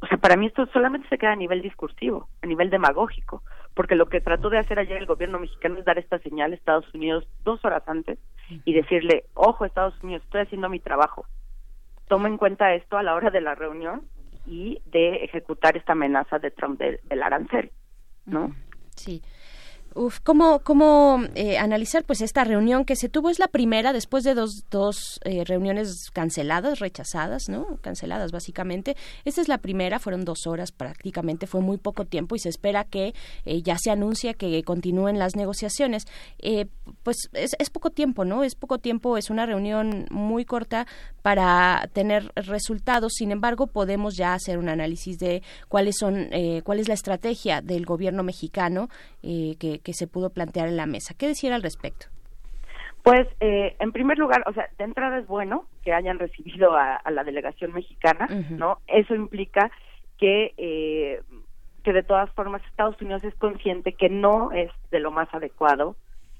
O sea, para mí esto solamente se queda a nivel discursivo, a nivel demagógico, porque lo que trató de hacer ayer el gobierno mexicano es dar esta señal a Estados Unidos dos horas antes y decirle, ojo Estados Unidos, estoy haciendo mi trabajo, toma en cuenta esto a la hora de la reunión y de ejecutar esta amenaza de Trump del, del arancel, ¿no? Sí. Uf, ¿cómo, cómo eh, analizar pues esta reunión que se tuvo? Es la primera después de dos, dos eh, reuniones canceladas, rechazadas, ¿no? Canceladas básicamente. Esta es la primera, fueron dos horas prácticamente, fue muy poco tiempo y se espera que eh, ya se anuncia que continúen las negociaciones. pues es, es, poco tiempo, ¿no? Es poco tiempo, es una reunión muy corta para tener resultados. Sin embargo, podemos ya hacer un análisis de cuáles son, cuál es la estrategia del gobierno mexicano que que se pudo plantear en la mesa. ¿Qué decir al respecto? Pues, eh, en primer lugar, o sea, de entrada es bueno que hayan recibido a, a la delegación mexicana, uh -huh. ¿no? Eso implica que, eh, que de todas formas Estados Unidos es consciente que no es de lo más adecuado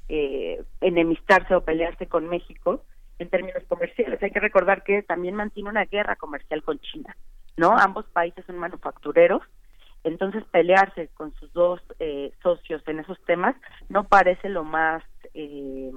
eh, enemistarse o pelearse con México en términos comerciales. Hay que recordar que también mantiene una guerra comercial con China, ¿no? Ambos países son manufactureros entonces pelearse con sus dos eh, socios en esos temas no parece lo más eh,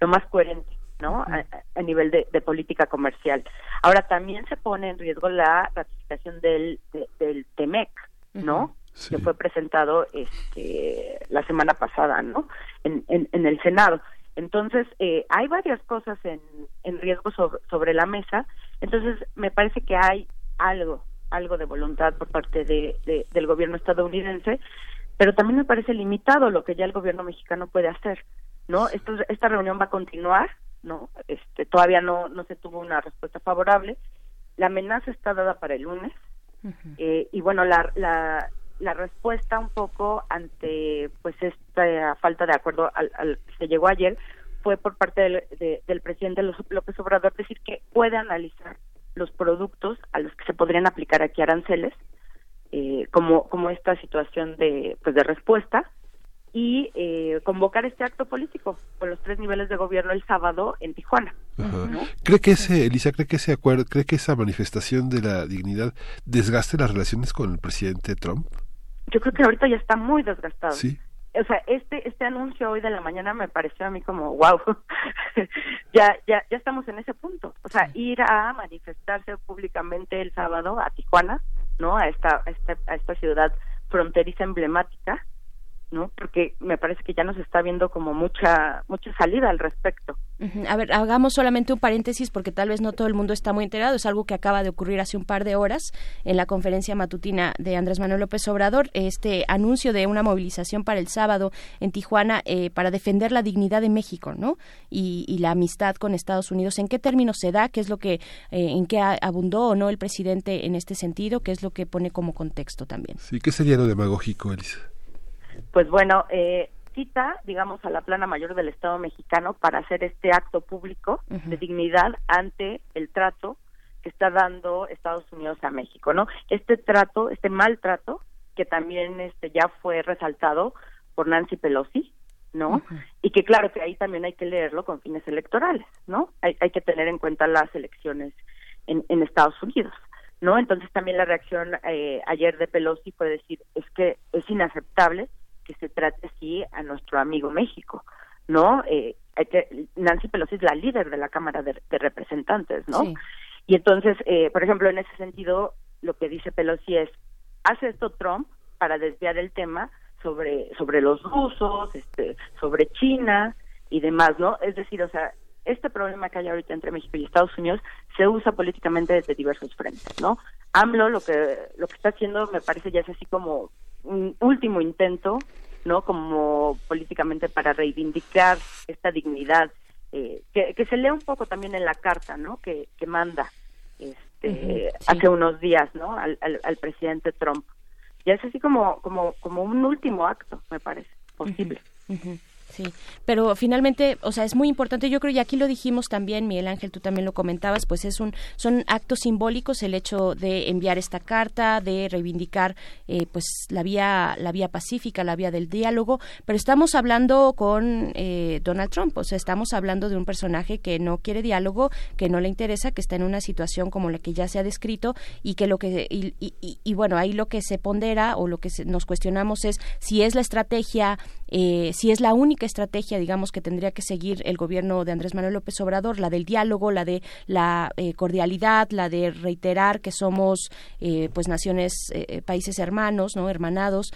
lo más coherente no a, a nivel de, de, política comercial. Ahora también se pone en riesgo la ratificación del de, del Temec no sí. que fue presentado este la semana pasada no en, en, en el Senado. Entonces eh, hay varias cosas en, en riesgo sobre, sobre la mesa. Entonces me parece que hay algo algo de voluntad por parte de, de, del gobierno estadounidense, pero también me parece limitado lo que ya el gobierno mexicano puede hacer, ¿no? Esto, esta reunión va a continuar, ¿no? Este, todavía no, no se tuvo una respuesta favorable. La amenaza está dada para el lunes uh -huh. eh, y bueno, la, la, la respuesta un poco ante pues esta falta de acuerdo al, al que se llegó ayer fue por parte del, de, del presidente López Obrador decir que puede analizar los productos a los que se podrían aplicar aquí aranceles, eh, como, como esta situación de, pues de respuesta, y eh, convocar este acto político con los tres niveles de gobierno el sábado en Tijuana. ¿no? ¿Cree que ese, Elisa, cree que ese acuerdo, cree que esa manifestación de la dignidad desgaste las relaciones con el presidente Trump? Yo creo que ahorita ya está muy desgastado. Sí o sea, este este anuncio hoy de la mañana me pareció a mí como wow. ya ya ya estamos en ese punto. O sea, ir a manifestarse públicamente el sábado a Tijuana, ¿no? A esta a esta, a esta ciudad fronteriza emblemática, ¿no? Porque me parece que ya nos está viendo como mucha mucha salida al respecto. Uh -huh. A ver, hagamos solamente un paréntesis porque tal vez no todo el mundo está muy enterado. Es algo que acaba de ocurrir hace un par de horas en la conferencia matutina de Andrés Manuel López Obrador. Este anuncio de una movilización para el sábado en Tijuana eh, para defender la dignidad de México, ¿no? Y, y, la amistad con Estados Unidos. ¿En qué términos se da? ¿Qué es lo que, eh, en qué abundó o no el presidente en este sentido? ¿Qué es lo que pone como contexto también? Sí, ¿qué sería lo demagógico, Elisa? Pues bueno, eh, cita, digamos, a la plana mayor del Estado mexicano para hacer este acto público uh -huh. de dignidad ante el trato que está dando Estados Unidos a México, ¿no? Este trato, este maltrato que también este ya fue resaltado por Nancy Pelosi, ¿no? Y que claro que ahí también hay que leerlo con fines electorales, ¿no? Hay, hay que tener en cuenta las elecciones en, en Estados Unidos, ¿no? Entonces también la reacción eh, ayer de Pelosi fue decir, es que es inaceptable que se trate así a nuestro amigo México, ¿no? Eh, Nancy Pelosi es la líder de la Cámara de, Representantes, ¿no? Y entonces, eh, por ejemplo, en ese sentido, lo que dice Pelosi es, hace esto Trump para desviar el tema sobre sobre los rusos, este, sobre China y demás, ¿no? Es decir, o sea, este problema que hay ahorita entre México y Estados Unidos se usa políticamente desde diversos frentes, ¿no? AMLO lo que lo que está haciendo me parece ya es así como un último intento, ¿no? Como políticamente para reivindicar esta dignidad eh, que, que se lee un poco también en la carta, ¿no? Que, que manda este hace unos días, ¿no? Al, al, al presidente Trump ya es así como, como, como un último acto, me parece, posible. Sí, pero finalmente, o sea, es muy importante, yo creo, y aquí lo dijimos también, Miguel Ángel, tú también lo comentabas, pues es un, son actos simbólicos el hecho de enviar esta carta, de reivindicar eh, pues la vía, la vía pacífica, la vía del diálogo, pero estamos hablando con eh, Donald Trump, o sea, estamos hablando de un personaje que no quiere diálogo, que no le interesa, que está en una situación como la que ya se ha descrito y que lo que, y, y, bueno, ahí lo que se pondera o lo que nos cuestionamos es si es la estrategia, eh, si es la única estrategia, digamos, que tendría que seguir el gobierno de Andrés Manuel López Obrador, la del diálogo, la de la eh, cordialidad, la de reiterar que somos, eh, pues, naciones, eh, países hermanos, ¿no? Hermanados.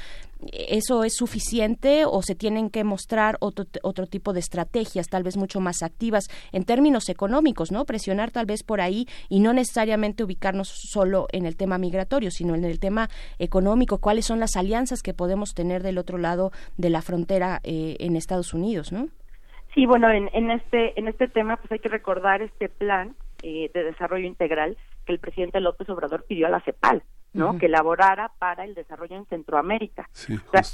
¿Eso es suficiente o se tienen que mostrar otro, otro tipo de estrategias, tal vez mucho más activas en términos económicos, ¿no? Presionar tal vez por ahí y no necesariamente ubicarnos solo en el tema migratorio, sino en el tema económico, cuáles son las alianzas que podemos tener del otro lado de la frontera en Estados Unidos, ¿no? Sí, bueno, en, en este en este tema pues hay que recordar este plan eh, de desarrollo integral que el presidente López Obrador pidió a la CEPAL, ¿no? Que elaborara para el desarrollo en Centroamérica.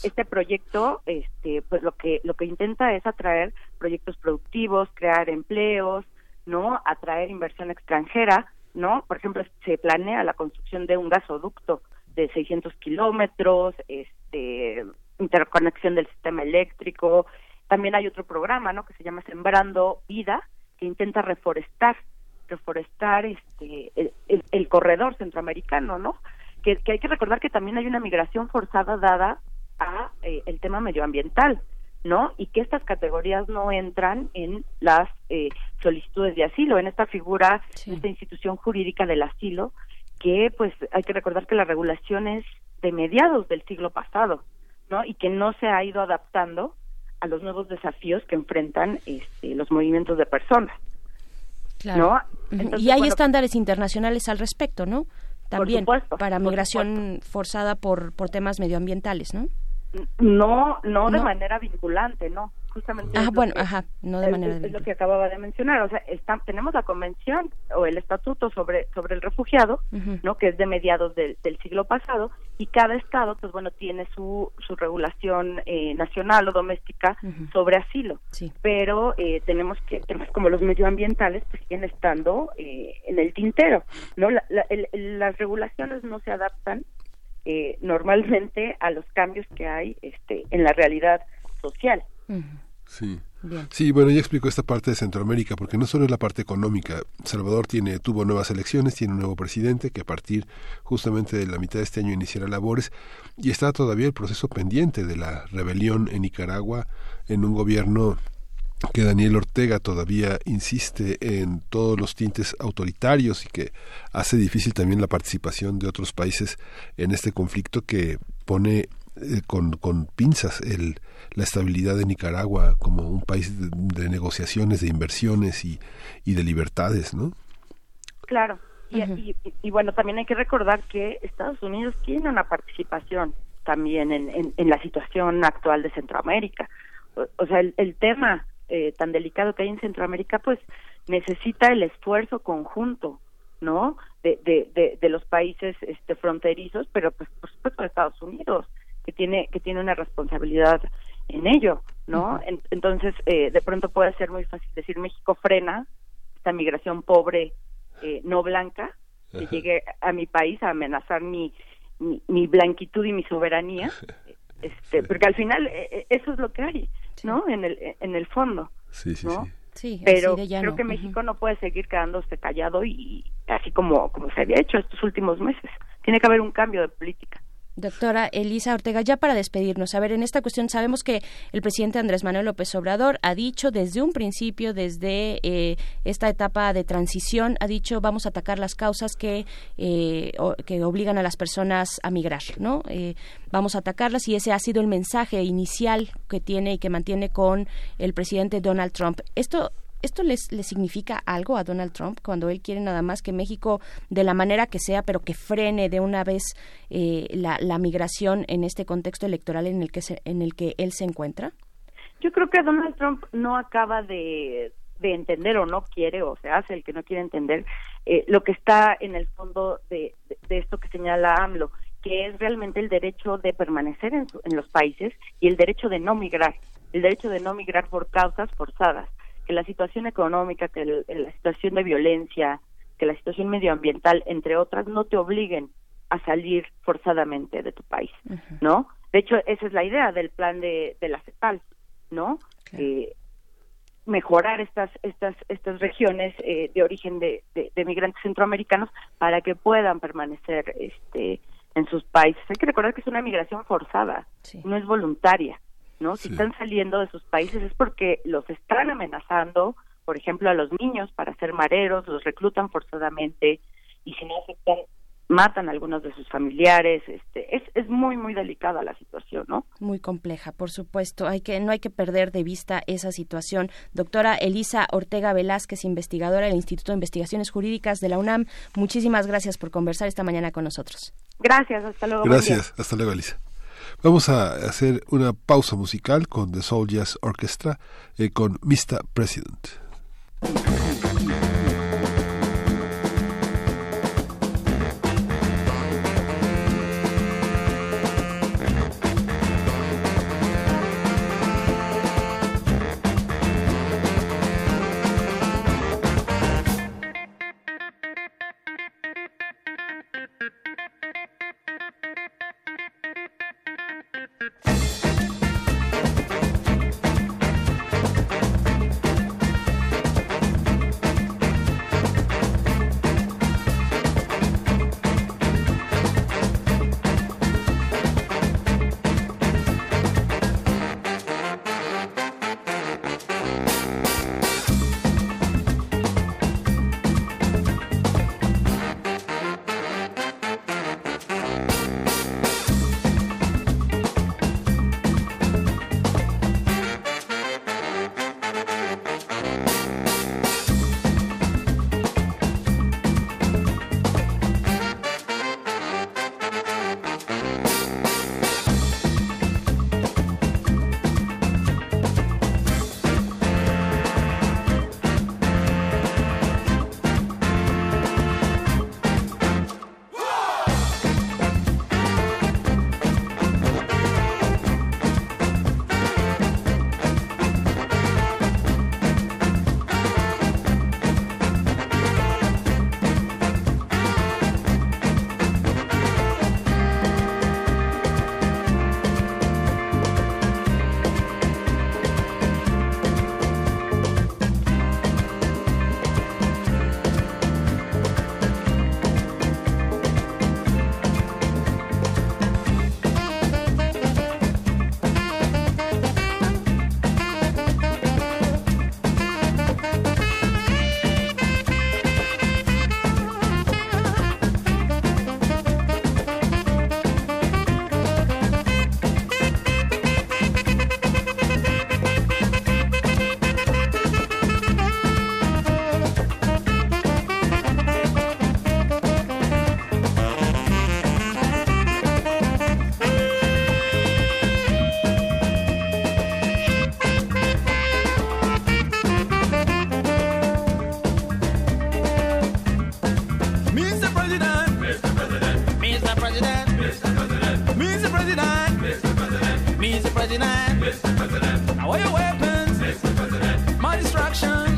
este proyecto, este, pues lo que lo que intenta es atraer proyectos productivos, crear empleos, ¿no? Atraer inversión extranjera, ¿no? Por ejemplo, se planea la construcción de un gasoducto de 600 kilómetros, este, interconexión del sistema eléctrico. También hay otro programa, ¿no? Que se llama Sembrando Vida, que intenta reforestar, reforestar este el, corredor centroamericano, ¿no? Que, hay que recordar que también hay una migración forzada dada a eh, el tema medioambiental, ¿no? Y que estas categorías no entran en las eh, solicitudes de asilo, en esta figura, en esta institución jurídica del asilo, que pues hay que recordar que la regulación es de mediados del siglo pasado, ¿no? Y que no se ha ido adaptando a los nuevos desafíos que enfrentan este, los movimientos de personas. Claro. y hay estándares internacionales al respecto, ¿no? También para migración forzada por, por temas medioambientales, ¿no? No, no de manera vinculante, no justamente ah, bueno, ajá, no de manera es, lo que acababa de mencionar, o sea, está, tenemos la convención o el estatuto sobre sobre el refugiado, ¿no? Que es de mediados del, siglo pasado y cada estado, pues bueno, tiene su su regulación eh, nacional o doméstica sobre asilo, sí. pero eh, tenemos que temas como los medioambientales pues siguen estando eh, en el tintero, ¿no? las regulaciones no se adaptan normalmente a los cambios que hay este en la realidad social. Sí. Sí, bueno, ya explico esta parte de Centroamérica, porque no solo es la parte económica. Salvador tiene, tuvo nuevas elecciones, tiene un nuevo presidente que a partir justamente de la mitad de este año iniciará labores y está todavía el proceso pendiente de la rebelión en Nicaragua en un gobierno que Daniel Ortega todavía insiste en todos los tintes autoritarios y que hace difícil también la participación de otros países en este conflicto que pone eh, con, con pinzas el, la estabilidad de Nicaragua como un país de, negociaciones, de inversiones y, y, de libertades, ¿no? Claro. Y, y, bueno, también hay que recordar que Estados Unidos tiene una participación también en, en, la situación actual de Centroamérica. O, sea, el, el tema eh, tan delicado que hay en Centroamérica, pues necesita el esfuerzo conjunto, ¿no? De, de, de, los países este, fronterizos, pero pues por supuesto de Estados Unidos que tiene que tiene una responsabilidad en ello, ¿no? entonces, eh, de pronto puede ser muy fácil decir México frena esta migración pobre, eh, no blanca, que llegue a mi país a amenazar mi, mi, blanquitud y mi soberanía, este, porque al final eh, eh, eso es lo que hay, ¿no? En el, en el fondo. Sí, sí, sí. Pero creo que México no puede seguir quedándose callado y así como, como se había hecho estos últimos meses. Tiene que haber un cambio de política. Doctora Elisa Ortega, ya para despedirnos, a ver, en esta cuestión sabemos que el presidente Andrés Manuel López Obrador ha dicho desde un principio, desde eh, esta etapa de transición, ha dicho vamos a atacar las causas que, eh, que obligan a las personas a migrar, ¿no? Eh, vamos a atacarlas y ese ha sido el mensaje inicial que tiene y que mantiene con el presidente Donald Trump. Esto ¿Esto les, le significa algo a Donald Trump cuando él quiere nada más que México, de la manera que sea, pero que frene de una vez eh, la, la, migración en este contexto electoral en el, que en el que él se encuentra? Yo creo que Donald Trump no acaba de, de entender o no quiere o se hace el que no quiere entender eh, lo que está en el fondo de, de, esto que señala AMLO, que es realmente el derecho de permanecer en, en los países y el derecho de no migrar, el derecho de no migrar por causas forzadas que la situación económica, que la situación de violencia, que la situación medioambiental, entre otras, no te obliguen a salir forzadamente de tu país, ¿no? De hecho, esa es la idea del plan de, de la CEPAL, ¿no? Eh, mejorar estas estas estas regiones eh, de origen de, de, migrantes centroamericanos para que puedan permanecer este en sus países. Hay que recordar que es una migración forzada, no es voluntaria. ¿No? Si están saliendo de sus países es porque los están amenazando, por ejemplo, a los niños para ser mareros, los reclutan forzadamente y si no aceptan matan a algunos de sus familiares, este, es, es muy muy delicada la situación, ¿no? Muy compleja, por supuesto. Hay que no hay que perder de vista esa situación. Doctora Elisa Ortega Velázquez, investigadora del Instituto de Investigaciones Jurídicas de la UNAM, muchísimas gracias por conversar esta mañana con nosotros. Gracias, hasta luego. Gracias, hasta luego, Elisa. Vamos a hacer una pausa musical con The Soul Jazz Orchestra eh, con Mr. President.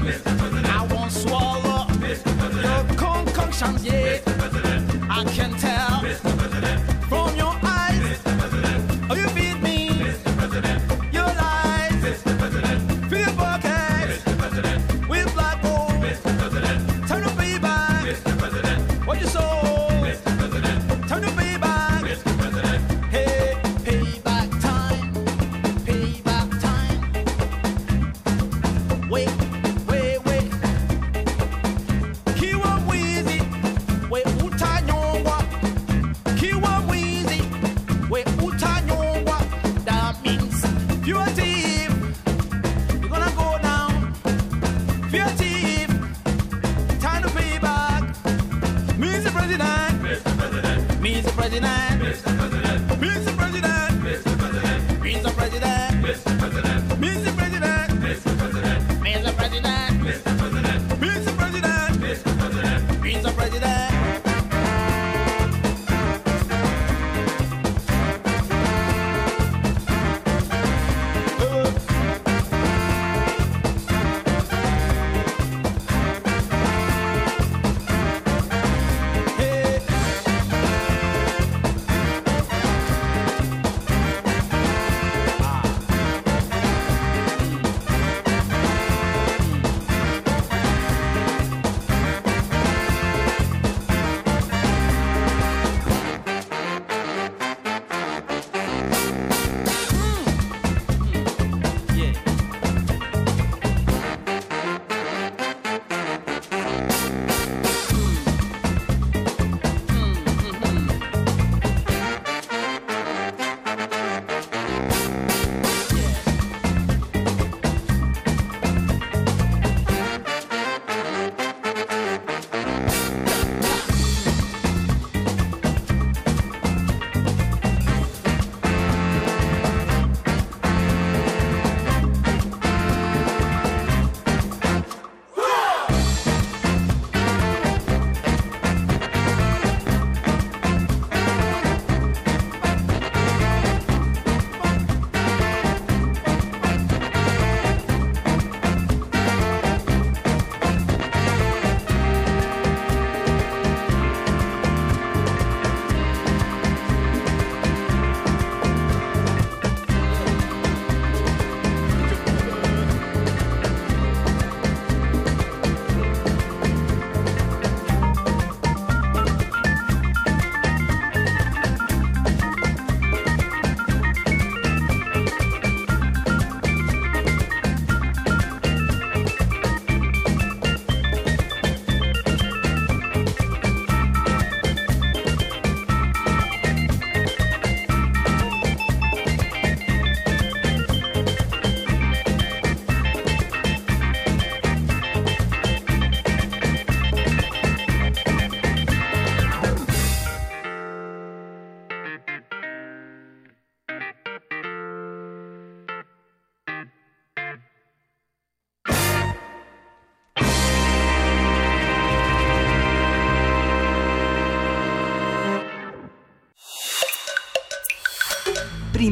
Mr. President. I won't swallow Mr. President. your concoctions, yeah. Mr.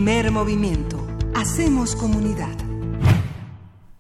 Primer movimiento. Hacemos comunidad.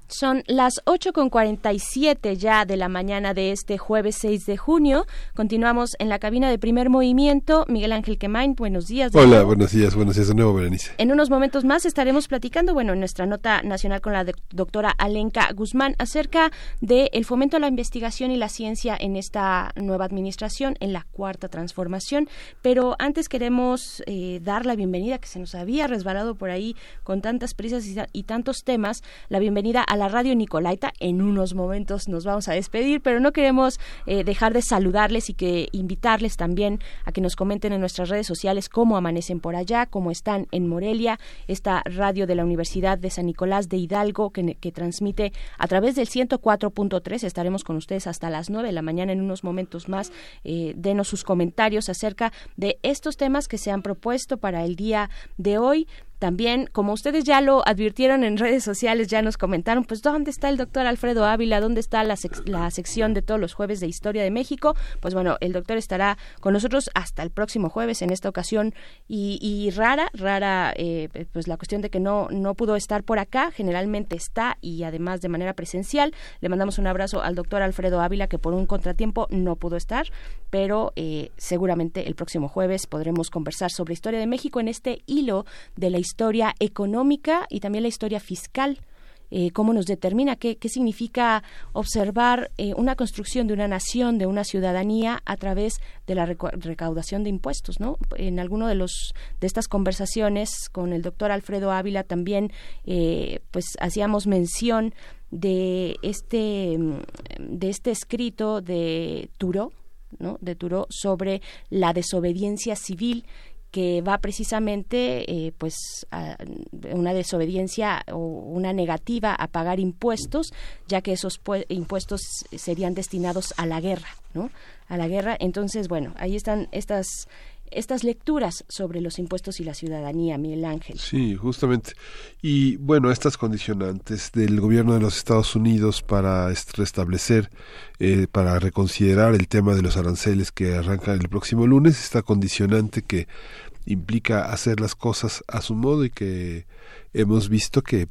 Son las 8 con 47 ya de la mañana de este jueves 6 de junio. Continuamos en la cabina de primer movimiento. Miguel Ángel Quemain, buenos días. Hola, buenos días, buenos días de nuevo, Berenice. En unos momentos más estaremos platicando, bueno, en nuestra nota nacional con la doctora Alenka Guzmán acerca del el fomento a la investigación y la ciencia en esta nueva administración, en la cuarta transformación. Pero antes queremos eh, dar la bienvenida, que se nos había resbalado por ahí con tantas prisas y, tantos temas, la bienvenida a la radio Nicolaita. En unos momentos nos vamos a despedir, pero no queremos eh, dejar de saludarles y que invitarles también a que nos comenten en nuestras redes sociales cómo amanecen por allá, cómo están en Morelia, esta radio de la Universidad de San Nicolás de Hidalgo que, transmite a través del 104.3. Estaremos con ustedes hasta las 9 de la mañana en unos momentos más. Eh, denos sus comentarios acerca de estos temas que se han propuesto para el día de hoy. También, como ustedes ya lo advirtieron en redes sociales, ya nos comentaron, pues ¿dónde está el doctor Alfredo Ávila? ¿Dónde está la, la sección de todos los jueves de Historia de México? Pues bueno, el doctor estará con nosotros hasta el próximo jueves en esta ocasión y, rara, rara, eh, pues la cuestión de que no, no pudo estar por acá, generalmente está y además de manera presencial. Le mandamos un abrazo al doctor Alfredo Ávila que por un contratiempo no pudo estar, pero eh, seguramente el próximo jueves podremos conversar sobre Historia de México en este hilo de la historia económica y también la historia fiscal. Eh, cómo nos determina, qué, qué significa observar eh, una construcción de una nación, de una ciudadanía a través de la recaudación de impuestos, ¿no? En alguno de los de estas conversaciones con el doctor Alfredo Ávila también, eh, pues hacíamos mención de este de este escrito de Turo, ¿no? de Turo sobre la desobediencia civil que va precisamente eh, pues a una desobediencia o una negativa a pagar impuestos ya que esos impuestos serían destinados a la guerra no a la guerra entonces bueno ahí están estas estas lecturas sobre los impuestos y la ciudadanía, Miguel Ángel. Sí, justamente. Y bueno, estas condicionantes del gobierno de los Estados Unidos para restablecer, eh, para reconsiderar el tema de los aranceles que arrancan el próximo lunes, esta condicionante que implica hacer las cosas a su modo y que hemos visto que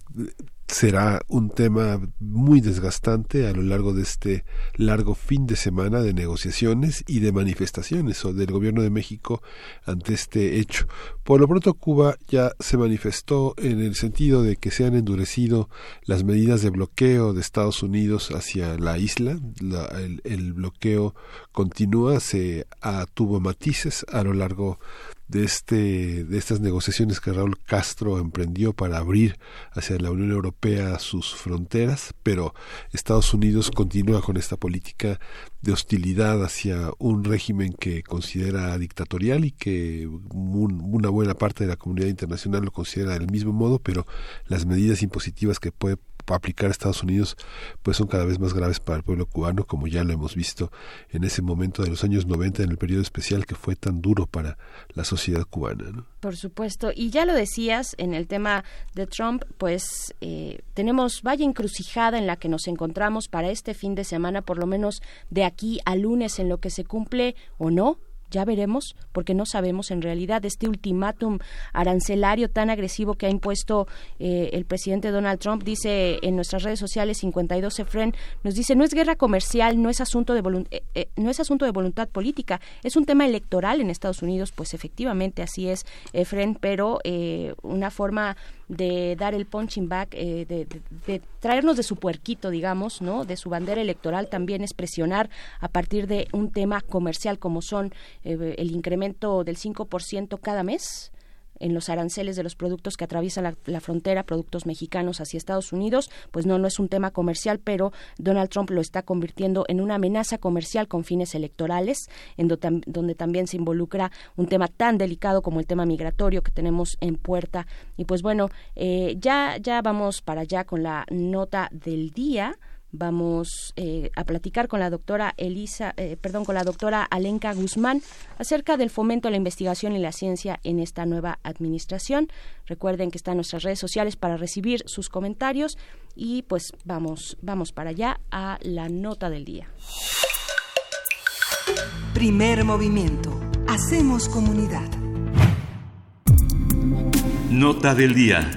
será un tema muy desgastante a lo largo de este largo fin de semana de negociaciones y de manifestaciones o del gobierno de México ante este hecho. Por lo pronto Cuba ya se manifestó en el sentido de que se han endurecido las medidas de bloqueo de Estados Unidos hacia la isla. el, el, bloqueo continúa, se ah, tuvo matices a lo largo de este de estas negociaciones que Raúl Castro emprendió para abrir hacia la Unión Europea sus fronteras, pero Estados Unidos continúa con esta política de hostilidad hacia un régimen que considera dictatorial y que una buena parte de la comunidad internacional lo considera del mismo modo, pero las medidas impositivas que puede aplicar a Estados Unidos pues son cada vez más graves para el pueblo cubano como ya lo hemos visto en ese momento de los años 90 en el periodo especial que fue tan duro para la sociedad cubana ¿no? por supuesto y ya lo decías en el tema de Trump pues eh, tenemos vaya encrucijada en la que nos encontramos para este fin de semana por lo menos de aquí a lunes en lo que se cumple o no ya veremos, porque no sabemos en realidad este ultimátum arancelario tan agresivo que ha impuesto eh, el presidente Donald Trump. Dice en nuestras redes sociales 52 Efren nos dice no es guerra comercial, no es asunto de eh, eh, no es asunto de voluntad política, es un tema electoral en Estados Unidos. Pues efectivamente así es Efren, pero una forma de dar el punching back, eh, de, traernos de su puerquito, digamos, ¿no? De su bandera electoral también es presionar a partir de un tema comercial como son eh, el incremento del 5% cada mes en los aranceles de los productos que atraviesan la, frontera, productos mexicanos hacia Estados Unidos, pues no, no es un tema comercial, pero Donald Trump lo está convirtiendo en una amenaza comercial con fines electorales, en donde también se involucra un tema tan delicado como el tema migratorio que tenemos en puerta. Y pues bueno, eh, ya, ya vamos para allá con la nota del día vamos eh, a platicar con la doctora Elisa, eh, perdón, con la doctora Alenka Guzmán acerca del fomento a la investigación y la ciencia en esta nueva administración. Recuerden que están nuestras redes sociales para recibir sus comentarios y pues vamos, vamos para allá a la nota del día. Primer movimiento. Hacemos comunidad. Nota del día.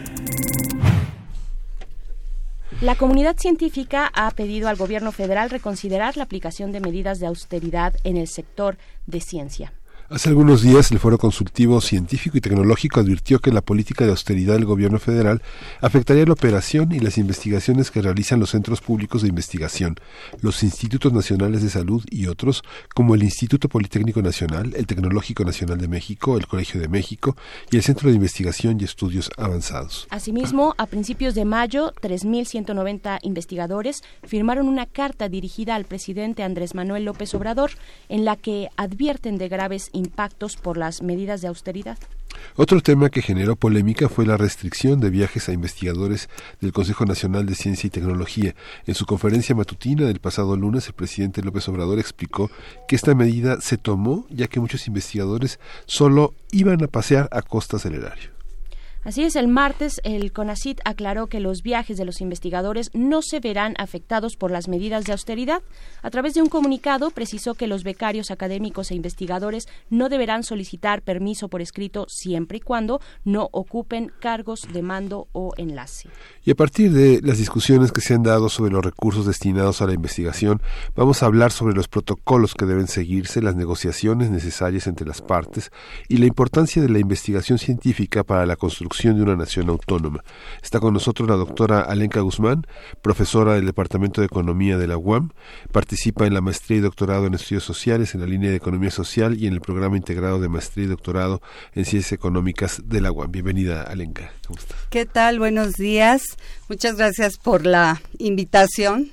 La comunidad científica ha pedido al gobierno federal reconsiderar la aplicación de medidas de austeridad en el sector de ciencia. Hace algunos días el Foro Consultivo Científico y Tecnológico advirtió que la política de austeridad del gobierno federal afectaría la operación y las investigaciones que realizan los centros públicos de investigación, los institutos nacionales de salud y otros, como el Instituto Politécnico Nacional, el Tecnológico Nacional de México, el Colegio de México y el Centro de Investigación y Estudios Avanzados. Asimismo, a principios de mayo, 3.190 investigadores firmaron una carta dirigida al presidente Andrés Manuel López Obrador en la que advierten de graves impactos por las medidas de austeridad. Otro tema que generó polémica fue la restricción de viajes a investigadores del Consejo Nacional de Ciencia y Tecnología. En su conferencia matutina del pasado lunes, el presidente López Obrador explicó que esta medida se tomó ya que muchos investigadores solo iban a pasear a costas del erario. Así es, el martes el CONACIT aclaró que los viajes de los investigadores no se verán afectados por las medidas de austeridad. A través de un comunicado precisó que los becarios académicos e investigadores no deberán solicitar permiso por escrito siempre y cuando no ocupen cargos de mando o enlace. Y a partir de las discusiones que se han dado sobre los recursos destinados a la investigación, vamos a hablar sobre los protocolos que deben seguirse, las negociaciones necesarias entre las partes y la importancia de la investigación científica para la construcción de una nación autónoma. Está con nosotros la doctora Alenka Guzmán, profesora del Departamento de Economía de la UAM. Participa en la maestría y doctorado en estudios sociales en la línea de Economía Social y en el programa integrado de maestría y doctorado en Ciencias Económicas de la UAM. Bienvenida, Alenka. ¿Cómo estás? ¿Qué tal? Buenos días. Muchas gracias por la invitación.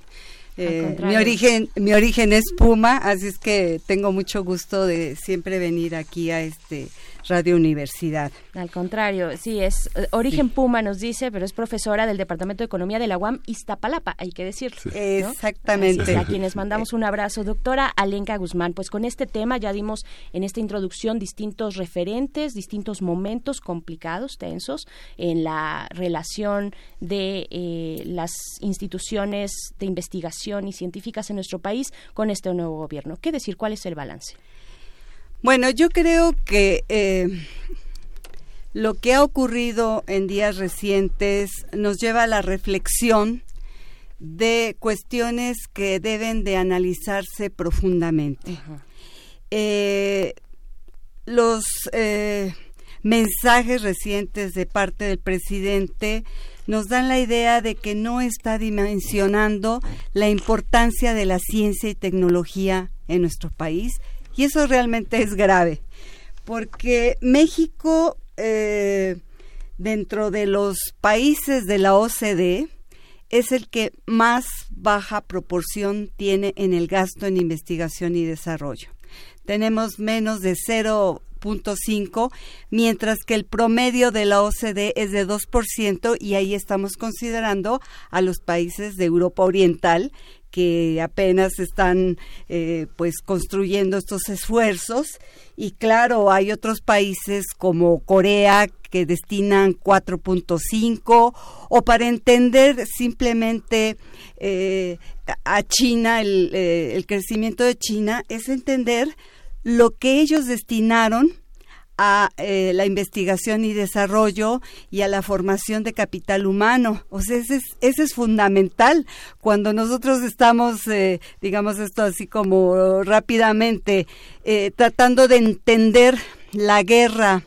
Eh, mi origen mi origen es Puma, así es que tengo mucho gusto de siempre venir aquí a este Radio Universidad. Al contrario, sí, es eh, origen Puma, nos dice, pero es profesora del Departamento de Economía de la UAM Iztapalapa, hay que decirlo. Exactamente. a quienes mandamos un abrazo. Doctora Alenka Guzmán, pues con este tema ya dimos en esta introducción distintos referentes, distintos momentos complicados, tensos, en la relación de eh, las instituciones de investigación y científicas en nuestro país con este nuevo gobierno. ¿Qué decir? ¿Cuál es el balance? Bueno, yo creo que eh, lo que ha ocurrido en días recientes nos lleva a la reflexión de cuestiones que deben de analizarse profundamente. Eh, los eh, mensajes recientes de parte del presidente nos dan la idea de que no está dimensionando la importancia de la ciencia y tecnología en nuestro país y eso realmente es grave, porque México, eh, dentro de los países de la OCDE, es el que más baja proporción tiene en el gasto en investigación y desarrollo. Tenemos menos de 0.5, mientras que el promedio de la OCDE es de 2% y ahí estamos considerando a los países de Europa Oriental que apenas están eh, pues construyendo estos esfuerzos. Y claro hay otros países como Corea que destinan 4.5 o para entender simplemente eh, a China eh, el crecimiento de China es entender lo que ellos destinaron a eh, la investigación y desarrollo y a la formación de capital humano. O sea, ese es, ese es fundamental. Cuando nosotros estamos, eh, digamos esto así como rápidamente, eh, tratando de entender la guerra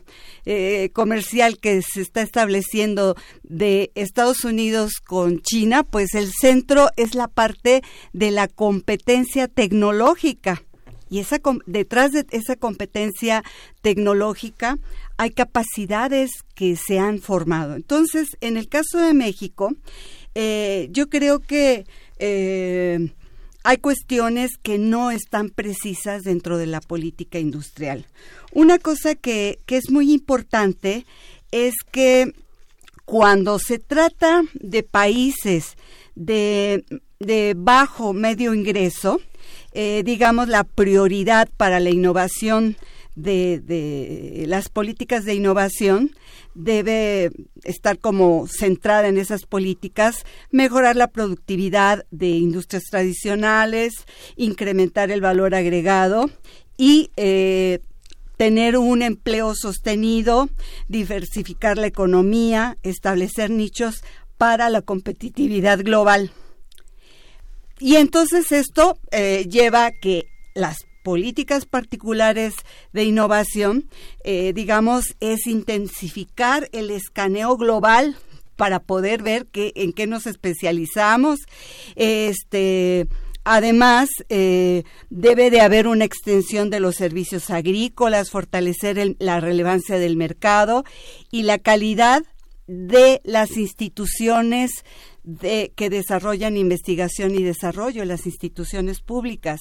comercial que se está estableciendo de Estados Unidos con China, pues el centro es la parte de la competencia tecnológica y esa, detrás de esa competencia tecnológica hay capacidades que se han formado. Entonces, en el caso de México, eh, yo creo que eh, hay cuestiones que no están precisas dentro de la política industrial. Una cosa que, que es muy importante es que cuando se trata de países de, de bajo medio ingreso, eh, digamos, la prioridad para la innovación de, las políticas de innovación debe estar como centrada en esas políticas, mejorar la productividad de industrias tradicionales, incrementar el valor agregado y eh, tener un empleo sostenido, diversificar la economía, establecer nichos para la competitividad global. Y entonces esto eh, lleva a que las políticas particulares de innovación, eh, digamos, es intensificar el escaneo global para poder ver qué, en qué nos especializamos. Este, además, eh, debe de haber una extensión de los servicios agrícolas, fortalecer la relevancia del mercado y la calidad de las instituciones de, que desarrollan investigación y desarrollo, las instituciones públicas.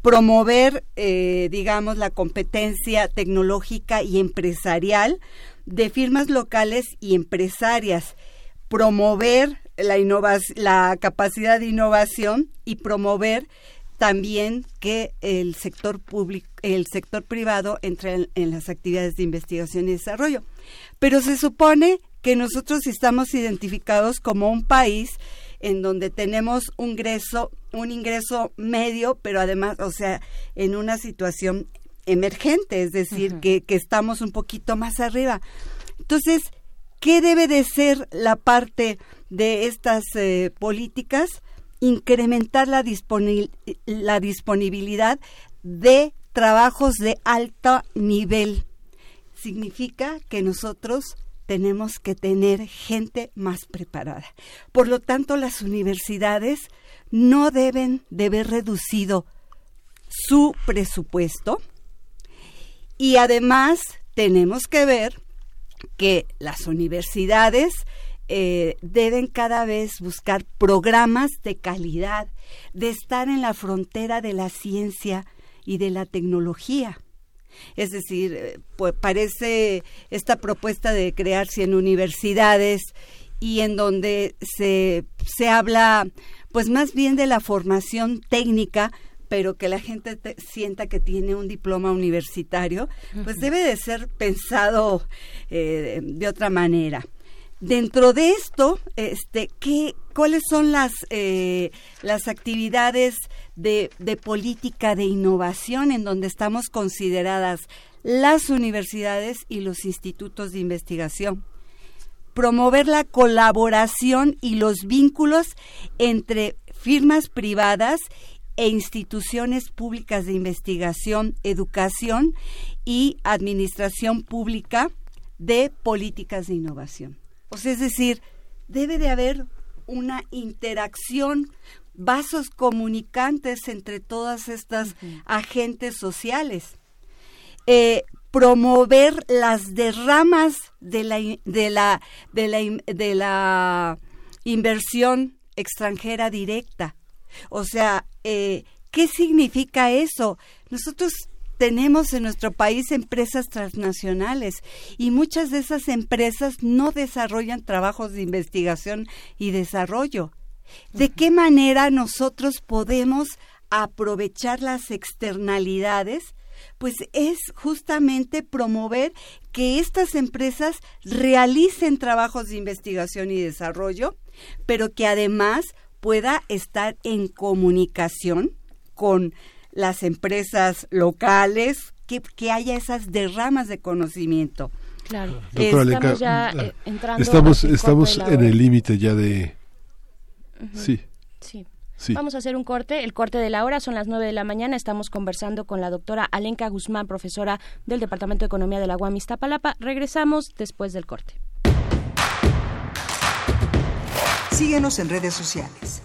Promover, eh, digamos, la competencia tecnológica y empresarial de firmas locales y empresarias. Promover la, la capacidad de innovación y promover también que el sector público, el sector privado entre en las actividades de investigación y desarrollo. Pero se supone que nosotros estamos identificados como un país en donde tenemos un ingreso, un ingreso medio, pero además, o sea, en una situación emergente, es decir, que, que estamos un poquito más arriba. Entonces, ¿qué debe de ser la parte de estas eh, políticas? Incrementar la, la disponibilidad de trabajos de alto nivel. Significa que nosotros tenemos que tener gente más preparada. Por lo tanto, las universidades no deben de haber reducido su presupuesto y además tenemos que ver que las universidades eh, deben cada vez buscar programas de calidad, de estar en la frontera de la ciencia y de la tecnología. Es decir, eh, pues parece esta propuesta de crear 100 universidades y en donde se, se habla pues más bien de la formación técnica, pero que la gente sienta que tiene un diploma universitario, pues debe de ser pensado eh, de otra manera. Dentro de esto, este, ¿qué, ¿cuáles son las, eh, las actividades de, de política de innovación en donde estamos consideradas las universidades y los institutos de investigación? Promover la colaboración y los vínculos entre firmas privadas e instituciones públicas de investigación, educación y administración pública de políticas de innovación. O sea, es decir, debe de haber una interacción, vasos comunicantes entre todas estas agentes sociales. Eh, promover las derramas de la, de la, de la, de la inversión extranjera directa. O sea, eh, ¿qué significa eso? Nosotros tenemos en nuestro país empresas transnacionales y muchas de esas empresas no desarrollan trabajos de investigación y desarrollo. ¿De qué manera nosotros podemos aprovechar las externalidades? Pues es justamente promover que estas empresas realicen trabajos de investigación y desarrollo, pero que además pueda estar en comunicación con las empresas locales, que, que haya esas derramas de conocimiento. Claro. estamos ya eh, entrando estamos, estamos en el límite ya de... Sí. Sí. Vamos a hacer un corte. El corte de la hora son las nueve de la mañana. Estamos conversando con la doctora Alenka Guzmán, profesora del Departamento de Economía de la UAM Iztapalapa. Regresamos después del corte. Síguenos en redes sociales.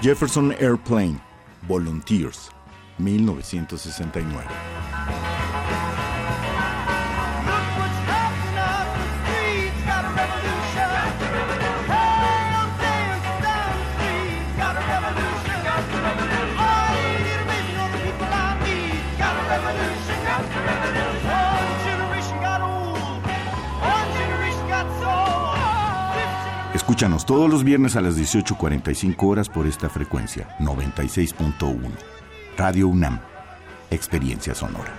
Jefferson Airplane, Volunteers, 1969. Escúchanos todos los viernes a las 18.45 horas por esta frecuencia, 96.1. Radio UNAM, Experiencia Sonora.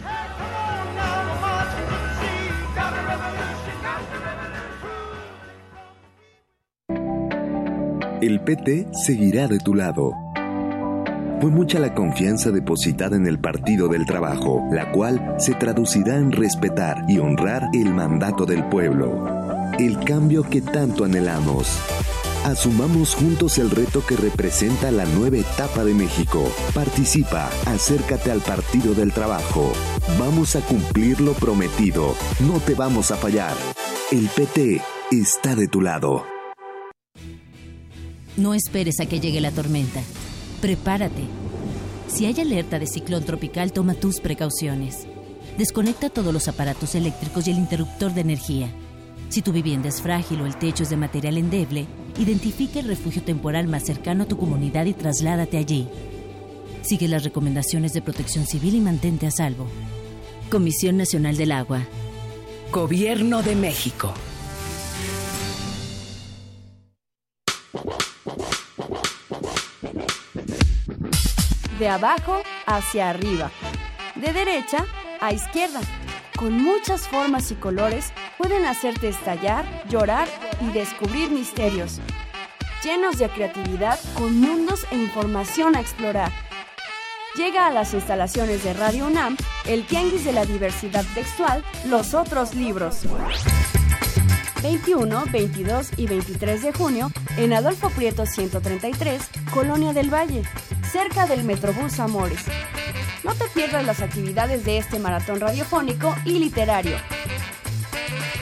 El PT seguirá de tu lado. Fue mucha la confianza depositada en el Partido del Trabajo, la cual se traducirá en respetar y honrar el mandato del pueblo el cambio que tanto anhelamos. Asumamos juntos el reto que representa la nueva etapa de México. Participa, acércate al Partido del Trabajo. Vamos a cumplir lo prometido. No te vamos a fallar. El PT está de tu lado. No esperes a que llegue la tormenta. Prepárate. Si hay alerta de ciclón tropical, toma tus precauciones. Desconecta todos los aparatos eléctricos y el interruptor de energía. Si tu vivienda es frágil o el techo es de material endeble, identifica el refugio temporal más cercano a tu comunidad y trasládate allí. Sigue las recomendaciones de protección civil y mantente a salvo. Comisión Nacional del Agua. Gobierno de México. De abajo hacia arriba. De derecha a izquierda. Con muchas formas y colores pueden hacerte estallar, llorar y descubrir misterios, llenos de creatividad con mundos e información a explorar. Llega a las instalaciones de Radio UNAM el Tianguis de la Diversidad Textual, Los Otros Libros. 21, 22 y 23 de junio en Adolfo Prieto 133, Colonia del Valle, cerca del Metrobús Amores. No te pierdas las actividades de este maratón radiofónico y literario.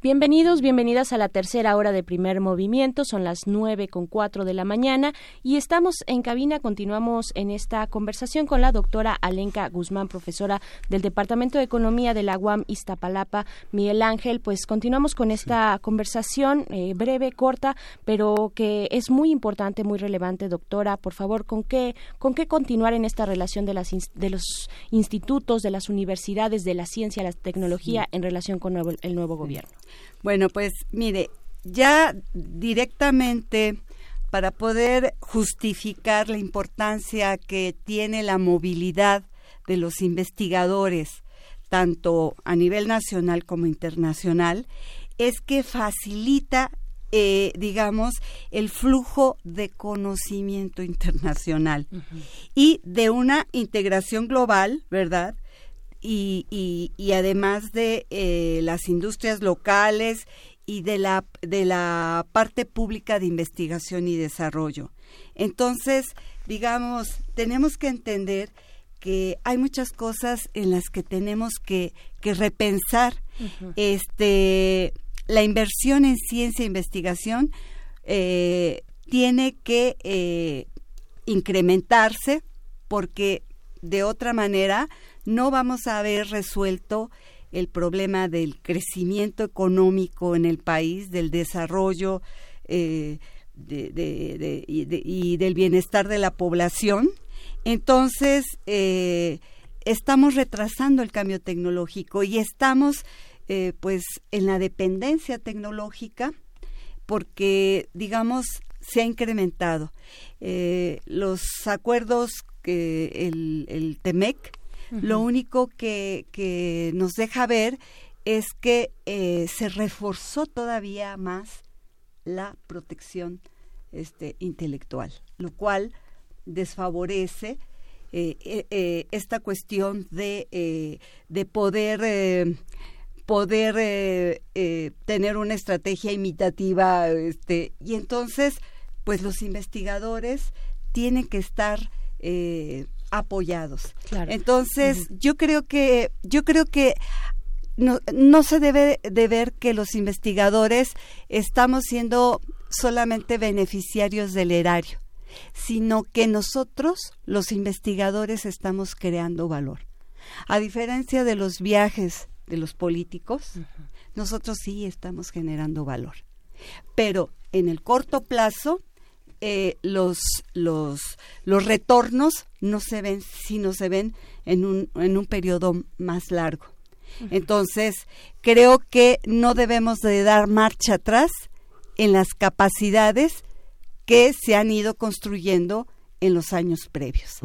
Bienvenidos, bienvenidas a la tercera hora de primer movimiento. Son las nueve con cuatro de la mañana y estamos en cabina. Continuamos en esta conversación con la doctora Alenka Guzmán, profesora del Departamento de Economía de la UAM Iztapalapa. Miguel Ángel, pues continuamos con esta conversación eh, breve, corta, pero que es muy importante, muy relevante, doctora. Por favor, ¿con qué, con qué continuar en esta relación de, las, de los institutos, de las universidades, de la ciencia, la tecnología en relación con el nuevo gobierno? Bueno, pues mire, ya directamente para poder justificar la importancia que tiene la movilidad de los investigadores, tanto a nivel nacional como internacional, es que facilita, eh, digamos, el flujo de conocimiento internacional y de una integración global, ¿verdad? Y, y, además de eh, las industrias locales y de la, de la parte pública de investigación y desarrollo. Entonces, digamos, tenemos que entender que hay muchas cosas en las que tenemos que, que repensar. Este, la inversión en ciencia e investigación eh, tiene que eh, incrementarse porque de otra manera no vamos a haber resuelto el problema del crecimiento económico en el país, del desarrollo eh, y, del bienestar de la población. Entonces, eh, estamos retrasando el cambio tecnológico y estamos eh, pues en la dependencia tecnológica porque, digamos, se ha incrementado. los acuerdos que el, el TEMEC lo único que, nos deja ver es que eh, se reforzó todavía más la protección este, intelectual, lo cual desfavorece eh, eh, esta cuestión de, de poder poder tener una estrategia imitativa este y entonces pues los investigadores tienen que estar apoyados. Entonces, yo creo que yo creo que no, no se debe de ver que los investigadores estamos siendo solamente beneficiarios del erario. sino que nosotros, los investigadores, estamos creando valor. A diferencia de los viajes de los políticos, nosotros sí estamos generando valor. Pero en el corto plazo, eh, los, los, los retornos no se ven, sino se ven en un, en un periodo más largo. Entonces, creo que no debemos de dar marcha atrás en las capacidades que se han ido construyendo en los años previos.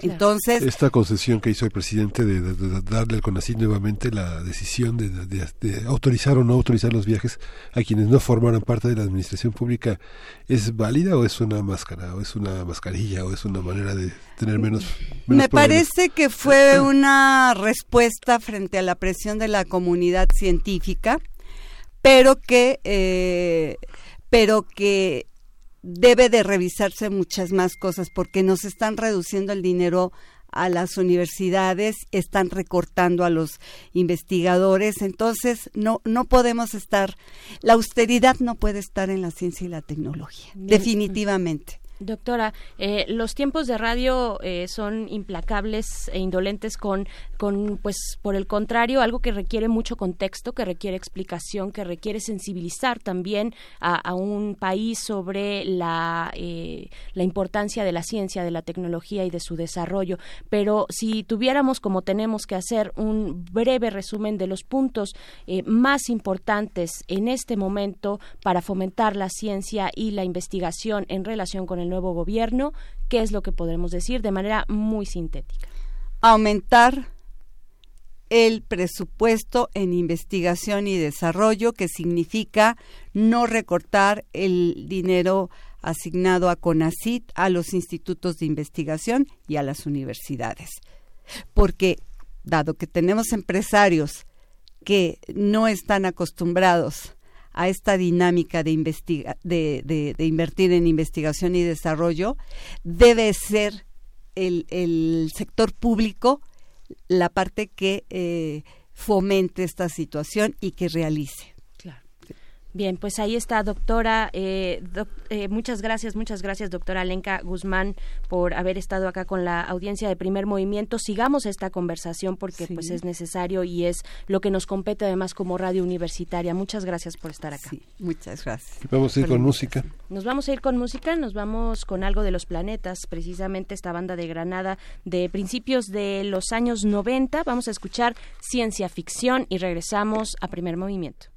Entonces, esta concesión que hizo el presidente de, darle al CONACYT nuevamente la decisión de, autorizar o no autorizar los viajes a quienes no formaran parte de la administración pública es válida o es una máscara o es una mascarilla o es una manera de tener menos, me parece que fue una respuesta frente a la presión de la comunidad científica pero que eh, pero que debe de revisarse muchas más cosas porque nos están reduciendo el dinero a las universidades, están recortando a los investigadores, entonces no no podemos estar la austeridad no puede estar en la ciencia y la tecnología, definitivamente. Doctora, eh, los tiempos de radio eh, son implacables e indolentes con, con, pues, por el contrario, algo que requiere mucho contexto, que requiere explicación, que requiere sensibilizar también a, un país sobre la, eh, la importancia de la ciencia, de la tecnología y de su desarrollo. Pero si tuviéramos, como tenemos que hacer, un breve resumen de los puntos más importantes en este momento para fomentar la ciencia y la investigación en relación con el nuevo gobierno, ¿qué es lo que podremos decir de manera muy sintética? Aumentar el presupuesto en investigación y desarrollo, que significa no recortar el dinero asignado a CONACIT, a los institutos de investigación y a las universidades. Porque, dado que tenemos empresarios que no están acostumbrados a esta dinámica de, de, invertir en investigación y desarrollo, debe ser el, sector público la parte que eh, fomente esta situación y que realice. Bien, pues ahí está, doctora. Eh, eh, muchas gracias, muchas gracias, doctora Lenka Guzmán, por haber estado acá con la audiencia de Primer Movimiento. Sigamos esta conversación porque pues es necesario y es lo que nos compete además como radio universitaria. Muchas gracias por estar acá. muchas gracias. Vamos a ir con música. Nos vamos a ir con música, nos vamos con algo de los planetas, precisamente esta banda de Granada de principios de los años 90. Vamos a escuchar ciencia ficción y regresamos a Primer Movimiento.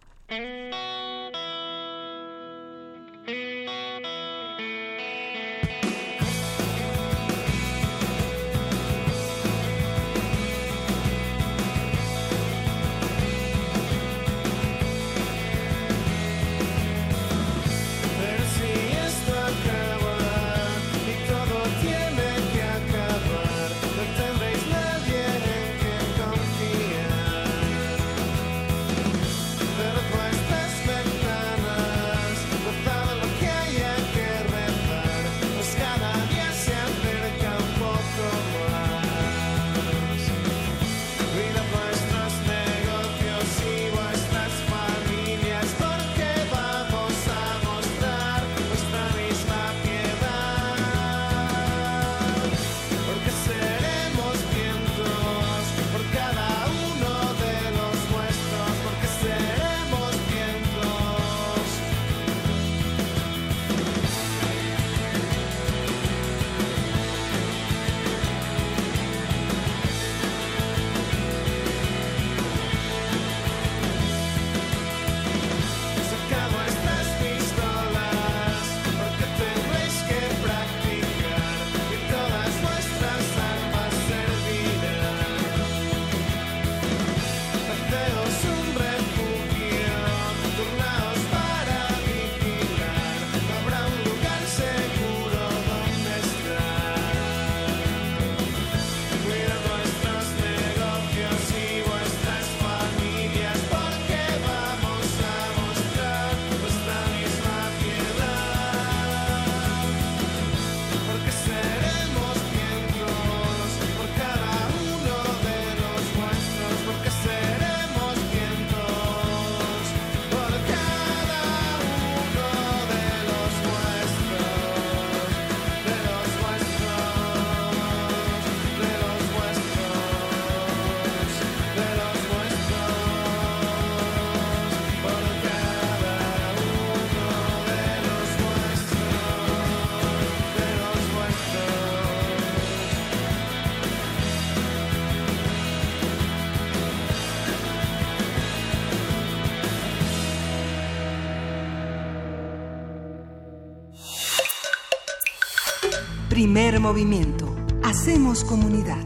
Primer movimiento. Hacemos comunidad.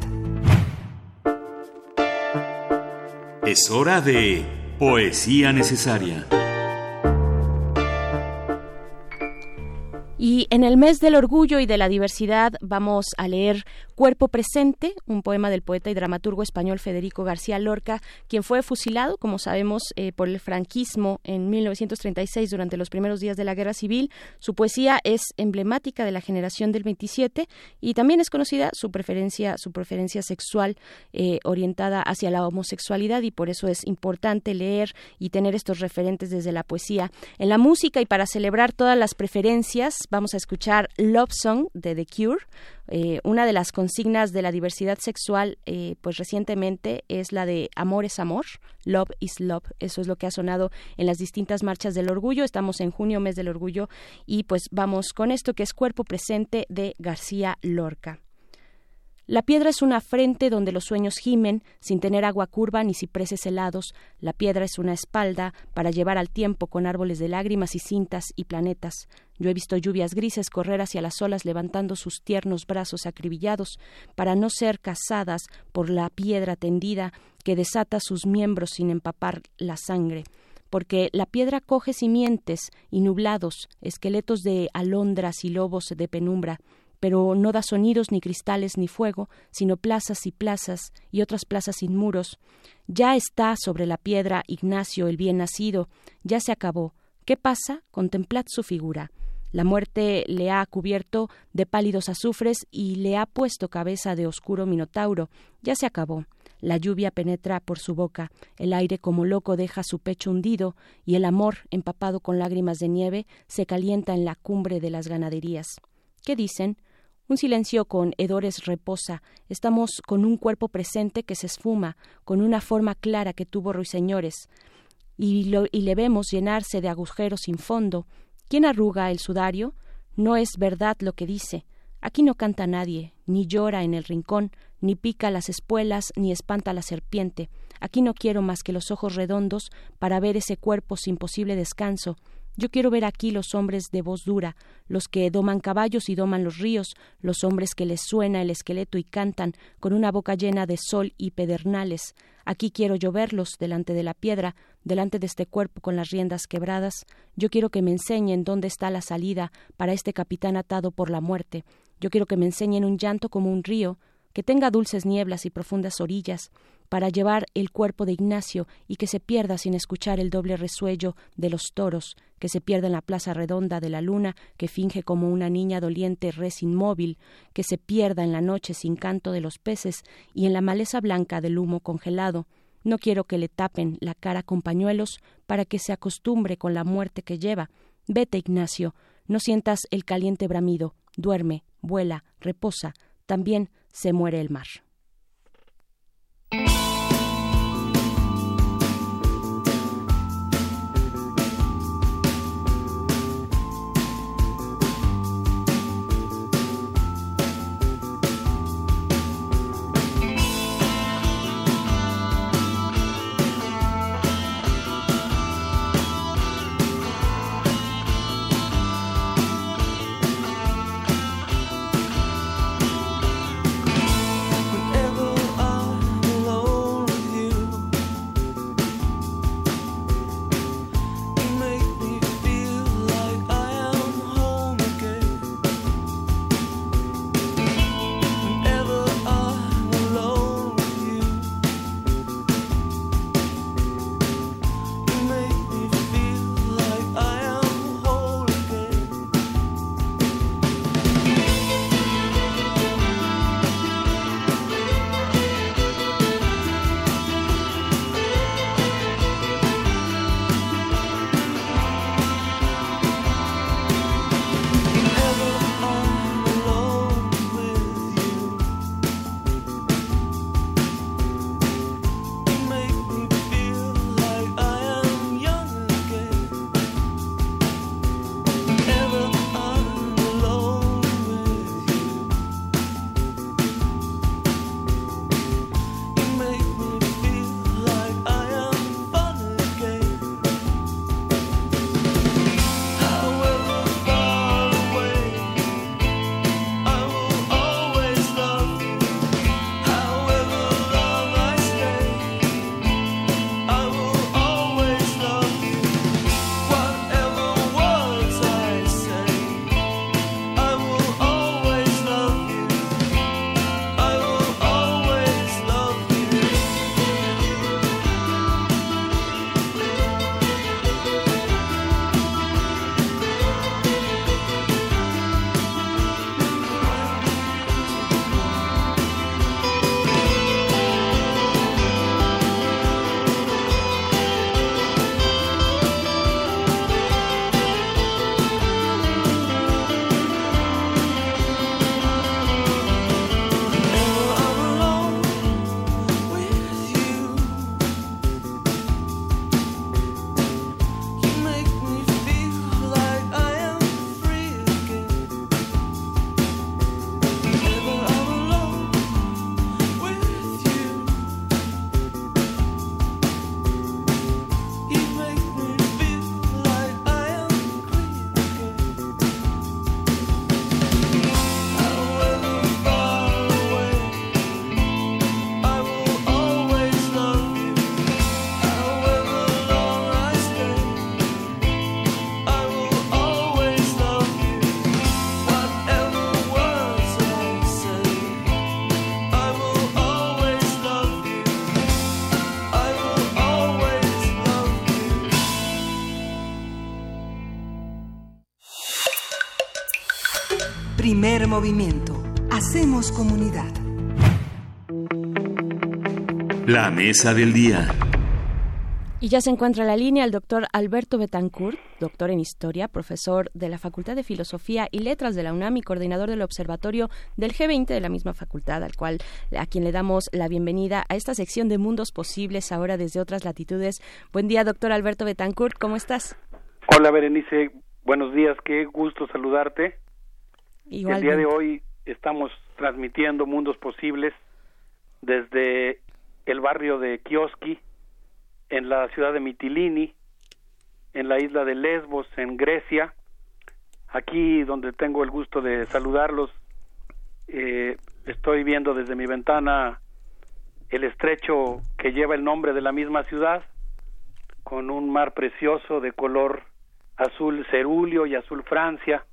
Es hora de poesía necesaria. Y en el mes del orgullo y de la diversidad vamos a leer Cuerpo Presente, un poema del poeta y dramaturgo español Federico García Lorca, quien fue fusilado, como sabemos, eh, por el franquismo en 1936 durante los primeros días de la Guerra Civil. Su poesía es emblemática de la generación del 27 y también es conocida su preferencia, su preferencia sexual eh, orientada hacia la homosexualidad y por eso es importante leer y tener estos referentes desde la poesía. En la música y para celebrar todas las preferencias, vamos a escuchar Love Song de The Cure. Eh, una de las consignas de la diversidad sexual, eh, pues recientemente es la de amor es amor, love is love. Eso es lo que ha sonado en las distintas marchas del orgullo. Estamos en junio, mes del orgullo, y pues vamos con esto que es Cuerpo Presente de García Lorca. La piedra es una frente donde los sueños gimen, sin tener agua curva ni cipreses helados. La piedra es una espalda para llevar al tiempo con árboles de lágrimas y cintas y planetas. Yo he visto lluvias grises correr hacia las olas levantando sus tiernos brazos acribillados para no ser cazadas por la piedra tendida que desata sus miembros sin empapar la sangre porque la piedra coge simientes y nublados, esqueletos de alondras y lobos de penumbra, pero no da sonidos ni cristales ni fuego, sino plazas y plazas y otras plazas sin muros. Ya está sobre la piedra Ignacio el bien nacido, ya se acabó. ¿Qué pasa? Contemplad su figura. La muerte le ha cubierto de pálidos azufres y le ha puesto cabeza de oscuro minotauro. Ya se acabó. La lluvia penetra por su boca, el aire como loco deja su pecho hundido, y el amor, empapado con lágrimas de nieve, se calienta en la cumbre de las ganaderías. ¿Qué dicen? Un silencio con hedores reposa. Estamos con un cuerpo presente que se esfuma, con una forma clara que tuvo ruiseñores, y, y le vemos llenarse de agujeros sin fondo. ¿Quién arruga el sudario? No es verdad lo que dice. Aquí no canta nadie, ni llora en el rincón, ni pica las espuelas, ni espanta la serpiente. Aquí no quiero más que los ojos redondos para ver ese cuerpo sin posible descanso, yo quiero ver aquí los hombres de voz dura, los que doman caballos y doman los ríos, los hombres que les suena el esqueleto y cantan con una boca llena de sol y pedernales. Aquí quiero yo verlos delante de la piedra, delante de este cuerpo con las riendas quebradas. Yo quiero que me enseñen dónde está la salida para este capitán atado por la muerte. Yo quiero que me enseñen un llanto como un río, que tenga dulces nieblas y profundas orillas, para llevar el cuerpo de Ignacio y que se pierda sin escuchar el doble resuello de los toros, que se pierda en la plaza redonda de la luna, que finge como una niña doliente res inmóvil, que se pierda en la noche sin canto de los peces y en la maleza blanca del humo congelado. No quiero que le tapen la cara con pañuelos para que se acostumbre con la muerte que lleva. Vete, Ignacio, no sientas el caliente bramido, duerme, vuela, reposa, también se muere el mar. Thank you. Primer movimiento. Hacemos comunidad. La mesa del día. Y ya se encuentra en la línea el doctor Alberto Betancourt, doctor en Historia, profesor de la Facultad de Filosofía y Letras de la UNAM y coordinador del Observatorio del G20 de la misma facultad, al cual a quien le damos la bienvenida a esta sección de Mundos Posibles ahora desde otras latitudes. Buen día, doctor Alberto Betancourt, ¿cómo estás? Hola, Berenice, buenos días, qué gusto saludarte. El día de hoy estamos transmitiendo Mundos Posibles desde el barrio de Kioski, en la ciudad de Mitilini, en la isla de Lesbos, en Grecia. Aquí donde tengo el gusto de saludarlos, eh, estoy viendo desde mi ventana el estrecho que lleva el nombre de la misma ciudad, con un mar precioso de color azul cerúleo y azul Francia.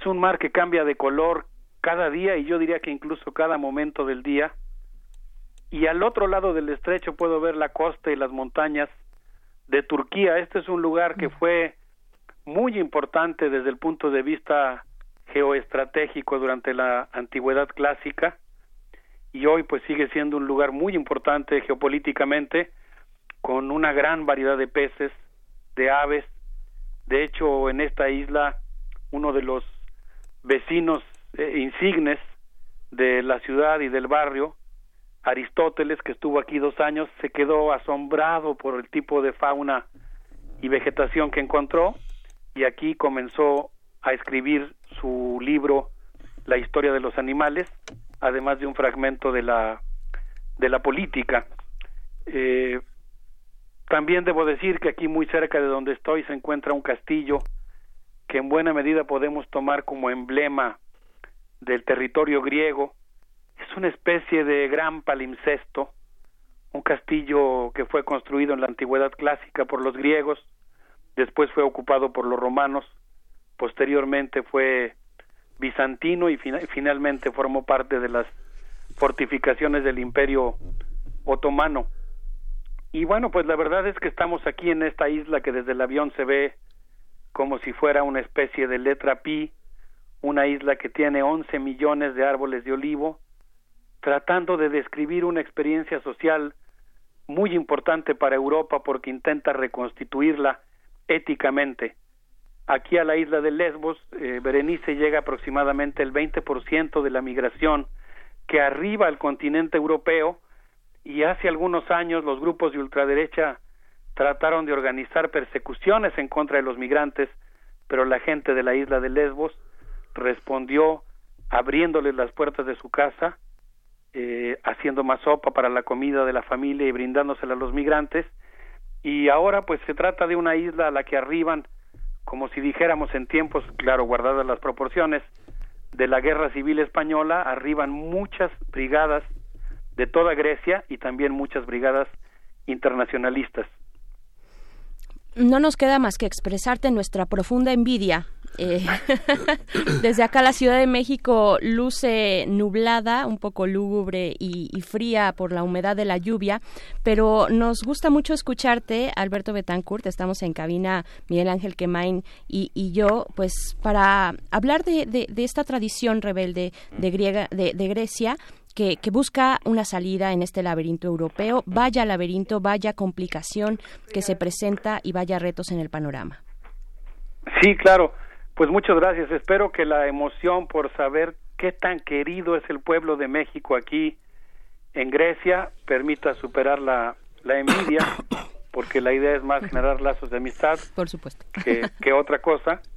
Es un mar que cambia de color cada día y yo diría que incluso cada momento del día y al otro lado del estrecho puedo ver la costa y las montañas de Turquía. Este es un lugar que fue muy importante desde el punto de vista geoestratégico durante la antigüedad clásica y hoy pues sigue siendo un lugar muy importante geopolíticamente con una gran variedad de peces, de aves. De hecho, en esta isla uno de los vecinos eh, insignes de la ciudad y del barrio Aristóteles, que estuvo aquí dos años, se quedó asombrado por el tipo de fauna y vegetación que encontró y aquí comenzó a escribir su libro La historia de los animales, además de un fragmento de la de la política. Eh, también debo decir que aquí muy cerca de donde estoy se encuentra un castillo que en buena medida podemos tomar como emblema del territorio griego es una especie de gran palimpsesto, un castillo que fue construido en la antigüedad clásica por los griegos, después fue ocupado por los romanos, posteriormente fue bizantino y finalmente formó parte de las fortificaciones del imperio otomano. Y bueno, pues la verdad es que estamos aquí en esta isla que desde el avión se ve como si fuera una especie de letra pi, una isla que tiene 11 millones de árboles de olivo, tratando de describir una experiencia social muy importante para Europa porque intenta reconstituirla éticamente. Aquí a la isla de Lesbos, eh, Berenice llega aproximadamente el 20% de la migración que arriba al continente europeo y hace algunos años los grupos de ultraderecha trataron de organizar persecuciones en contra de los migrantes, pero la gente de la isla de Lesbos respondió abriéndoles las puertas de su casa, eh, haciendo más sopa para la comida de la familia y brindándosela a los migrantes. Y ahora pues se trata de una isla a la que arriban, como si dijéramos en tiempos, claro, guardadas las proporciones, de la guerra civil española, arriban muchas brigadas de toda Grecia y también muchas brigadas internacionalistas. No nos queda más que expresarte nuestra profunda envidia eh, desde acá la Ciudad de México luce nublada, un poco lúgubre y, fría por la humedad de la lluvia, pero nos gusta mucho escucharte, Alberto Betancourt. Estamos en cabina Miguel Ángel Quemain y, yo, pues para hablar de, esta tradición rebelde de, griega, de, Grecia. Que, que, busca una salida en este laberinto europeo. Vaya laberinto, vaya complicación que se presenta y vaya retos en el panorama. Sí, claro. Pues muchas gracias. Espero que la emoción por saber qué tan querido es el pueblo de México aquí en Grecia permita superar la, la envidia, porque la idea es más generar lazos de amistad. Por supuesto. Que, otra cosa.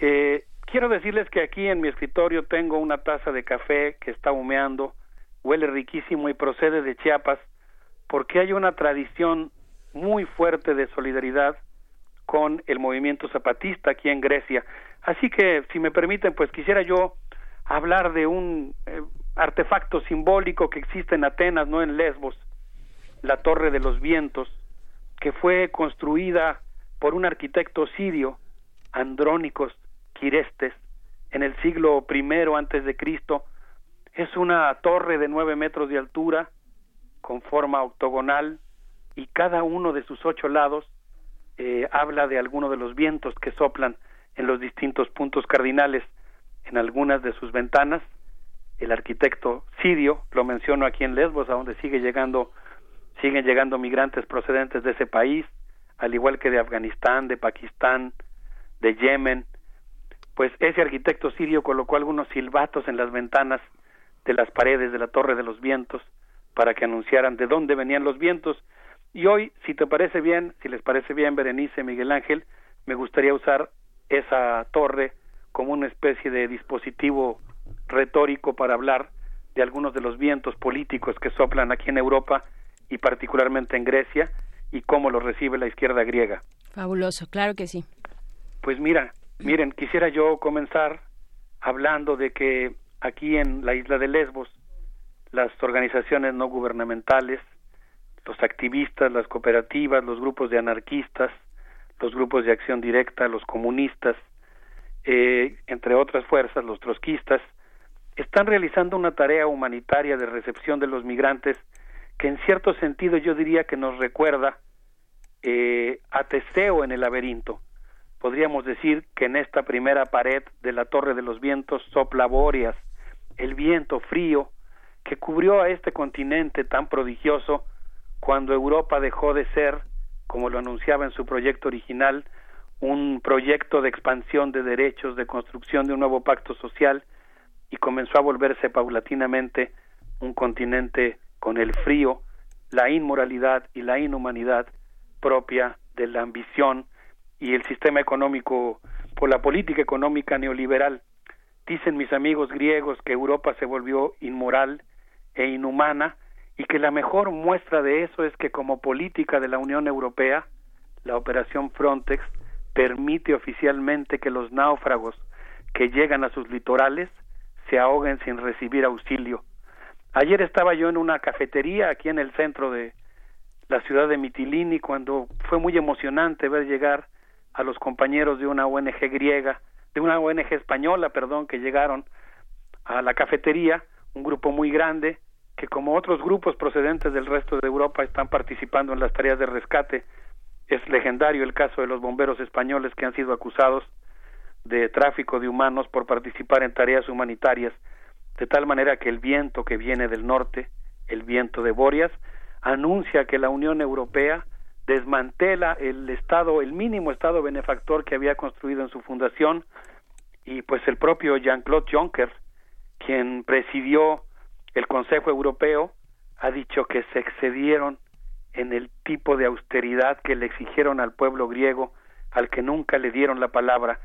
Eh, quiero decirles que aquí en mi escritorio tengo una taza de café que está humeando, huele riquísimo y procede de Chiapas, porque hay una tradición muy fuerte de solidaridad con el movimiento zapatista aquí en Grecia. Así que, si me permiten, pues quisiera yo hablar de un eh, artefacto simbólico que existe en Atenas, no en Lesbos, la Torre de los Vientos, que fue construida por un arquitecto sirio, Andrónicos Quirestes, en el siglo I antes de Cristo. Es una torre de nueve metros de altura, con forma octogonal, y cada uno de sus ocho lados eh, habla de alguno de los vientos que soplan en los distintos puntos cardinales. en algunas de sus ventanas. El arquitecto Sirio, lo menciono aquí en Lesbos, a donde sigue llegando, siguen llegando migrantes procedentes de ese país, al igual que de Afganistán, de Pakistán, de Yemen. Pues ese arquitecto sirio colocó algunos silbatos en las ventanas de las paredes de la Torre de los Vientos para que anunciaran de dónde venían los vientos. Y hoy, si te parece bien, si les parece bien, Berenice, Miguel Ángel, me gustaría usar esa torre como una especie de dispositivo retórico para hablar de algunos de los vientos políticos que soplan aquí en Europa y particularmente en Grecia y cómo lo recibe la izquierda griega. Fabuloso, claro que sí. Pues mira, miren, quisiera yo comenzar hablando de que aquí en la isla de Lesbos las organizaciones no gubernamentales, los activistas, las cooperativas, los grupos de anarquistas, los grupos de acción directa, los comunistas, eh, entre otras fuerzas, los trotskistas, están realizando una tarea humanitaria de recepción de los migrantes que en cierto sentido yo diría que nos recuerda eh, a Teseo en el laberinto. Podríamos decir que en esta primera pared de la Torre de los Vientos sopla Boreas, el viento frío que cubrió a este continente tan prodigioso cuando Europa dejó de ser, como lo anunciaba en su proyecto original, un proyecto de expansión de derechos, de construcción de un nuevo pacto social y comenzó a volverse paulatinamente un continente con el frío, la inmoralidad y la inhumanidad propia de la ambición y el sistema económico por la política económica neoliberal. Dicen mis amigos griegos que Europa se volvió inmoral e inhumana y que la mejor muestra de eso es que como política de la Unión Europea, la operación Frontex permite oficialmente que los náufragos que llegan a sus litorales se ahoguen sin recibir auxilio. Ayer estaba yo en una cafetería aquí en el centro de la ciudad de Mitilini cuando fue muy emocionante ver llegar a los compañeros de una ONG griega, de una ONG española, perdón, que llegaron a la cafetería, un grupo muy grande que como otros grupos procedentes del resto de Europa están participando en las tareas de rescate. Es legendario el caso de los bomberos españoles que han sido acusados de tráfico de humanos por participar en tareas humanitarias, de tal manera que el viento que viene del norte, el viento de Borias, anuncia que la Unión Europea desmantela el estado, el mínimo estado benefactor que había construido en su fundación y pues el propio Jean-Claude Juncker, quien presidió el Consejo Europeo, ha dicho que se excedieron en el tipo de austeridad que le exigieron al pueblo griego, al que nunca le dieron la palabra.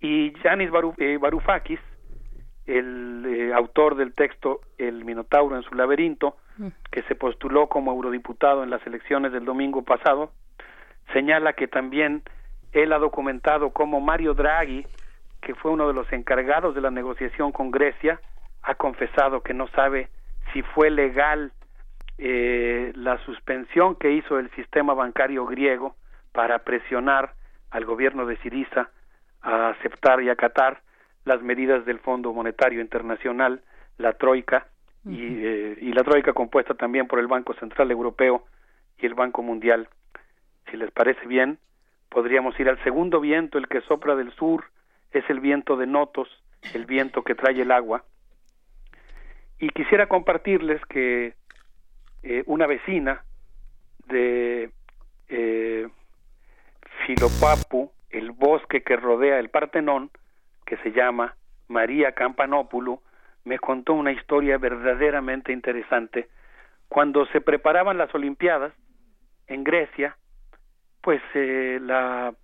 Y Yanis eh, Varoufakis, el eh, autor del texto El Minotauro en su laberinto. Que se postuló como eurodiputado en las elecciones del domingo pasado, señala que también él ha documentado cómo Mario Draghi, que fue uno de los encargados de la negociación con Grecia, ha confesado que no sabe si fue legal eh, la suspensión que hizo el sistema bancario griego para presionar al gobierno de Siriza a aceptar y acatar las medidas del Fondo Monetario Internacional, la Troika, y, eh, y la Troika compuesta también por el Banco Central Europeo y el Banco Mundial. Si les parece bien, podríamos ir al segundo viento, el que sopla del sur, es el viento de Notos, el viento que trae el agua. Y quisiera compartirles que eh, una vecina de eh, Filopapu, el bosque que rodea el Partenón, que se llama María Campanópulo, me contó una historia verdaderamente interesante. Cuando se preparaban las Olimpiadas en Grecia, pues eh, la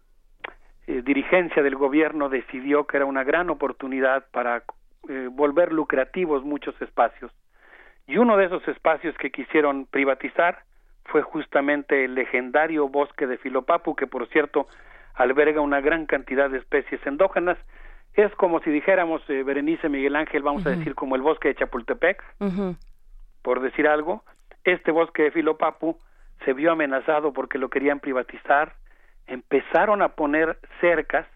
eh, dirigencia del gobierno decidió que era una gran oportunidad para volver lucrativos muchos espacios y uno de esos espacios que quisieron privatizar fue justamente el legendario bosque de Filopapu, que por cierto alberga una gran cantidad de especies endógenas. Es como si dijéramos, eh, Berenice Miguel Ángel, vamos a decir como el bosque de Chapultepec, por decir algo. Este bosque de Filopapu se vio amenazado porque lo querían privatizar. Empezaron a poner cercas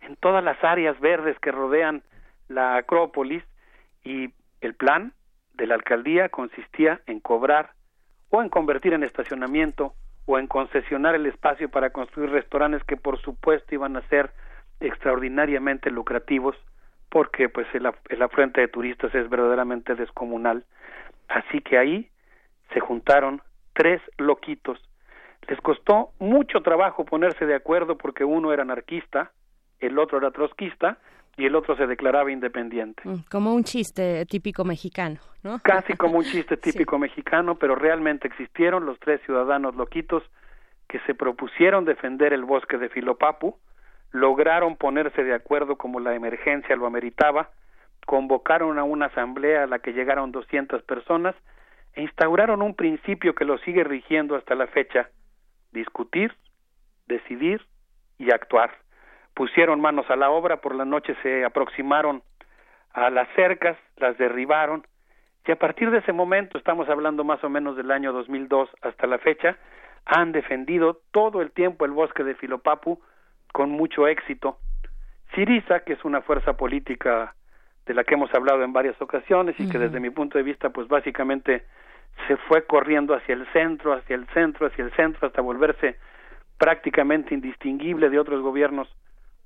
en todas las áreas verdes que rodean la Acrópolis y el plan de la alcaldía consistía en cobrar o en convertir en estacionamiento o en concesionar el espacio para construir restaurantes que por supuesto iban a ser extraordinariamente lucrativos porque pues el, el afluente de turistas es verdaderamente descomunal. Así que ahí se juntaron tres loquitos. Les costó mucho trabajo ponerse de acuerdo porque uno era anarquista, el otro era trotskista y el otro se declaraba independiente. Mm, como un chiste típico mexicano, ¿no? Casi como un chiste típico mexicano, pero realmente existieron los tres ciudadanos loquitos que se propusieron defender el bosque de Filopapu, lograron ponerse de acuerdo como la emergencia lo ameritaba, convocaron a una asamblea a la que llegaron 200 personas e instauraron un principio que lo sigue rigiendo hasta la fecha, discutir, decidir y actuar. Pusieron manos a la obra, por la noche se aproximaron a las cercas, las derribaron, y a partir de ese momento, estamos hablando más o menos del año 2002 hasta la fecha, han defendido todo el tiempo el bosque de Filopapu con mucho éxito. Siriza, que es una fuerza política de la que hemos hablado en varias ocasiones y que desde mi punto de vista, pues básicamente se fue corriendo hacia el centro, hacia el centro, hacia el centro, hasta volverse prácticamente indistinguible de otros gobiernos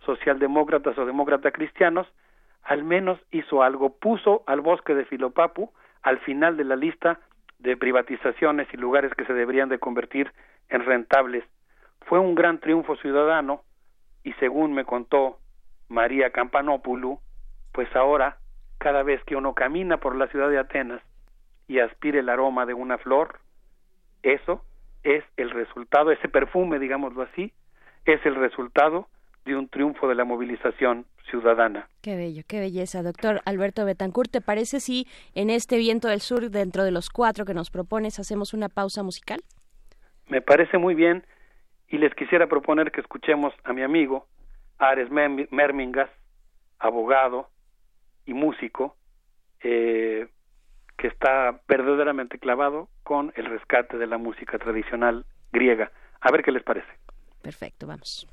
socialdemócratas o demócratas cristianos, al menos hizo algo, puso al bosque de Filopapu al final de la lista de privatizaciones y lugares que se deberían de convertir en rentables. Fue un gran triunfo ciudadano y según me contó María Campanópoulou, pues ahora cada vez que uno camina por la ciudad de Atenas y aspire el aroma de una flor, eso es el resultado, ese perfume, digámoslo así, es el resultado de un triunfo de la movilización ciudadana. Qué bello, qué belleza, doctor Alberto Betancourt. ¿Te parece si en este viento del sur, dentro de los cuatro que nos propones, hacemos una pausa musical? Me parece muy bien y les quisiera proponer que escuchemos a mi amigo Ares Mermingas, abogado y músico, eh, que está verdaderamente clavado con el rescate de la música tradicional griega. A ver qué les parece. Perfecto, vamos.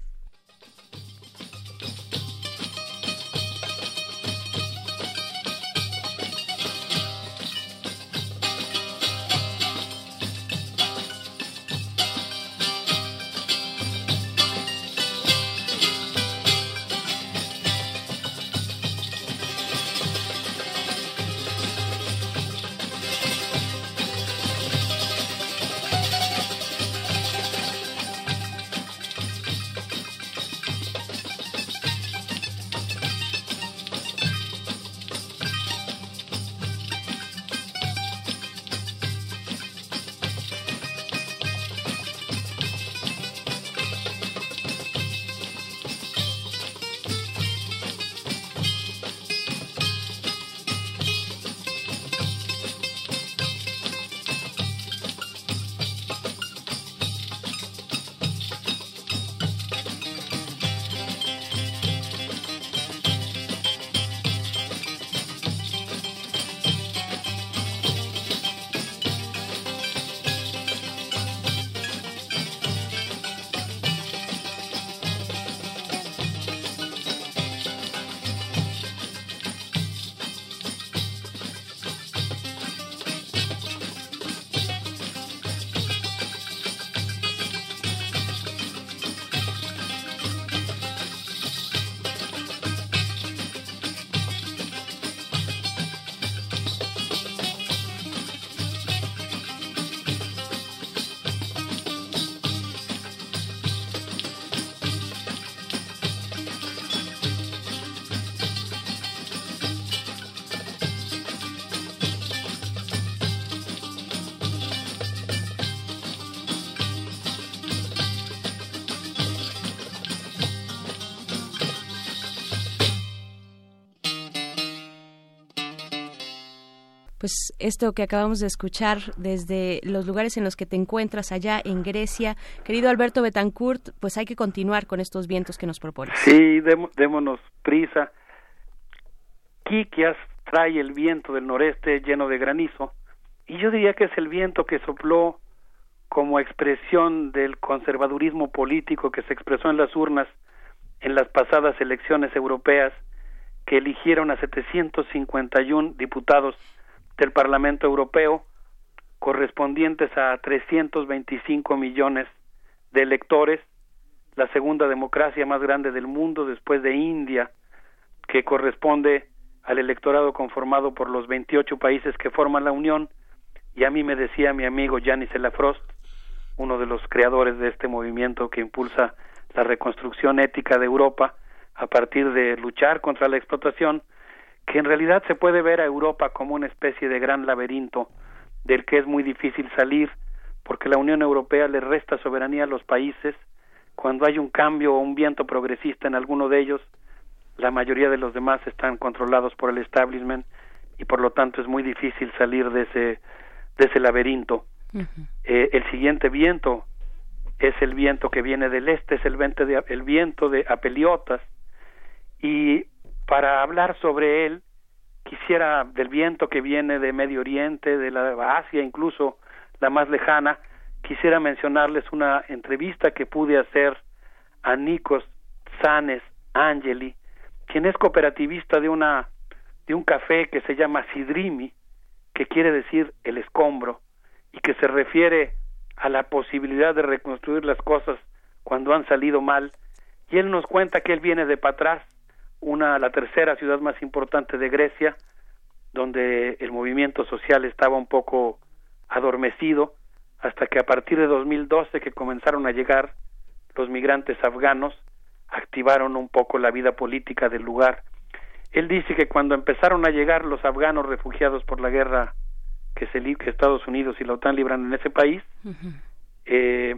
Pues esto que acabamos de escuchar desde los lugares en los que te encuentras allá en Grecia. Querido Alberto Betancourt, pues hay que continuar con estos vientos que nos propones. Sí, démonos prisa. Kikias trae el viento del noreste lleno de granizo y yo diría que es el viento que sopló como expresión del conservadurismo político que se expresó en las urnas en las pasadas elecciones europeas que eligieron a 751 diputados del Parlamento Europeo, correspondientes a 325 millones de electores, la segunda democracia más grande del mundo después de India, que corresponde al electorado conformado por los 28 países que forman la Unión, y a mí me decía mi amigo Yanis Elafrost, uno de los creadores de este movimiento que impulsa la reconstrucción ética de Europa a partir de luchar contra la explotación, que en realidad se puede ver a Europa como una especie de gran laberinto del que es muy difícil salir, porque la Unión Europea le resta soberanía a los países, cuando hay un cambio o un viento progresista en alguno de ellos, la mayoría de los demás están controlados por el establishment y por lo tanto es muy difícil salir de ese de ese laberinto. eh, el siguiente viento es el viento que viene del este, es el viento de, el viento de Apeliotas y para hablar sobre él quisiera del viento que viene de Medio Oriente, de la Asia, incluso la más lejana, quisiera mencionarles una entrevista que pude hacer a Nikos Sanes Angeli, quien es cooperativista de una de un café que se llama Sidrimi, que quiere decir el escombro y que se refiere a la posibilidad de reconstruir las cosas cuando han salido mal. Y él nos cuenta que él viene de Patras, una la tercera ciudad más importante de Grecia, donde el movimiento social estaba un poco adormecido hasta que a partir de 2012 que comenzaron a llegar los migrantes afganos activaron un poco la vida política del lugar. Él dice que cuando empezaron a llegar los afganos refugiados por la guerra que, se, que Estados Unidos y la OTAN libran en ese país, eh,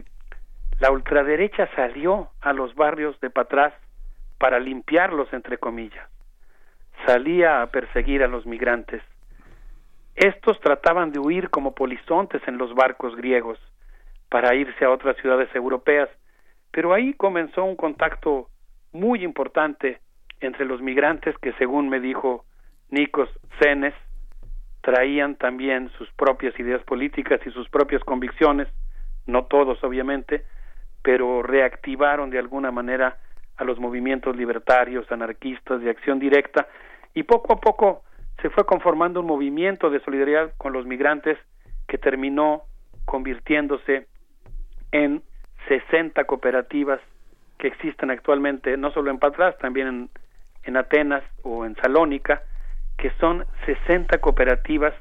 la ultraderecha salió a los barrios de Patras para limpiarlos, entre comillas. Salía a perseguir a los migrantes. Estos trataban de huir como polizontes en los barcos griegos para irse a otras ciudades europeas, pero ahí comenzó un contacto muy importante entre los migrantes que, según me dijo Nikos Cenes, traían también sus propias ideas políticas y sus propias convicciones, no todos obviamente, pero reactivaron de alguna manera a los movimientos libertarios, anarquistas de acción directa y poco a poco se fue conformando un movimiento de solidaridad con los migrantes que terminó convirtiéndose en 60 cooperativas que existen actualmente, no solo en Patras, también en, en Atenas o en Salónica, que son 60 cooperativas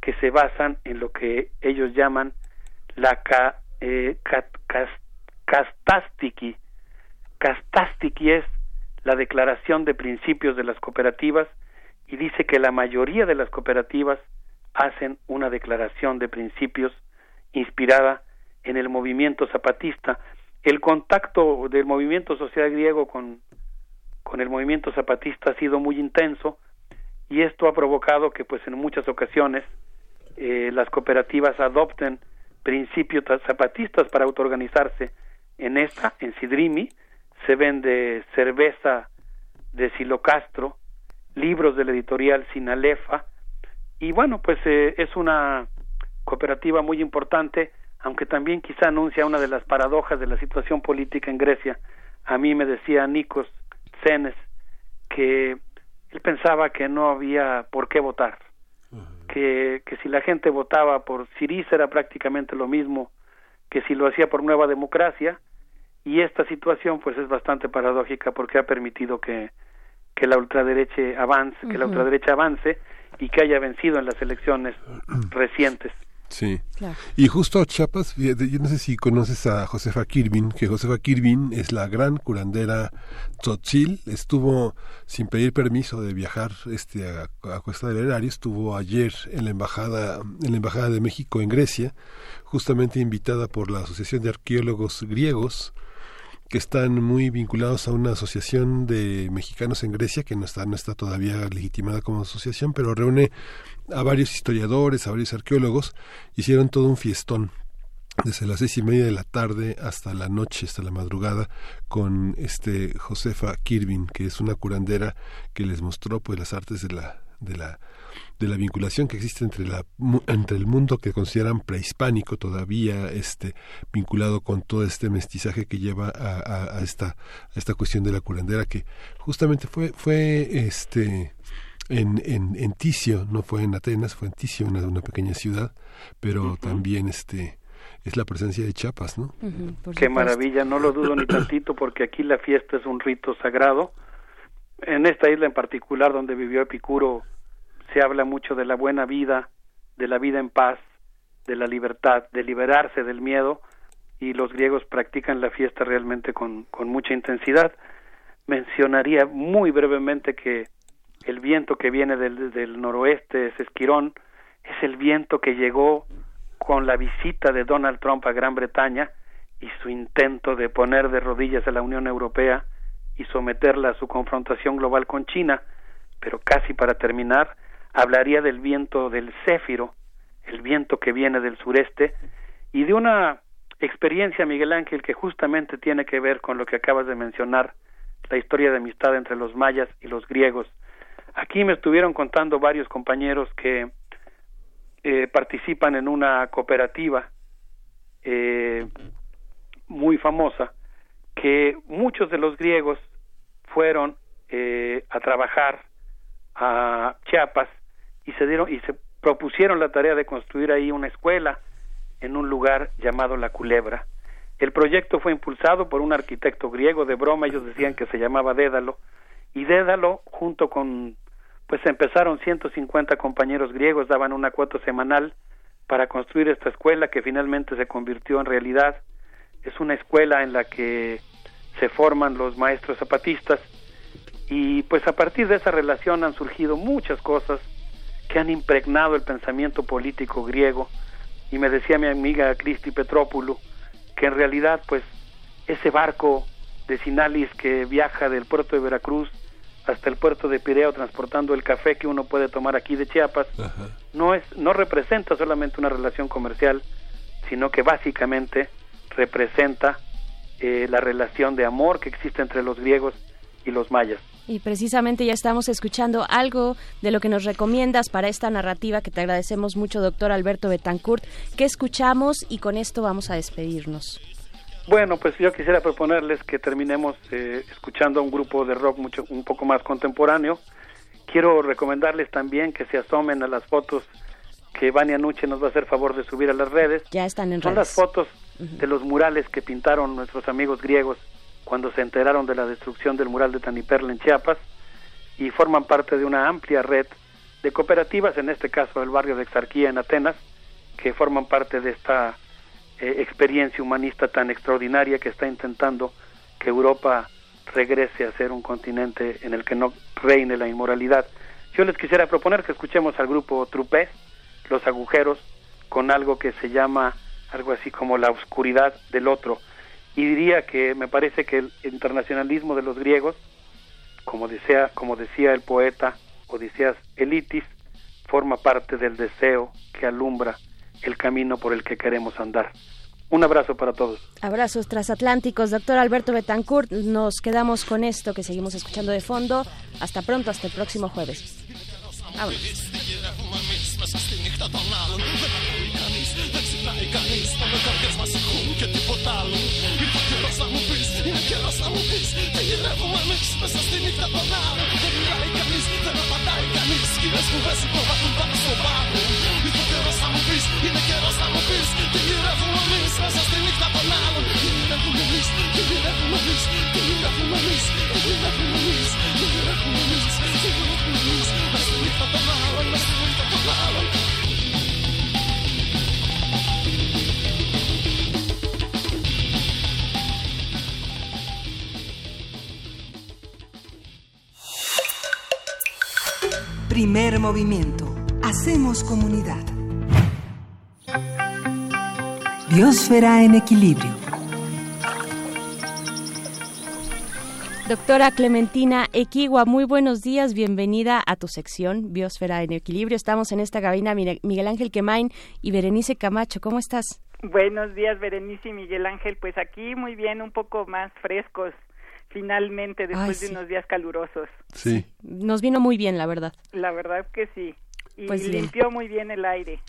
que se basan en lo que ellos llaman la ca, eh, castastiki. Castastiki es la declaración de principios de las cooperativas y dice que la mayoría de las cooperativas hacen una declaración de principios inspirada en el movimiento zapatista. El contacto del movimiento social griego con, con el movimiento zapatista ha sido muy intenso y esto ha provocado que pues en muchas ocasiones eh, las cooperativas adopten principios zapatistas para autoorganizarse. En esta, en Sidrimi, se vende cerveza de Silocastro, libros de la editorial Sinalefa, y bueno, pues eh, es una cooperativa muy importante, aunque también quizá anuncia una de las paradojas de la situación política en Grecia. A mí me decía Nikos Cenes que él pensaba que no había por qué votar, que, que si la gente votaba por Siriza era prácticamente lo mismo que si lo hacía por Nueva Democracia, y esta situación pues es bastante paradójica porque ha permitido que, que la ultraderecha avance, que la ultraderecha avance y que haya vencido en las elecciones recientes. Sí. Y justo a Chiapas, yo no sé si conoces a Josefa Kirvin, que Josefa Kirvin es la gran curandera tzotzil, estuvo sin pedir permiso de viajar este a, a Cuesta del Erario, estuvo ayer en la embajada en la embajada de México en Grecia, justamente invitada por la Asociación de Arqueólogos Griegos que están muy vinculados a una asociación de mexicanos en Grecia que no está no está todavía legitimada como asociación, pero reúne a varios historiadores, a varios arqueólogos, hicieron todo un fiestón desde las seis y media de la tarde hasta la noche, hasta la madrugada, con este Josefa Kirvin, que es una curandera que les mostró pues las artes de la, de la de la vinculación que existe entre la entre el mundo que consideran prehispánico todavía este vinculado con todo este mestizaje que lleva a, a, esta a esta cuestión de la curandera que justamente fue fue este en, en, en Ticio, no fue en Atenas, fue en Ticio, una, una pequeña ciudad, pero también este es la presencia de Chiapas, ¿no? Qué maravilla, no lo dudo ni tantito porque aquí la fiesta es un rito sagrado. En esta isla en particular donde vivió Epicuro se habla mucho de la buena vida, de la vida en paz, de la libertad, de liberarse del miedo y los griegos practican la fiesta realmente con, con mucha intensidad. Mencionaría muy brevemente que el viento que viene del, del noroeste es Esquirón, es el viento que llegó con la visita de Donald Trump a Gran Bretaña y su intento de poner de rodillas a la Unión Europea y someterla a su confrontación global con China. Pero casi para terminar, hablaría del viento del Céfiro, el viento que viene del sureste, y de una experiencia, Miguel Ángel, que justamente tiene que ver con lo que acabas de mencionar, la historia de amistad entre los mayas y los griegos. Aquí me estuvieron contando varios compañeros que eh, participan en una cooperativa eh, muy famosa que muchos de los griegos fueron eh, a trabajar a Chiapas y se dieron y se propusieron la tarea de construir ahí una escuela en un lugar llamado La Culebra. El proyecto fue impulsado por un arquitecto griego de broma, ellos decían que se llamaba Dédalo, y Dédalo junto con pues empezaron 150 compañeros griegos, daban una cuota semanal para construir esta escuela que finalmente se convirtió en realidad. Es una escuela en la que se forman los maestros zapatistas y pues a partir de esa relación han surgido muchas cosas que han impregnado el pensamiento político griego. Y me decía mi amiga Cristi Petrópoulou que en realidad pues ese barco de Sinalis que viaja del puerto de Veracruz hasta el puerto de Pireo transportando el café que uno puede tomar aquí de Chiapas, no es no representa solamente una relación comercial, sino que básicamente representa eh, la relación de amor que existe entre los griegos y los mayas. Y precisamente ya estamos escuchando algo de lo que nos recomiendas para esta narrativa que te agradecemos mucho, doctor Alberto Betancourt. ¿Qué escuchamos? Y con esto vamos a despedirnos. Bueno, pues yo quisiera proponerles que terminemos eh, escuchando a un grupo de rock mucho un poco más contemporáneo. Quiero recomendarles también que se asomen a las fotos que Vania Nuche nos va a hacer favor de subir a las redes. Ya están en Son las fotos de los murales que pintaron nuestros amigos griegos cuando se enteraron de la destrucción del mural de Taniperla en Chiapas y forman parte de una amplia red de cooperativas, en este caso el barrio de Exarquía en Atenas, que forman parte de esta eh, experiencia humanista tan extraordinaria que está intentando que Europa regrese a ser un continente en el que no reine la inmoralidad. Yo les quisiera proponer que escuchemos al grupo Trupé, Los Agujeros, con algo que se llama algo así como la oscuridad del otro. Y diría que me parece que el internacionalismo de los griegos, como decía, como decía el poeta Odisías Elitis, forma parte del deseo que alumbra el camino por el que queremos andar. Un abrazo para todos. Abrazos transatlánticos. Doctor Alberto Betancourt, nos quedamos con esto que seguimos escuchando de fondo. Hasta pronto, hasta el próximo jueves. Λες κουβές σου προβάλλουν πάνω στο πάγο Ήρθε ο καιρός να μου πεις, είναι καιρός να μου πεις Τι γυρεύουμε εμείς μέσα στη νύχτα των άλλων Primer movimiento. Hacemos comunidad. Biosfera en equilibrio. Doctora Clementina Equigua, muy buenos días, bienvenida a tu sección Biosfera en Equilibrio. Estamos en esta cabina Miguel Ángel Quemain y Berenice Camacho, ¿cómo estás? Buenos días, Berenice y Miguel Ángel, pues aquí muy bien, un poco más frescos finalmente después de unos días calurosos. Sí. Nos vino muy bien, la verdad. La verdad que sí. Y pues limpió muy bien el aire.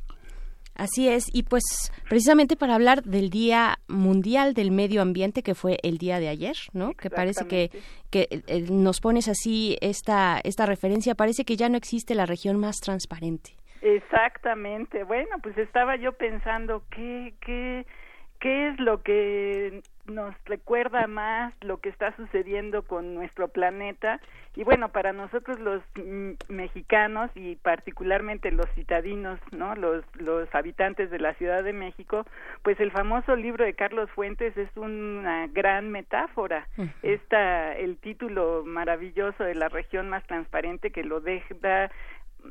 Así es, y pues precisamente para hablar del Día Mundial del Medio Ambiente que fue el día de ayer, ¿no? Que parece que, que eh, nos pones así esta, esta referencia, parece que ya no existe la región más transparente. Exactamente, bueno, pues estaba yo pensando qué, qué, qué es lo que nos recuerda más lo que está sucediendo con nuestro planeta. Y bueno para nosotros los mexicanos y particularmente los citadinos no los los habitantes de la Ciudad de México pues el famoso libro de Carlos Fuentes es una gran metáfora. Esta el título maravilloso de la región más transparente que lo deja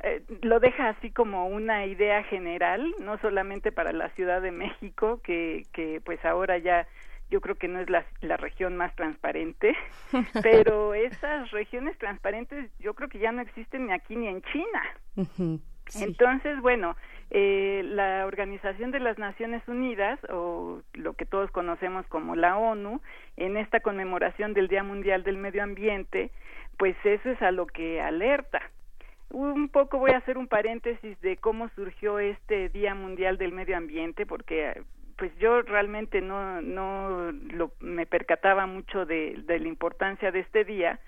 eh, lo deja así como una idea general, no solamente para la Ciudad de México, que, que pues ahora ya yo creo que no es la, la región más transparente, pero esas regiones transparentes yo creo que ya no existen ni aquí ni en China. Entonces, bueno, eh, la Organización de las Naciones Unidas, o lo que todos conocemos como la ONU, en esta conmemoración del Día Mundial del Medio Ambiente, pues eso es a lo que alerta un poco voy a hacer un paréntesis de cómo surgió este Día Mundial del Medio Ambiente, porque pues yo realmente no no lo, me percataba mucho de, de la importancia de este día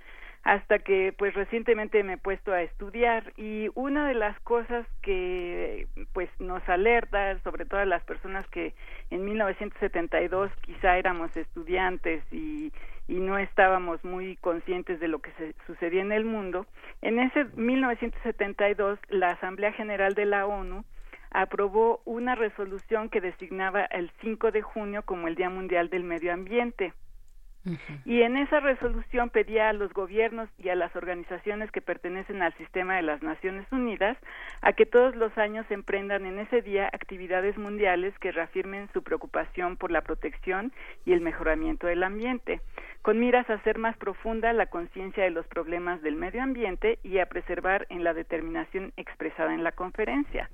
hasta que pues recientemente me he puesto a estudiar. Y una de las cosas que pues nos alerta sobre todo a las personas que en 1972 quizá éramos estudiantes y y no estábamos muy conscientes de lo que se sucedía en el mundo, en ese 1972 la Asamblea General de la ONU aprobó una resolución que designaba el 5 de junio como el Día Mundial del Medio Ambiente. Y en esa resolución pedía a los gobiernos y a las organizaciones que pertenecen al sistema de las Naciones Unidas a que todos los años emprendan en ese día actividades mundiales que reafirmen su preocupación por la protección y el mejoramiento del ambiente, con miras a hacer más profunda la conciencia de los problemas del medio ambiente y a preservar en la determinación expresada en la conferencia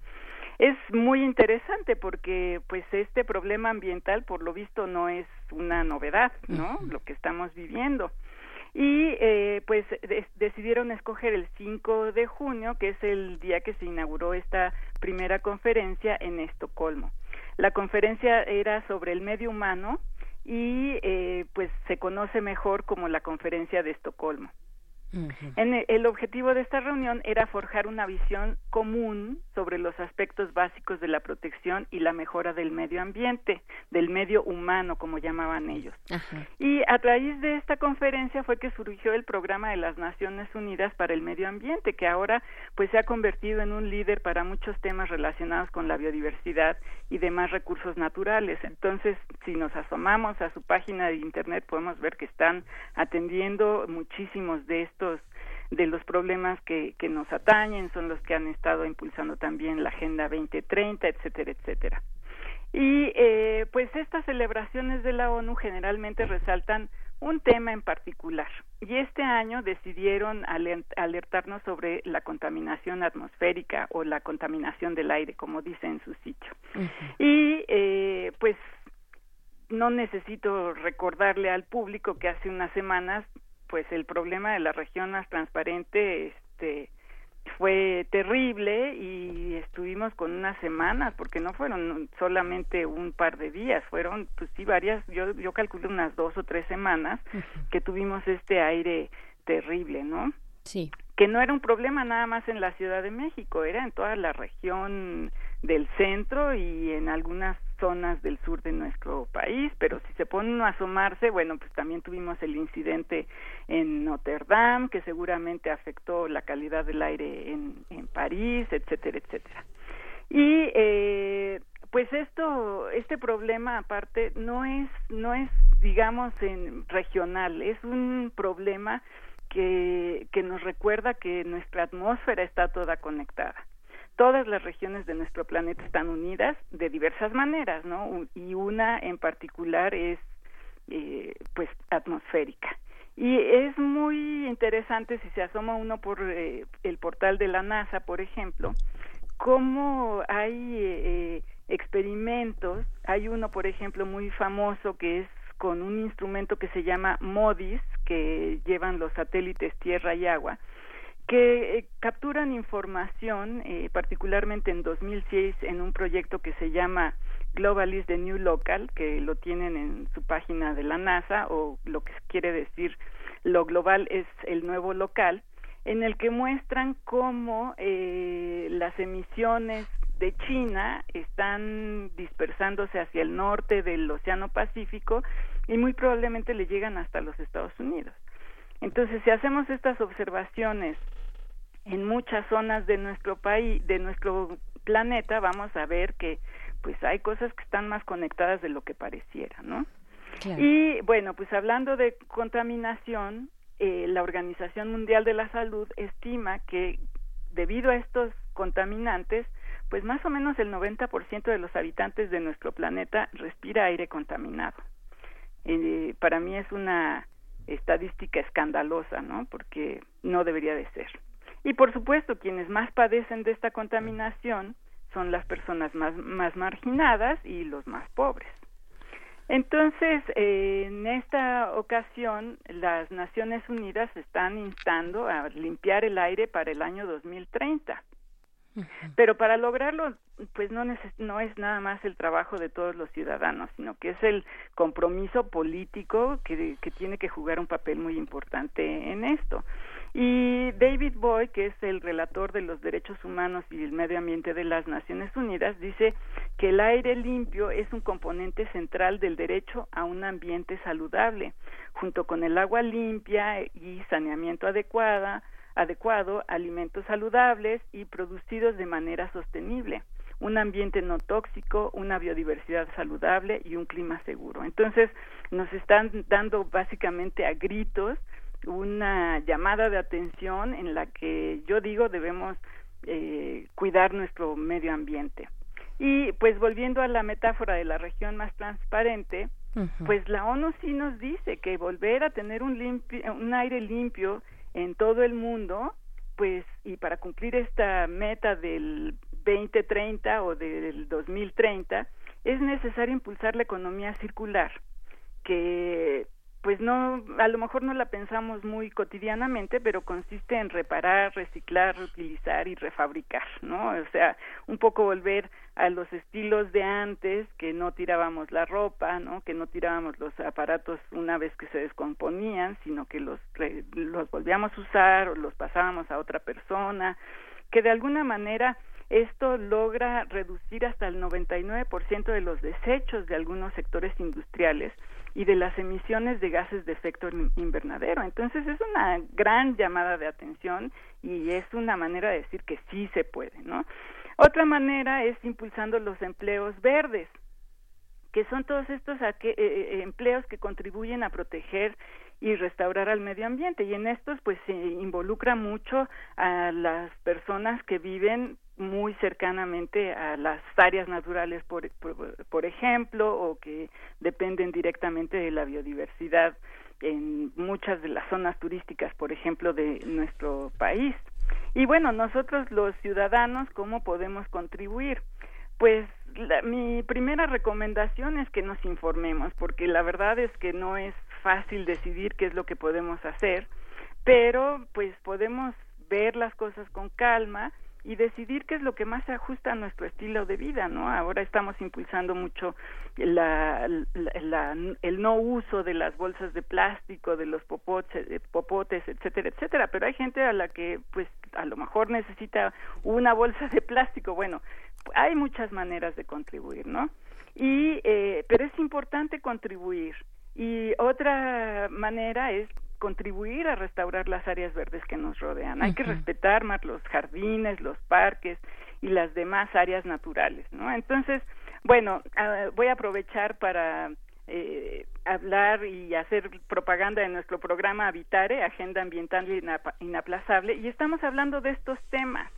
es muy interesante porque pues este problema ambiental por lo visto no es una novedad, ¿no? Lo que estamos viviendo. Y eh, pues decidieron escoger el 5 de junio, que es el día que se inauguró esta primera conferencia en Estocolmo. La conferencia era sobre el medio humano y eh, pues se conoce mejor como la conferencia de Estocolmo el objetivo de esta reunión era forjar una visión común sobre los aspectos básicos de la protección y la mejora del medio ambiente, del medio humano, como llamaban ellos. Y a raíz de esta conferencia fue que surgió el programa de las Naciones Unidas para el Medio Ambiente, que ahora pues se ha convertido en un líder para muchos temas relacionados con la biodiversidad y demás recursos naturales. Entonces, si nos asomamos a su página de internet podemos ver que están atendiendo muchísimos de estos de los problemas que, que nos atañen, son los que han estado impulsando también la Agenda 2030, etcétera, etcétera. Y eh, pues estas celebraciones de la ONU generalmente resaltan un tema en particular. Y este año decidieron alertarnos sobre la contaminación atmosférica o la contaminación del aire, como dice en su sitio. Y eh, pues no necesito recordarle al público que hace unas semanas pues el problema de la región más transparente este fue terrible y estuvimos con unas semanas porque no fueron solamente un par de días fueron pues sí varias yo yo calculo unas dos o tres semanas que tuvimos este aire terrible no sí. Que no era un problema nada más en la Ciudad de México era en toda la región del centro y en algunas zonas del sur de nuestro país, pero si se pone a asomarse, bueno, pues también tuvimos el incidente en Notre Dame, que seguramente afectó la calidad del aire en, París, etcétera, etcétera. Y eh, pues esto, este problema aparte no es, no es, digamos, en regional, es un problema que nos recuerda que nuestra atmósfera está toda conectada todas las regiones de nuestro planeta están unidas de diversas maneras, ¿no? Y una en particular es, eh, pues, atmosférica. Y es muy interesante si se asoma uno por eh, el portal de la NASA, por ejemplo, cómo hay eh, experimentos. Hay uno, por ejemplo, muy famoso que es con un instrumento que se llama MODIS, que llevan los satélites Tierra y Agua, que eh, capturan información, eh, particularmente en 2006, en un proyecto que se llama Global is the New Local, que lo tienen en su página de la NASA, o lo que quiere decir lo global es el nuevo local, en el que muestran cómo eh, las emisiones de China están dispersándose hacia el norte del Océano Pacífico y muy probablemente le llegan hasta los Estados Unidos. Entonces, si hacemos estas observaciones en muchas zonas de nuestro país, de nuestro planeta, vamos a ver que pues hay cosas que están más conectadas de lo que pareciera, ¿no? Y bueno, pues hablando de contaminación, eh, la Organización Mundial de la Salud estima que debido a estos contaminantes, pues más o menos el 90% de los habitantes de nuestro planeta respira aire contaminado. Eh, para mí es una estadística escandalosa, ¿no? Porque no debería de ser. Y por supuesto, quienes más padecen de esta contaminación son las personas más, más marginadas y los más pobres. Entonces, eh, en esta ocasión, las Naciones Unidas están instando a limpiar el aire para el año 2030. Pero para lograrlo, pues no, no es nada más el trabajo de todos los ciudadanos, sino que es el compromiso político que, que tiene que jugar un papel muy importante en esto. Y David Boy, que es el relator de los derechos humanos y el medio ambiente de las Naciones Unidas, dice que el aire limpio es un componente central del derecho a un ambiente saludable, junto con el agua limpia y saneamiento adecuada, adecuado, alimentos saludables y producidos de manera sostenible un ambiente no tóxico, una biodiversidad saludable y un clima seguro. Entonces, nos están dando básicamente a gritos una llamada de atención en la que yo digo debemos eh, cuidar nuestro medio ambiente. Y pues volviendo a la metáfora de la región más transparente, pues la ONU sí nos dice que volver a tener un, limpio, un aire limpio en todo el mundo, pues y para cumplir esta meta del 2030 o del 2030, es necesario impulsar la economía circular, que pues no, a lo mejor no la pensamos muy cotidianamente, pero consiste en reparar, reciclar, reutilizar y refabricar, ¿no? O sea, un poco volver a los estilos de antes, que no tirábamos la ropa, ¿no? Que no tirábamos los aparatos una vez que se descomponían, sino que los, los volvíamos a usar o los pasábamos a otra persona, que de alguna manera esto logra reducir hasta el 99% de los desechos de algunos sectores industriales y de las emisiones de gases de efecto invernadero. Entonces es una gran llamada de atención y es una manera de decir que sí se puede, ¿no? Otra manera es impulsando los empleos verdes, que son todos estos eh, eh, empleos que contribuyen a proteger y restaurar al medio ambiente y en estos pues se involucra mucho a las personas que viven muy cercanamente a las áreas naturales, por, por, ejemplo, o que dependen directamente de la biodiversidad en muchas de las zonas turísticas, por ejemplo, de nuestro país. Y bueno, nosotros los ciudadanos, ¿cómo podemos contribuir? Pues mi primera recomendación es que nos informemos, porque la verdad es que no es fácil decidir qué es lo que podemos hacer, pero pues podemos ver las cosas con calma y decidir qué es lo que más se ajusta a nuestro estilo de vida, ¿no? Ahora estamos impulsando mucho la, el no uso de las bolsas de plástico, de los popotes, popotes, etcétera, etcétera, pero hay gente a la que, pues, a lo mejor necesita una bolsa de plástico. Bueno, hay muchas maneras de contribuir, ¿no? Y, eh, pero es importante contribuir. Y otra manera es contribuir a restaurar las áreas verdes que nos rodean. Hay que respetar más los jardines, los parques y las demás áreas naturales, ¿no? Entonces, bueno, ah, voy a aprovechar para eh, hablar y hacer propaganda de nuestro programa Habitare, Agenda Ambiental Inaplazable, y estamos hablando de estos temas.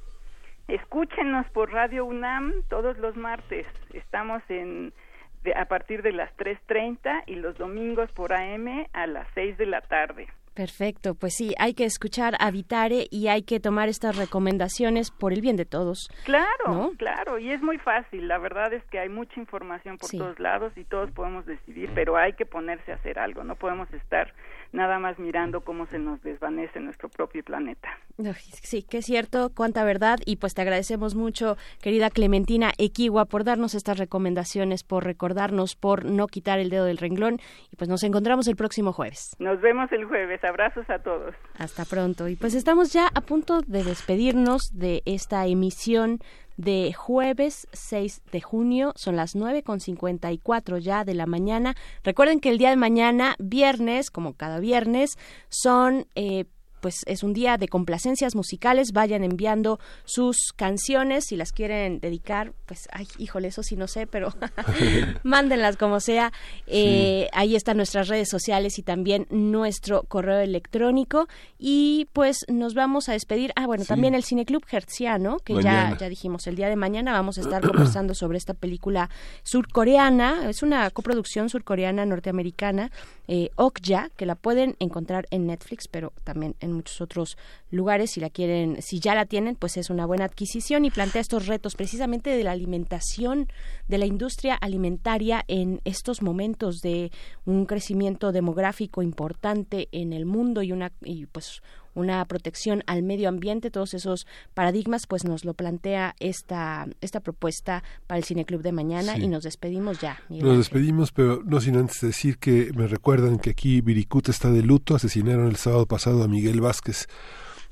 Escúchenos por Radio UNAM todos los martes. Estamos en a partir de las 3.30 y los domingos por AM a las 6 de la tarde. Perfecto, pues sí, hay que escuchar Habitare y hay que tomar estas recomendaciones por el bien de todos. Claro, claro, y es muy fácil, la verdad es que hay mucha información por todos lados y todos podemos decidir, pero hay que ponerse a hacer algo, no podemos estar nada más mirando cómo se nos desvanece nuestro propio planeta. Sí, que es cierto, cuánta verdad, y pues te agradecemos mucho, querida Clementina Equigua, por darnos estas recomendaciones, por recordarnos, por no quitar el dedo del renglón, y pues nos encontramos el próximo jueves. Nos vemos el jueves abrazos a todos. Hasta pronto. Y pues estamos ya a punto de despedirnos de esta emisión de jueves 6 de junio. Son las nueve con cuatro ya de la mañana. Recuerden que el día de mañana, viernes, como cada viernes, son eh, pues es un día de complacencias musicales. Vayan enviando sus canciones si las quieren dedicar. Pues, ay, híjole, eso sí no sé, pero mándenlas como sea. Eh, ahí están nuestras redes sociales y también nuestro correo electrónico. Y pues nos vamos a despedir. Ah, bueno, también el Cineclub Hertziano, que ya, ya dijimos el día de mañana. Vamos a estar conversando sobre esta película surcoreana. Es una coproducción surcoreana norteamericana, eh, Okja, que la pueden encontrar en Netflix, pero también en muchos otros lugares. Si la quieren, si ya la tienen, pues es una buena adquisición y plantea estos retos precisamente de la alimentación, de la industria alimentaria en estos momentos de un crecimiento demográfico importante en el mundo y una y pues una protección al medio ambiente, todos esos paradigmas, pues nos lo plantea esta, esta propuesta para el Cine Club de mañana y nos despedimos ya. Nos despedimos, pero no sin antes decir que me recuerdan que aquí Viricuta está de luto, asesinaron el sábado pasado a Miguel Vázquez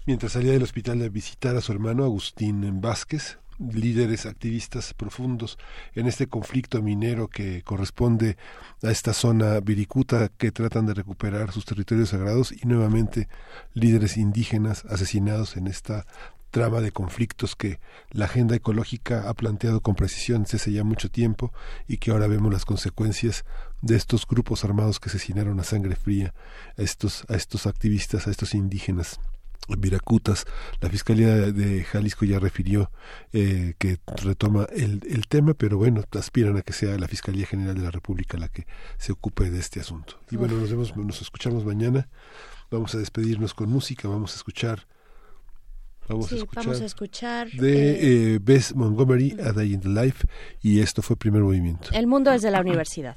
mientras salía del hospital a visitar a su hermano Agustín Vázquez, líderes activistas profundos en este conflicto minero que corresponde a esta zona viricuta que tratan de recuperar sus territorios sagrados y nuevamente líderes indígenas asesinados en esta trama de conflictos que la agenda ecológica ha planteado con precisión desde hace ya mucho tiempo y que ahora vemos las consecuencias de estos grupos armados que asesinaron a sangre fría a estos, a estos activistas, a estos indígenas. Viracutas. La Fiscalía de Jalisco ya refirió eh, que retoma el, el, tema, pero bueno, aspiran a que sea la Fiscalía General de la República la que se ocupe de este asunto. Y bueno, nos vemos, nos escuchamos mañana. Vamos a despedirnos con música, vamos a escuchar. Vamos, a, escuchar vamos a escuchar de eh, eh, Bess Montgomery, A Day in the Life, y esto fue Primer Movimiento. El mundo es de la universidad.